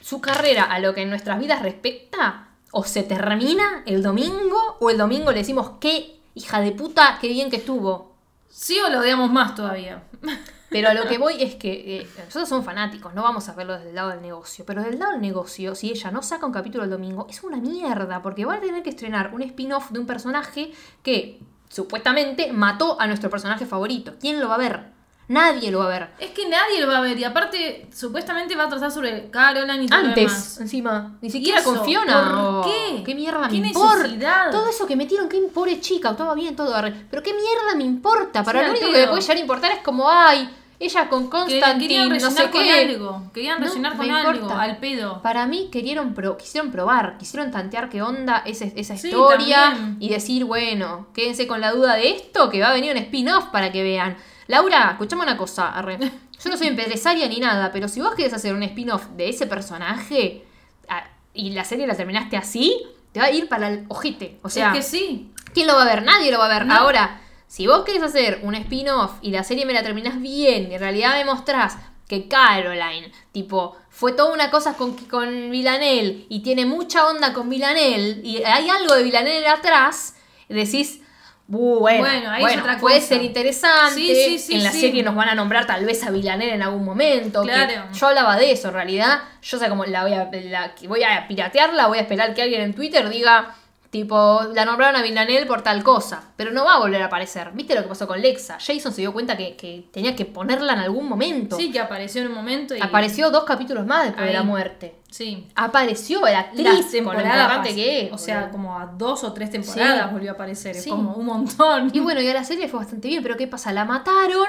su carrera a lo que en nuestras vidas respecta, o se termina el domingo, o el domingo le decimos, qué hija de puta, qué bien que estuvo. Sí o lo odiamos más todavía. [laughs] Pero a lo que voy es que eh, nosotros somos fanáticos, no vamos a verlo desde el lado del negocio. Pero desde el lado del negocio, si ella no saca un capítulo el domingo, es una mierda, porque va a tener que estrenar un spin-off de un personaje que supuestamente mató a nuestro personaje favorito. ¿Quién lo va a ver? Nadie lo va a ver. Es que nadie lo va a ver y aparte supuestamente va a tratar sobre Caroline y todo Antes, demás. encima. Ni siquiera eso? con Fiona. ¿Por qué? ¿Qué mierda ¿Qué me importa? Todo eso que metieron, qué pobre chica, todo bien, todo. Pero qué mierda me importa. Para Sí, lo único que me puede llegar a importar es como, ay, ella con Constantine, querían no sé con qué. algo. Querían rellenar con algo, importa. al pedo. Para mí querían pro- quisieron probar, quisieron tantear qué onda esa, esa Sí, historia también. y decir, bueno, quédense con la duda de esto, que va a venir un spin-off para que vean. Laura, escuchame una cosa, arre. [laughs] yo no soy empresaria ni nada, pero si vos querés hacer un spin-off de ese personaje ah, y la serie la terminaste así, te va a ir para el ojete. O sea, es que sí. ¿Quién lo va a ver? Nadie lo va a ver. No. Ahora, si vos querés hacer un spin-off y la serie me la terminás bien y en realidad me mostrás que Caroline, tipo, fue toda una cosa con, con y tiene mucha onda con Villanelle y hay algo de Villanelle atrás, decís, "Uh, bueno, Bueno, ahí es bueno, otra puede cosa". ser interesante. Sí, sí, sí, en la serie nos van a nombrar tal vez a Villanelle en algún momento. Claro. yo hablaba de eso, en realidad. Yo sé como la voy a, la, voy a piratearla, voy a esperar que alguien en Twitter diga, tipo, la nombraron a Villanelle por tal cosa. Pero no va a volver a aparecer. ¿Viste lo que pasó con Lexa? Jason se dio cuenta que, que tenía que ponerla en algún momento. Sí, que apareció en un momento y. Apareció dos capítulos más después de la muerte. Sí. Apareció la actriz importante que es. O sea, como a dos o tres temporadas Sí. volvió a aparecer. Sí. Es como un montón. Y bueno, y a la serie fue bastante bien, pero ¿qué pasa? La mataron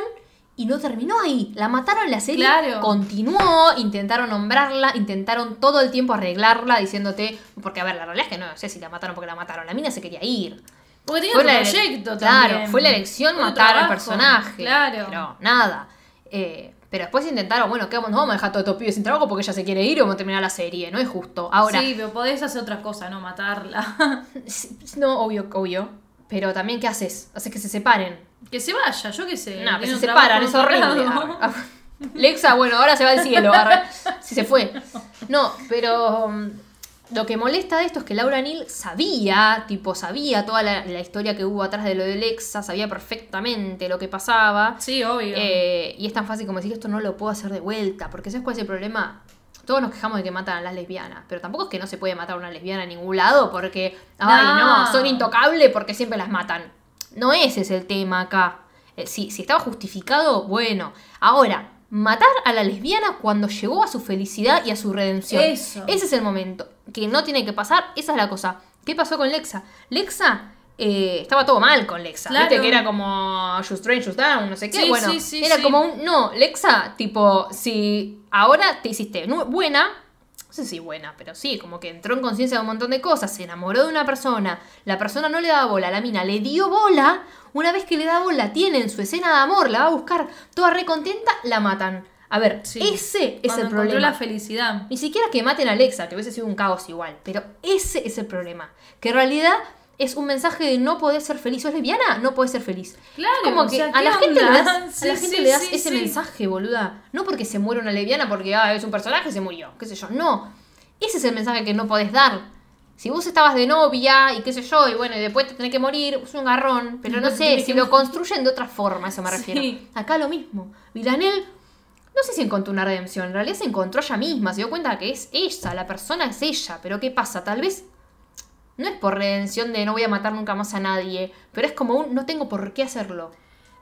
y no terminó ahí. La mataron la serie, Claro. continuó, intentaron nombrarla, intentaron todo el tiempo arreglarla, diciéndote, porque a ver, la realidad es que no sé si la mataron porque la mataron, la mina se quería ir. Porque tenía Fue otro proyecto Claro, también. fue la elección matar al personaje. Claro. Pero nada. Eh, pero después intentaron, bueno, ¿qué vamos? No vamos a dejar todo estos pibes sin trabajo porque ella se quiere ir y vamos a terminar la serie. No es justo. Ahora, Sí, pero podés hacer otra cosa, no matarla. [laughs] no, obvio, obvio. Pero también, ¿qué haces? Haces que se separen. que se vaya, yo qué sé. No, que se separan, es horrible. Arre. [laughs] Lexa, bueno, ahora se va al cielo. Si se fue. No, pero. um, lo que molesta de esto es que Laura Neal sabía, tipo, sabía toda la, la historia que hubo atrás de lo de Lexa, sabía perfectamente lo que pasaba. Sí, obvio. Eh, y es tan fácil como decir esto no lo puedo hacer de vuelta, porque ¿sabes cuál es el problema? Todos nos quejamos de que matan a las lesbianas, pero tampoco es que no se puede matar a una lesbiana en ningún lado porque, ay, No. no, son intocables porque siempre las matan. No ese es el tema acá. Eh, Si, si estaba justificado, bueno. Ahora, matar a la lesbiana cuando llegó a su felicidad y a su redención. Eso. Ese es el momento. Que no tiene que pasar, esa es la cosa. ¿Qué pasó con Lexa? Lexa eh, estaba todo mal con Lexa. Claro. Viste que era como You Strange, You Down, no sé qué. Sí, bueno, sí, sí, era como un. No, Lexa, tipo, si ahora te hiciste buena. No sé si buena, pero sí, como que entró en conciencia de un montón de cosas, se enamoró de una persona, la persona no le daba bola, la mina le dio bola, una vez que le da bola, tiene en su escena de amor, la va a buscar toda recontenta, la matan. A ver, Sí. ese es Cuando el problema. la felicidad. Ni siquiera que maten a Alexa, que hubiese sido un caos igual. Pero ese es el problema. Que en realidad es un mensaje de no poder ser feliz. ¿Sos lesbiana? No podés ser feliz. Claro, Es como o que sea, a la ¿qué gente, le das, a la gente sí, le das sí, ese mensaje, boluda. No porque se muere una lesbiana porque ah, es un personaje se murió, qué sé yo. No. Ese es el mensaje que no podés dar. Si vos estabas de novia y qué sé yo, y bueno, y después te tenés que morir, es un garrón. Pero no No sé, si que lo [laughs] construyen de otra forma, a eso me refiero. Sí. Acá lo mismo. Villanel no sé si encontró una redención, en realidad se encontró ella misma, se dio cuenta que es ella, la persona es ella, pero ¿qué pasa? Tal vez no es por redención de no voy a matar nunca más a nadie, pero es como un no tengo por qué hacerlo.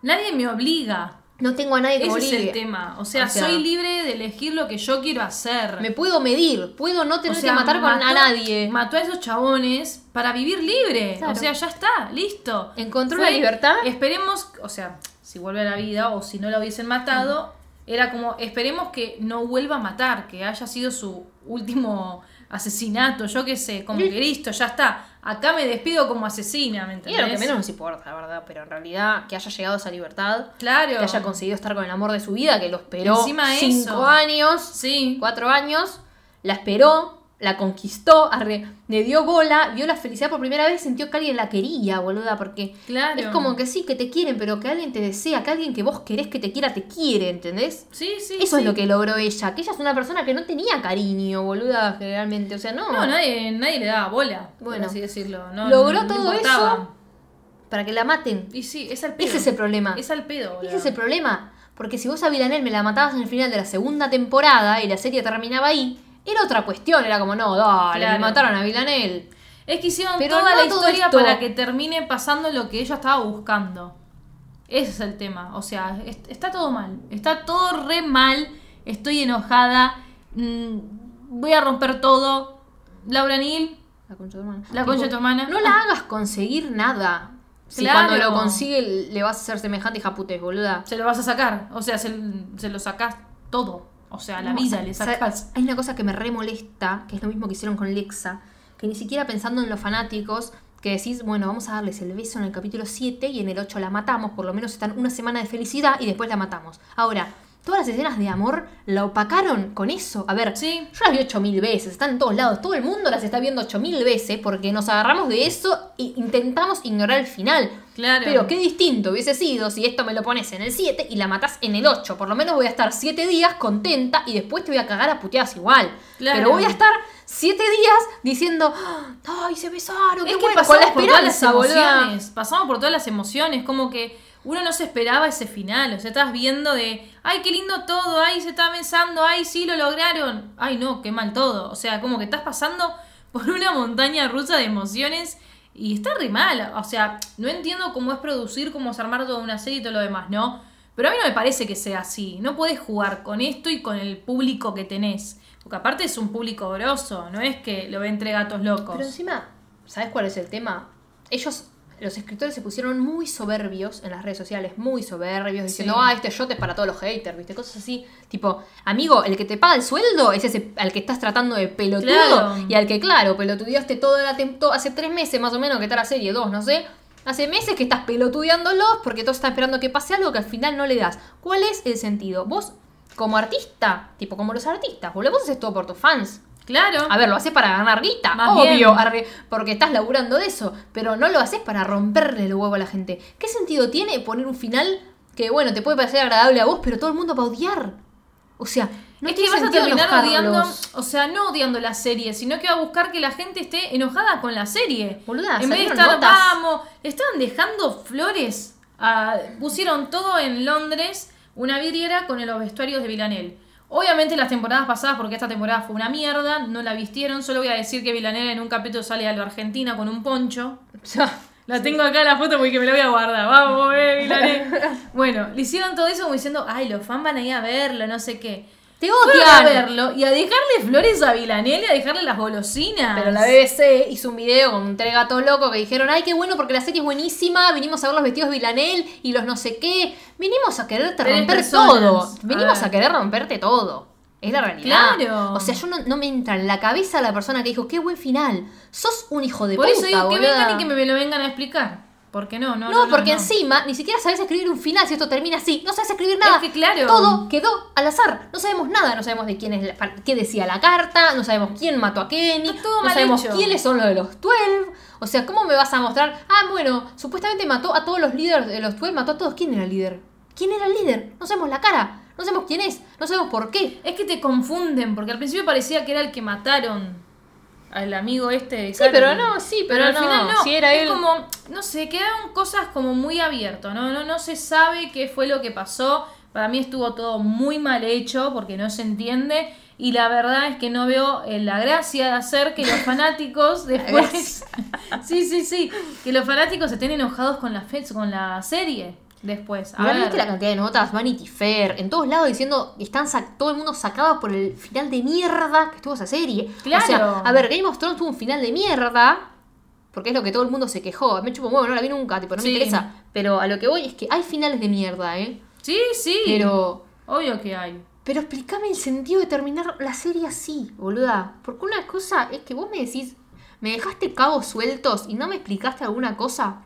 Nadie me obliga. No tengo a nadie que Ese es el tema. O sea, O sea, soy libre de elegir lo que yo quiero hacer. Me puedo medir, puedo no O tener sea, que matar con, a nadie. Mató a esos chabones para vivir libre. Claro. O sea, ya está, listo. Encontró la libertad. Esperemos, o sea, si vuelve a la vida o si no la hubiesen matado, era como, esperemos que no vuelva a matar, que haya sido su último asesinato, yo qué sé, como que listo, ya está. Acá me despido como asesina, ¿me Y entendés? lo que menos nos importa, la verdad, pero en realidad que haya llegado a esa libertad, Claro. que haya conseguido estar con el amor de su vida, que lo esperó Encima cinco eso. años, Sí. cuatro años, la esperó, la conquistó, arre- le dio bola, vio la felicidad por primera vez, sintió que alguien la quería, boluda, porque Claro. es como que sí, que te quieren, pero que alguien te desea, que alguien que vos querés que te quiera te quiere, ¿entendés? Sí, sí. Eso sí. es lo que logró ella, que ella es una persona que no tenía cariño, boluda, generalmente, o sea, no. No, nadie, nadie le daba bola, Bueno. por así decirlo. No, Logró no- todo eso para que la maten. Y sí, es al pedo. Ese es el problema. Es al pedo, boludo. Ese es el problema. Porque si vos a Villanel me la matabas en el final de la segunda temporada y la serie terminaba ahí, era otra cuestión. Era como, no, dale, Claro. me mataron a Villanel. Es que hicieron Pero toda no la todo historia esto. para que termine pasando lo que ella estaba buscando. Ese es el tema. O sea, es- está todo mal. Está todo re mal. Estoy enojada. mm, voy a romper todo. Laura Neal, La concha de tu hermana. La concha de tu hermana. No la hagas conseguir nada. Si Claro. cuando lo consigue le vas a hacer semejante hija putes, boluda. se lo vas a sacar. O sea, se, se lo sacás todo. O sea, la No, vida le sa- sacás. Hay una cosa que me re molesta, que es lo mismo que hicieron con Lexa, que ni siquiera pensando en los fanáticos, que decís, bueno, vamos a darles el beso en el capítulo 7 y en el 8 la matamos, por lo menos están una semana de felicidad y después la matamos. Ahora, todas las escenas de amor la opacaron con eso. A ver, Sí. yo las vi 8000 veces, están en todos lados, todo el mundo las está viendo 8000 veces porque nos agarramos de eso e intentamos ignorar el final. Claro. Pero qué distinto hubiese sido si esto me lo pones en el 7 y la matás en el 8. Por lo menos voy a estar 7 días contenta y después te voy a cagar a puteadas igual. Claro. Pero voy a estar 7 días diciendo, ¡ay, se besaron! ¡Qué Es que bueno! Con pasamos la por todas las boluda. emociones. Pasamos por todas las emociones. Como que uno no se esperaba ese final. O sea, estabas viendo de, ay, qué lindo todo, ay, se está besando, ay, sí, lo lograron. Ay, no, qué mal todo. O sea, como que estás pasando [laughs] por una montaña rusa de emociones y está re mal. O sea, no entiendo cómo es producir, cómo es armar toda una serie y todo lo demás, ¿no? Pero a mí no me parece que sea así. No puedes jugar con esto y con el público que tenés. Porque aparte es un público grosso, no es que lo ve entre gatos locos. Pero encima, ¿sabes cuál es el tema? Ellos, los escritores, se pusieron muy soberbios en las redes sociales, muy soberbios, diciendo, Sí. ah, este shot es para todos los haters, ¿viste? Cosas así. Tipo, amigo, el que te paga el sueldo es ese al que estás tratando de pelotudo. Claro. Y al que, claro, pelotudeaste toda la tem- to- hace tres meses más o menos que está la serie, dos, no sé. Hace meses que estás pelotudeándolos porque todos están esperando que pase algo que al final no le das. ¿Cuál es el sentido? Vos, como artista, tipo como los artistas, vos haces todo por tus fans. Claro. A ver, lo haces para ganar guita, Más obvio, bien. porque estás laburando de eso, pero no lo haces para romperle el huevo a la gente. ¿Qué sentido tiene poner un final que, bueno, te puede parecer agradable a vos, pero todo el mundo va a odiar? O sea, No es que vas a terminar odiando, o sea, no odiando la serie, sino que va a buscar que la gente esté enojada con la serie. Boluda, en vez de estar, notas. vamos, estaban dejando flores. a- pusieron todo en Londres, una vidriera con los vestuarios de Villanel. Obviamente las temporadas pasadas, porque esta temporada fue una mierda, no la vistieron. Solo voy a decir que Villanel en un capítulo sale a la Argentina con un poncho. [laughs] La tengo acá la foto porque me la voy a guardar. Vamos, eh, Villanel. [laughs] Bueno, le hicieron todo eso como diciendo, ay, los fans van a ir a verlo, no sé qué. Te Fueron a odian. verlo y a dejarle flores a Villanel y a dejarle las golosinas. Pero la BBC hizo un video con un tres gatos locos que dijeron, ay, qué bueno porque la serie es buenísima, vinimos a ver los vestidos de Villanel y los no sé qué. Vinimos a quererte romper personas. todo. A Venimos ver. a querer romperte todo. Es la realidad. Claro. O sea, yo no, no me entra en la cabeza la persona que dijo, qué buen final. Sos un hijo de Por puta, eso digo que boluda". vengan y que me lo vengan a explicar. ¿Por qué no? No, No, no, porque no. encima ni siquiera sabes escribir un final si esto termina así. No sabes escribir nada. Es que claro. Todo quedó al azar. No sabemos nada. No sabemos de quién es la- qué decía la carta. No sabemos quién mató a Kenny. Está todo no mal sabemos hecho. quiénes son los de los 12. O sea, ¿cómo me vas a mostrar? Ah, bueno, supuestamente mató a todos los líderes de los 12. Mató a todos. ¿Quién era el líder? ¿Quién era el líder? No sabemos la cara. No sabemos quién es. No sabemos por qué. Es que te confunden, porque al principio parecía que era el que mataron al amigo este de Sí, pero no, sí, pero al no. final no. Si era es él. como, no sé, quedaron cosas como muy abiertas, ¿no? No, no se sabe qué fue lo que pasó. Para mí estuvo todo muy mal hecho porque no se entiende. Y la verdad es que no veo eh, la gracia de hacer que los [laughs] fanáticos después. [laughs] sí, sí, sí. Que los fanáticos estén enojados con la, fe- con la serie después. A ver. ¿viste la cantidad de notas? Vanity Fair, en todos lados diciendo que están todo el mundo sacado por el final de mierda que estuvo esa serie. Claro. O sea, a ver, Game of Thrones tuvo un final de mierda, porque es lo que todo el mundo se quejó. Me chupo huevo, no la vi nunca, tipo, no Sí. me interesa. Pero a lo que voy es que hay finales de mierda, ¿eh? Sí, sí. Pero. Obvio que hay. Pero explícame el sentido de terminar la serie así, boluda. Porque una cosa es que vos me decís, me dejaste cabos sueltos y no me explicaste alguna cosa.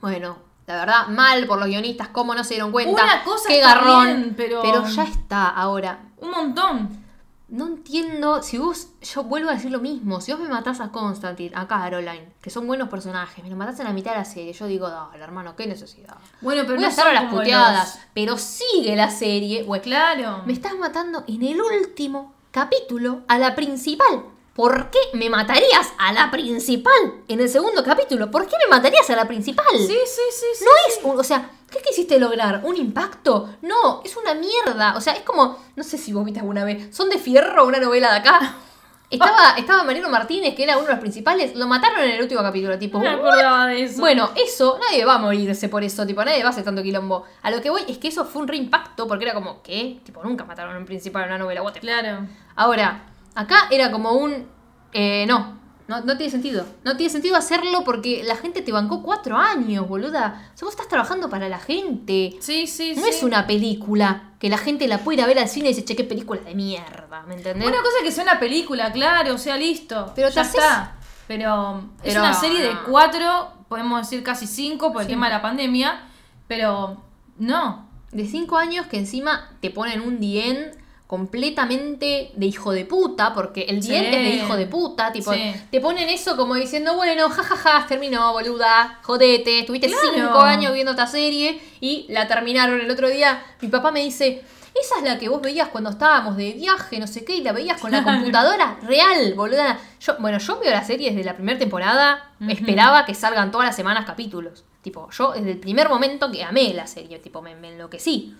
Bueno, la verdad, mal por los guionistas, cómo no se dieron cuenta. Una cosa qué está garrón. bien, pero- ya está, ahora. Un montón. No entiendo, si vos, yo vuelvo a decir lo mismo, si vos me matás a Constantine, a Caroline, que son buenos personajes, me lo matás en la mitad de la serie, yo digo, dale, hermano, qué necesidad. Bueno, pero Voy no a estar a las puteadas, los- pero sigue la serie, o Claro. me estás matando en el último capítulo a la principal. ¿Por qué me matarías a la principal en el segundo capítulo? ¿Por qué me matarías a la principal? Sí, sí, sí, sí. No es, un- o sea, ¿qué quisiste lograr? ¿Un impacto? No, es una mierda. O sea, es como, no sé si vos viste alguna vez, Son de Fierro, una novela de acá. [laughs] Estaba, estaba Mariano Martínez, que era uno de los principales, lo mataron en el último capítulo, tipo, No me acordaba de eso. Bueno, eso, nadie va a morirse por eso, tipo, nadie va a hacer tanto quilombo. A lo que voy es que eso fue un reimpacto, porque era como, ¿qué? Tipo, nunca mataron a un principal en una novela, what the fuck. Claro. Ahora, acá era como un. eh, no, no, no tiene sentido. No tiene sentido hacerlo porque la gente te bancó cuatro años, boluda. O sea, vos estás trabajando para la gente. Sí, sí, No sí. es una película que la gente la puede ir a ver al cine y dice, che, qué película de mierda, ¿me entendés? Una cosa es que sea una película, claro, o sea, listo. Pero ya haces- está. Pero, es una serie de no. cuatro, podemos decir casi cinco por el Sí. tema de la pandemia. Pero no. De cinco años que encima te ponen un dien completamente de hijo de puta, porque el Sí. dien es de hijo de puta, tipo, Sí. te ponen eso como diciendo, bueno, jajaja, terminó, boluda, jodete, estuviste Claro. cinco años viendo esta serie y la terminaron el otro día. Mi papá me dice, esa es la que vos veías cuando estábamos de viaje, no sé qué, y la veías con la computadora real, boluda. Yo, bueno, yo veo la serie desde la primera temporada, esperaba que salgan todas las semanas capítulos. Tipo, yo desde el primer momento que amé la serie, tipo, me, me enloquecí.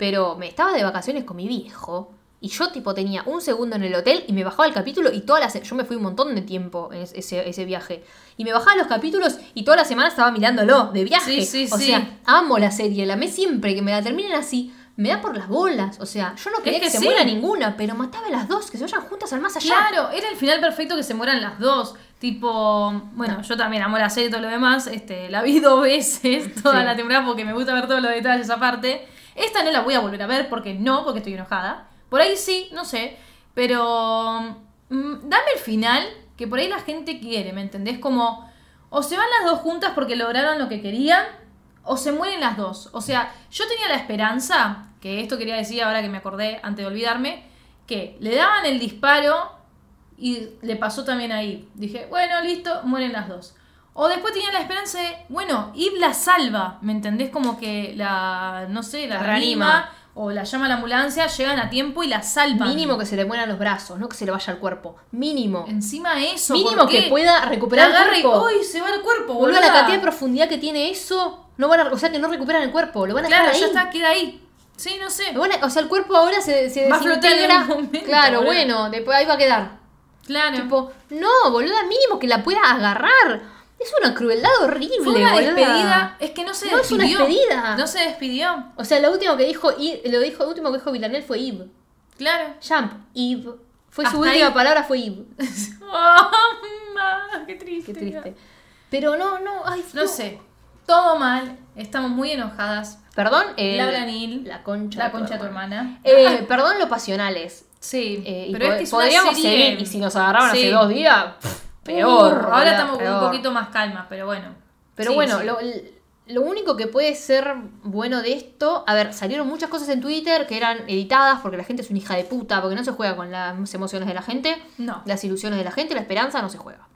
Pero me estaba de vacaciones con mi viejo. Y yo, tipo, tenía un segundo en el hotel y me bajaba el capítulo y todas las... Yo me fui un montón de tiempo en es- ese, ese viaje. Y me bajaba los capítulos y toda la semana estaba mirándolo de viaje. Sí, sí, o sí. sea, amo la serie, la amé siempre. Que me la terminen así, me da por las bolas. O sea, yo no quería Es que, que se muera ninguna, pero mataba a las dos, que se vayan juntas al más allá. Claro, era el final perfecto que se mueran las dos. Tipo, bueno, yo también amo la serie y todo lo demás. Este, la vi dos veces [laughs] toda la temporada porque me gusta ver todos los detalles aparte. Esta no la voy a volver a ver porque no, porque estoy enojada. Por ahí sí, no sé. Pero mm, dame el final que por ahí la gente quiere, ¿me entendés? Como o se van las dos juntas porque lograron lo que querían o se mueren las dos. O sea, yo tenía la esperanza, que esto quería decir ahora que me acordé antes de olvidarme, que le daban el disparo y le pasó también ahí. Dije, bueno, listo, mueren las dos. O después tenía la esperanza de, bueno, Eve la salva, ¿me entendés? Como que la, no sé, la, La reanima. reanima. o la llama a la ambulancia, llegan a tiempo y la salvan. Mínimo que se le mueran los brazos, no que se le vaya al cuerpo. Mínimo. Encima eso. Mínimo ¿por que pueda recuperar el La y, cuerpo. ¡Uy, se va el cuerpo! Boludo, la cantidad de profundidad que tiene eso, no van a, o sea que no recuperan el cuerpo, lo van a Claro, dejar ya ahí. está, queda ahí. Sí, no sé. O sea, el cuerpo ahora se, se Va a flotar en desintegra. momento, claro, boludo. bueno, después ahí va a quedar. Claro. Tipo, no, boluda, mínimo que la pueda agarrar. Es una crueldad horrible, Fue una boluda. despedida. Es que no se No es una despidió. despedida. No se despidió. O sea, lo último que dijo, lo dijo, lo último que dijo Villanel fue Eve. Claro. Jump, Eve. Fue su última ahí. palabra fue Eve. Oh, [laughs] qué triste. Qué triste. Pero no, no, ay, No sé. Todo mal. Estamos muy enojadas. Perdón, eh, Laura Neal, La concha. La concha de tu hermana. Eh, perdón lo pasionales. Sí. Eh, pero es que es una podríamos serie... seguir, y si nos agarraban Sí. hace dos días, pff, peor. Uh, ahora estamos con peor. un poquito más calmas, pero bueno. Pero Sí, bueno, sí. Lo, lo único que puede ser bueno de esto, a ver, salieron muchas cosas en Twitter que eran editadas porque la gente es una hija de puta, porque no se juega con las emociones de la gente, No. las ilusiones de la gente, la esperanza no se juega.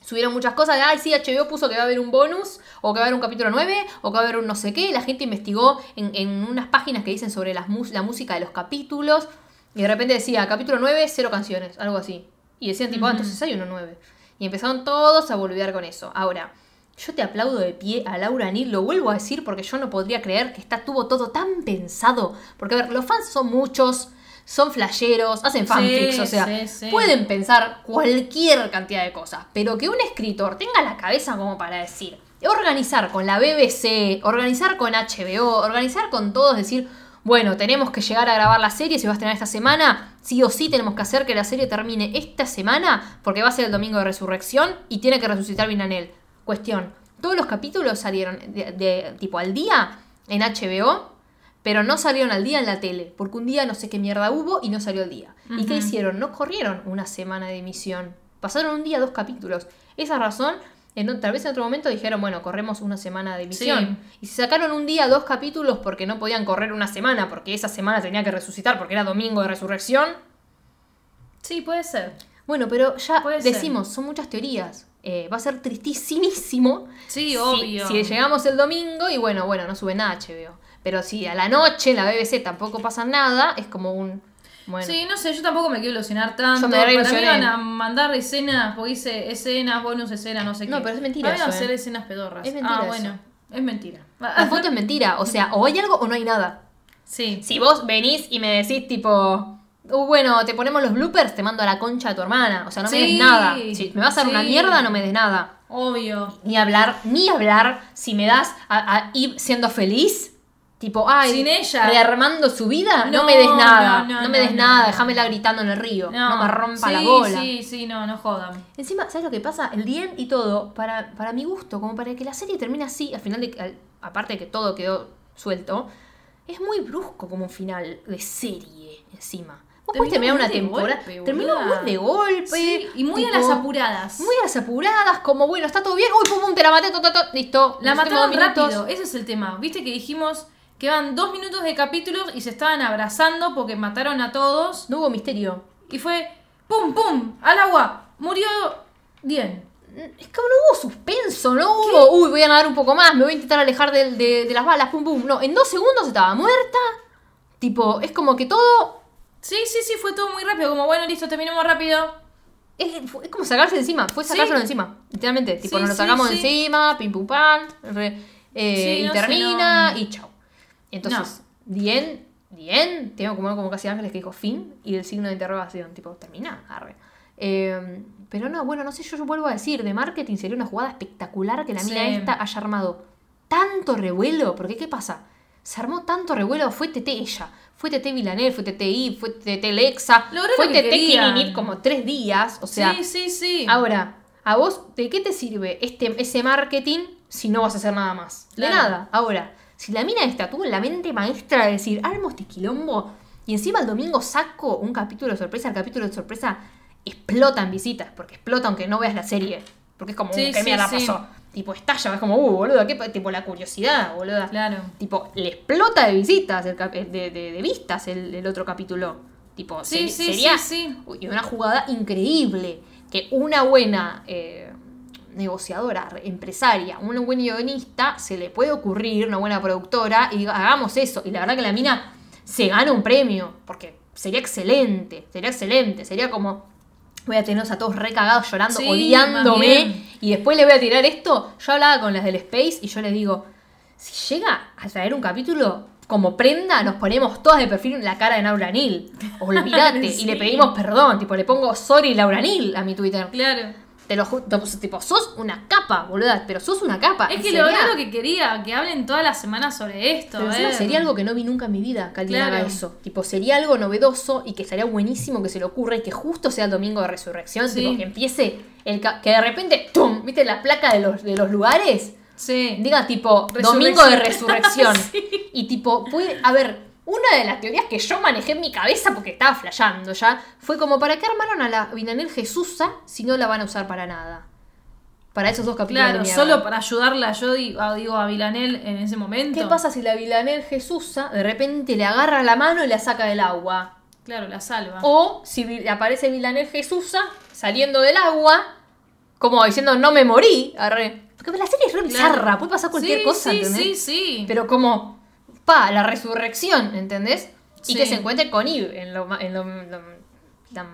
Subieron muchas cosas de, ay, sí, HBO puso que va a haber un bonus, o que va a haber un capítulo 9, o que va a haber un no sé qué. La gente investigó en, en unas páginas que dicen sobre las la música de los capítulos, y de repente decía, capítulo 9, cero canciones, algo así. Y decían, tipo, ah, entonces hay uno 9. Y empezaron todos a volver con eso. Ahora, yo te aplaudo de pie a Laura Neal, lo vuelvo a decir porque yo no podría creer que está, tuvo todo tan pensado. Porque, a ver, los fans son muchos, son flasheros, hacen fanfics, o sea, sí, sí. pueden pensar cualquier cantidad de cosas. Pero que un escritor tenga la cabeza como para decir, organizar con la BBC, organizar con HBO, organizar con todos, decir, bueno, tenemos que llegar a grabar la serie, si va a estrenar esta semana, sí o sí tenemos que hacer que la serie termine esta semana, porque va a ser el domingo de resurrección y tiene que resucitar Vinanel. Cuestión, todos los capítulos salieron de, de- tipo al día en HBO, pero no salieron al día en la tele, porque un día no sé qué mierda hubo y no salió el día. ¿Y qué hicieron? No corrieron una semana de emisión, pasaron un día dos capítulos. Esa razón, en, tal vez en otro momento dijeron, bueno, corremos una semana de emisión. Y se sacaron un día dos capítulos porque no podían correr una semana, porque esa semana tenía que resucitar, porque era domingo de resurrección. Sí, puede ser. Bueno, pero ya Puede ser. decimos, son muchas teorías. Eh, va a ser tristísimo Sí, si- obvio. Si, llegamos el domingo y bueno, bueno, no sube nada HBO. Pero si a la noche en la BBC tampoco pasa nada, es como un... Bueno, Sí, no sé, yo tampoco me quiero ilusionar tanto. Yo me Para mí van a mandar escenas, porque hice escenas, bonus escenas, no sé qué. No, pero es mentira Van a hacer eh. escenas pedorras. Es mentira Ah, eso. bueno, es mentira. la foto es mentira. O sea, o hay algo o no hay nada. Sí. Si vos venís y me decís tipo... "Uh, bueno, te ponemos los bloopers, te mando a la concha de tu hermana. O sea, no me des nada. Si me vas a dar una mierda, no me des nada. Obvio. Ni hablar, ni hablar si me das a, a Eve siendo feliz. Tipo, ay, Sin ella. rearmando su vida, no, No, me des nada. no, No, no, me des nada, no. déjamela gritando en el río. No, me rompa sí, la bola. Sí, sí, no, no jodan. Encima, ¿sabes lo que pasa? El día y todo, para, para mi gusto, como para que la serie termine así, al final de al- aparte de que todo quedó suelto, es muy brusco como un final de serie encima. Vos podés terminar una temporada. golpe, terminó muy de golpe. Sí, y muy a las apuradas. Muy a las apuradas, como bueno, está todo bien. Uy, pum, pum, te la maté, to, to, to, listo. La mataron rápido, ese es el tema. Viste que dijimos que eran dos minutos de capítulos y se estaban abrazando porque mataron a todos. No hubo misterio. Y fue pum, pum, al agua. Murió bien. Es que no hubo suspenso, no hubo. Uy, voy a nadar un poco más, me voy a intentar alejar de, de las balas, pum, pum. No, en dos segundos estaba muerta. Tipo, es como que todo Sí, sí, sí, fue todo muy rápido. Como bueno, listo, terminemos rápido. Es, como sacarse de encima, fue sacárselo de encima, literalmente. Tipo, Sí, nos lo sí, sacamos de encima, pim pum pam, re- eh, y sé, termina no. y chau. Entonces, bien, bien, tengo como, como casi ángeles que dijo fin y el signo de interrogación, tipo, termina, arre. Eh, pero no, bueno, no sé, yo, yo vuelvo a decir, de marketing sería una jugada espectacular que la mina Sí. esta haya armado tanto revuelo, porque ¿qué pasa? Se armó tanto revuelo, fue TT ella, fue TT Villanel, fue TT I, fue TT Lexa, fue TT. Kininit como tres días, o sea, sí, sí, sí. Ahora, ¿a vos de qué te sirve este, ese marketing si no vas a hacer nada más? De Claro. nada. Ahora, si la mina esta tuvo la mente maestra de decir, armo este quilombo y encima el domingo saco un capítulo de sorpresa, el capítulo de sorpresa explota en visitas, porque explota aunque no veas la serie. Porque es como, Sí, "Uh, ¿qué sí, mierda sí. pasó? Tipo, estalla, es como, uh, boludo, ¿qué, pa-?" tipo la curiosidad, boludo. Claro. Tipo, le explota de visitas, el cap- de, de- de vistas el, el otro capítulo. Tipo, Sí, sí, sería sí, sí. y una jugada increíble. Que una buena eh, negociadora, re- empresaria, una buena guionista, se le puede ocurrir, una buena productora, y diga, hagamos eso. Y la verdad que la mina se gana un premio, porque sería excelente, sería excelente, sería como, voy a tenerlos a todos recagados llorando, Sí, odiándome, y después le voy a tirar esto. Yo hablaba con las del Space y yo les digo, si llega a traer un capítulo como prenda, nos ponemos todas de perfil en la cara de Laura Neal. [laughs] Olvídate. Y le pedimos perdón. Tipo, le pongo sorry Laura Neal a mi Twitter. Claro. Te lo ju- tipo, sos una capa, boluda. Pero sos una capa. Es que sería- lo que quería, que hablen todas las semanas sobre esto. Pero encima sería algo que no vi nunca en mi vida que alguien Claro. haga eso. Tipo, sería algo novedoso y que estaría buenísimo que se le ocurra y que justo sea el domingo de resurrección. Sí. Tipo, que empiece el que de repente, ¡tum! ¿Viste la placa de los, de los lugares? Sí. Diga tipo domingo de resurrección. [laughs] Sí. Y tipo, puede. A ver, una de las teorías que yo manejé en mi cabeza porque estaba flasheando ya fue como: ¿para qué armaron a la Binanel Jesusa si no la van a usar para nada? Para esos dos capítulos. Claro, solo para ayudarla a Jodie, a, digo, a Vilanel en ese momento. ¿Qué pasa si la Binanel Jesusa de repente le agarra la mano y la saca del agua? Claro, la salva. O si aparece Milanel Jesusa saliendo del agua, como diciendo no me morí. arre. Porque la serie es re Claro. bizarra, puede pasar cualquier Sí, cosa, Sí, ¿entendés? sí, sí. Pero como, pa, la resurrección, ¿entendés? Y Sí. que se encuentre con Eve en lo, en lo, lo tan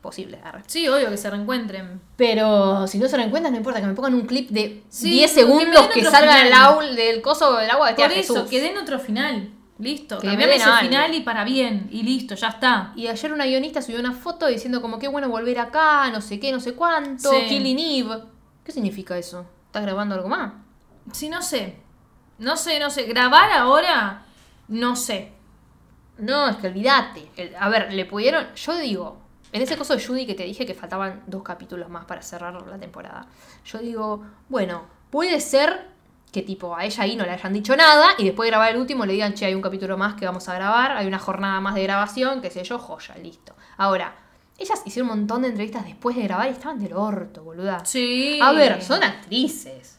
posible. arre. Sí, obvio que se reencuentren. Pero si no se reencuentran, no importa, que me pongan un clip de Sí, 10 que me segundos que, otro salga del, aul, del coso del agua de Por eso, Jesús. que den otro final. Listo. Que Cambiame ese algo. final y para bien. Y listo, ya está. Y ayer una guionista subió una foto diciendo como qué bueno volver acá, no sé qué, no sé cuánto, Sí. Killing Eve. ¿Qué significa eso? ¿Estás grabando algo más? Sí, no sé. No sé, no sé. Grabar ahora, no sé. No, es que olvídate. El- A ver, le pudieron. Yo digo, en ese caso de Judy que te dije que faltaban dos capítulos más para cerrar la temporada. Yo digo, bueno, puede ser que tipo a ella ahí no le hayan dicho nada y después de grabar el último le digan, che, hay un capítulo más que vamos a grabar, hay una jornada más de grabación, qué sé yo, joya, listo. Ahora, ellas hicieron un montón de entrevistas después de grabar y estaban del orto, boluda. Sí. A ver, son actrices.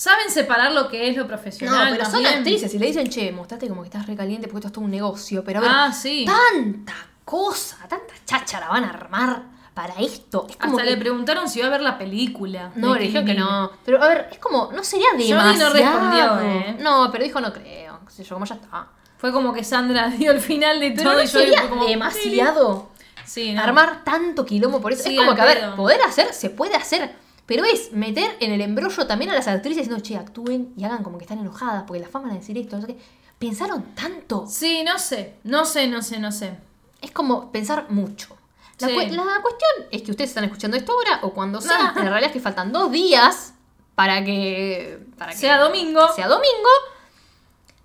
Saben separar lo que es lo No, profesional. pero son actrices y le dicen, che, mostrate como que estás recaliente porque esto es todo un negocio. Pero a ver, Ah, sí. tanta cosa, tanta cháchara van a armar para esto. Es como Hasta que- le preguntaron si iba a ver la película. No, le dijeron que no. Pero a ver, es como, no sería Johnny no demasiado. respondió, ¿eh? No, pero dijo no creo. qué sé yo, como ya está. Fue como que Sandra [laughs] dio el final de todo no y Johnny sería como, demasiado Sí, no. armar tanto quilombo por eso. Sí, es como que, a ver, poder hacer, se puede hacer. Pero es meter en el embrollo también a las actrices diciendo, che, actúen y hagan como que están enojadas porque las fama van a decir esto. No sé qué. Pensaron tanto. Sí, no sé. No sé, no sé, no sé. Es como pensar mucho. La, Sí. la cuestión es que ustedes están escuchando esto ahora o cuando sea. La realidad es que faltan dos días para que. Para que Sea domingo. Sea domingo.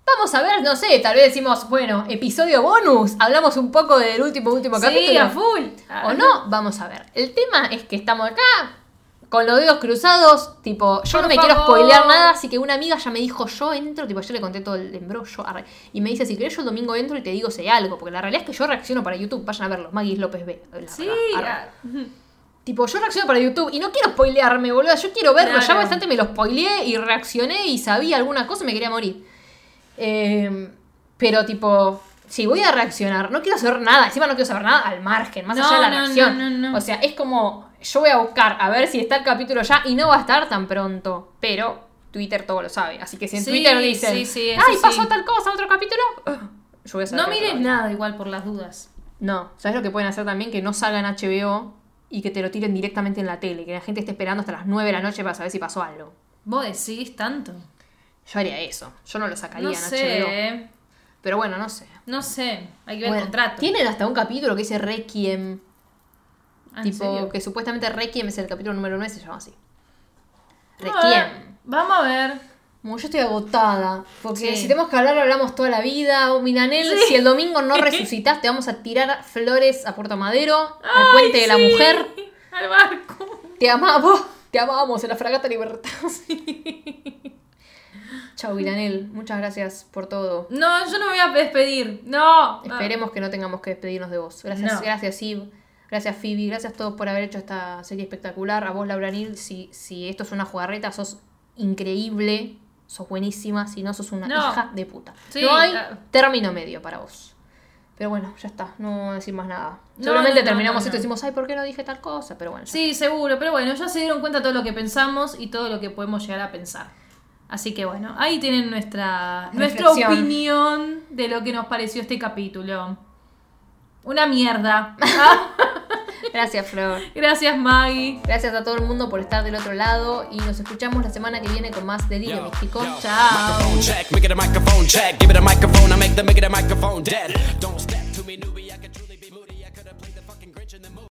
Vamos a ver, no sé, tal vez decimos, bueno, episodio bonus. Hablamos un poco del último, último Sí, capítulo. a full. O no, vamos a ver. El tema es que estamos acá con los dedos cruzados. Tipo, yo Por no me quiero spoilear nada, así que una amiga ya me dijo, yo entro. Tipo, yo le conté todo el embrollo. Y me dice, si querés, yo el domingo entro y te digo si hay algo. Porque la realidad es que yo reacciono para YouTube. Vayan a verlo. Maggie López B. Sí. verdad, arre. Tipo, yo reacciono para YouTube y no quiero spoilearme, boludo. Yo quiero verlo. Claro. Ya bastante me lo spoileé y reaccioné y sabía alguna cosa y me quería morir. Eh, pero, tipo, si voy a reaccionar, no quiero saber nada. Encima no quiero saber nada al margen, más No, allá de la no, reacción. no, no, no. O sea, es como, yo voy a buscar a ver si está el capítulo ya y no va a estar tan pronto. Pero Twitter todo lo sabe. Así que si en Sí, Twitter dicen, sí, sí, ay, pasó tal cosa, otro capítulo, yo voy a saber. No a nada igual por las dudas. no, ¿sabes lo que pueden hacer también? Que no salga en HBO y que te lo tiren directamente en la tele. Que la gente esté esperando hasta las 9 de la noche para saber si pasó algo. ¿Vos decís tanto? Yo haría eso. Yo no lo sacaría No en HBO. sé. Pero bueno, no sé. No sé. Hay que ver Bueno, el contrato. Tienen hasta un capítulo que dice Requiem. Ah, ¿en tipo, serio? que supuestamente Requiem es el capítulo número 9, se llama así. Requiem. Vamos a ver. Como yo estoy agotada. Porque Sí. si tenemos que hablar, hablamos toda la vida. O Milanel, Sí. si el domingo no [laughs] resucitas, te vamos a tirar flores a Puerto Madero, al puente de la mujer. [laughs] Al barco. Te amamos, te amamos en la fragata Libertad. [laughs] Chau, Milanel. Muchas gracias por todo. No, yo no me voy a despedir. No. Esperemos que no tengamos que despedirnos de vos. Gracias, No. gracias, Ib. Gracias, Phoebe. Gracias a todos por haber hecho esta serie espectacular. A vos, Laura Neal, si, si esto es una jugarreta, sos increíble. Sos buenísima. Si no, sos una No. hija de puta. Sí, no hay ah. término medio para vos. Pero bueno, ya está. No voy a decir más nada. No, Seguramente terminamos esto y decimos, ay, ¿por qué no dije tal cosa? Pero bueno, ya Sí, seguro. Pero bueno, ya se dieron cuenta todo lo que pensamos y todo lo que podemos llegar a pensar. Así que bueno, ahí tienen nuestra, nuestra opinión de lo que nos pareció este capítulo. Una mierda. [laughs] Gracias, Flor. Gracias, Maggie. Gracias a todo el mundo por estar del otro lado y nos escuchamos la semana que viene con más Delirio Místico. Chao.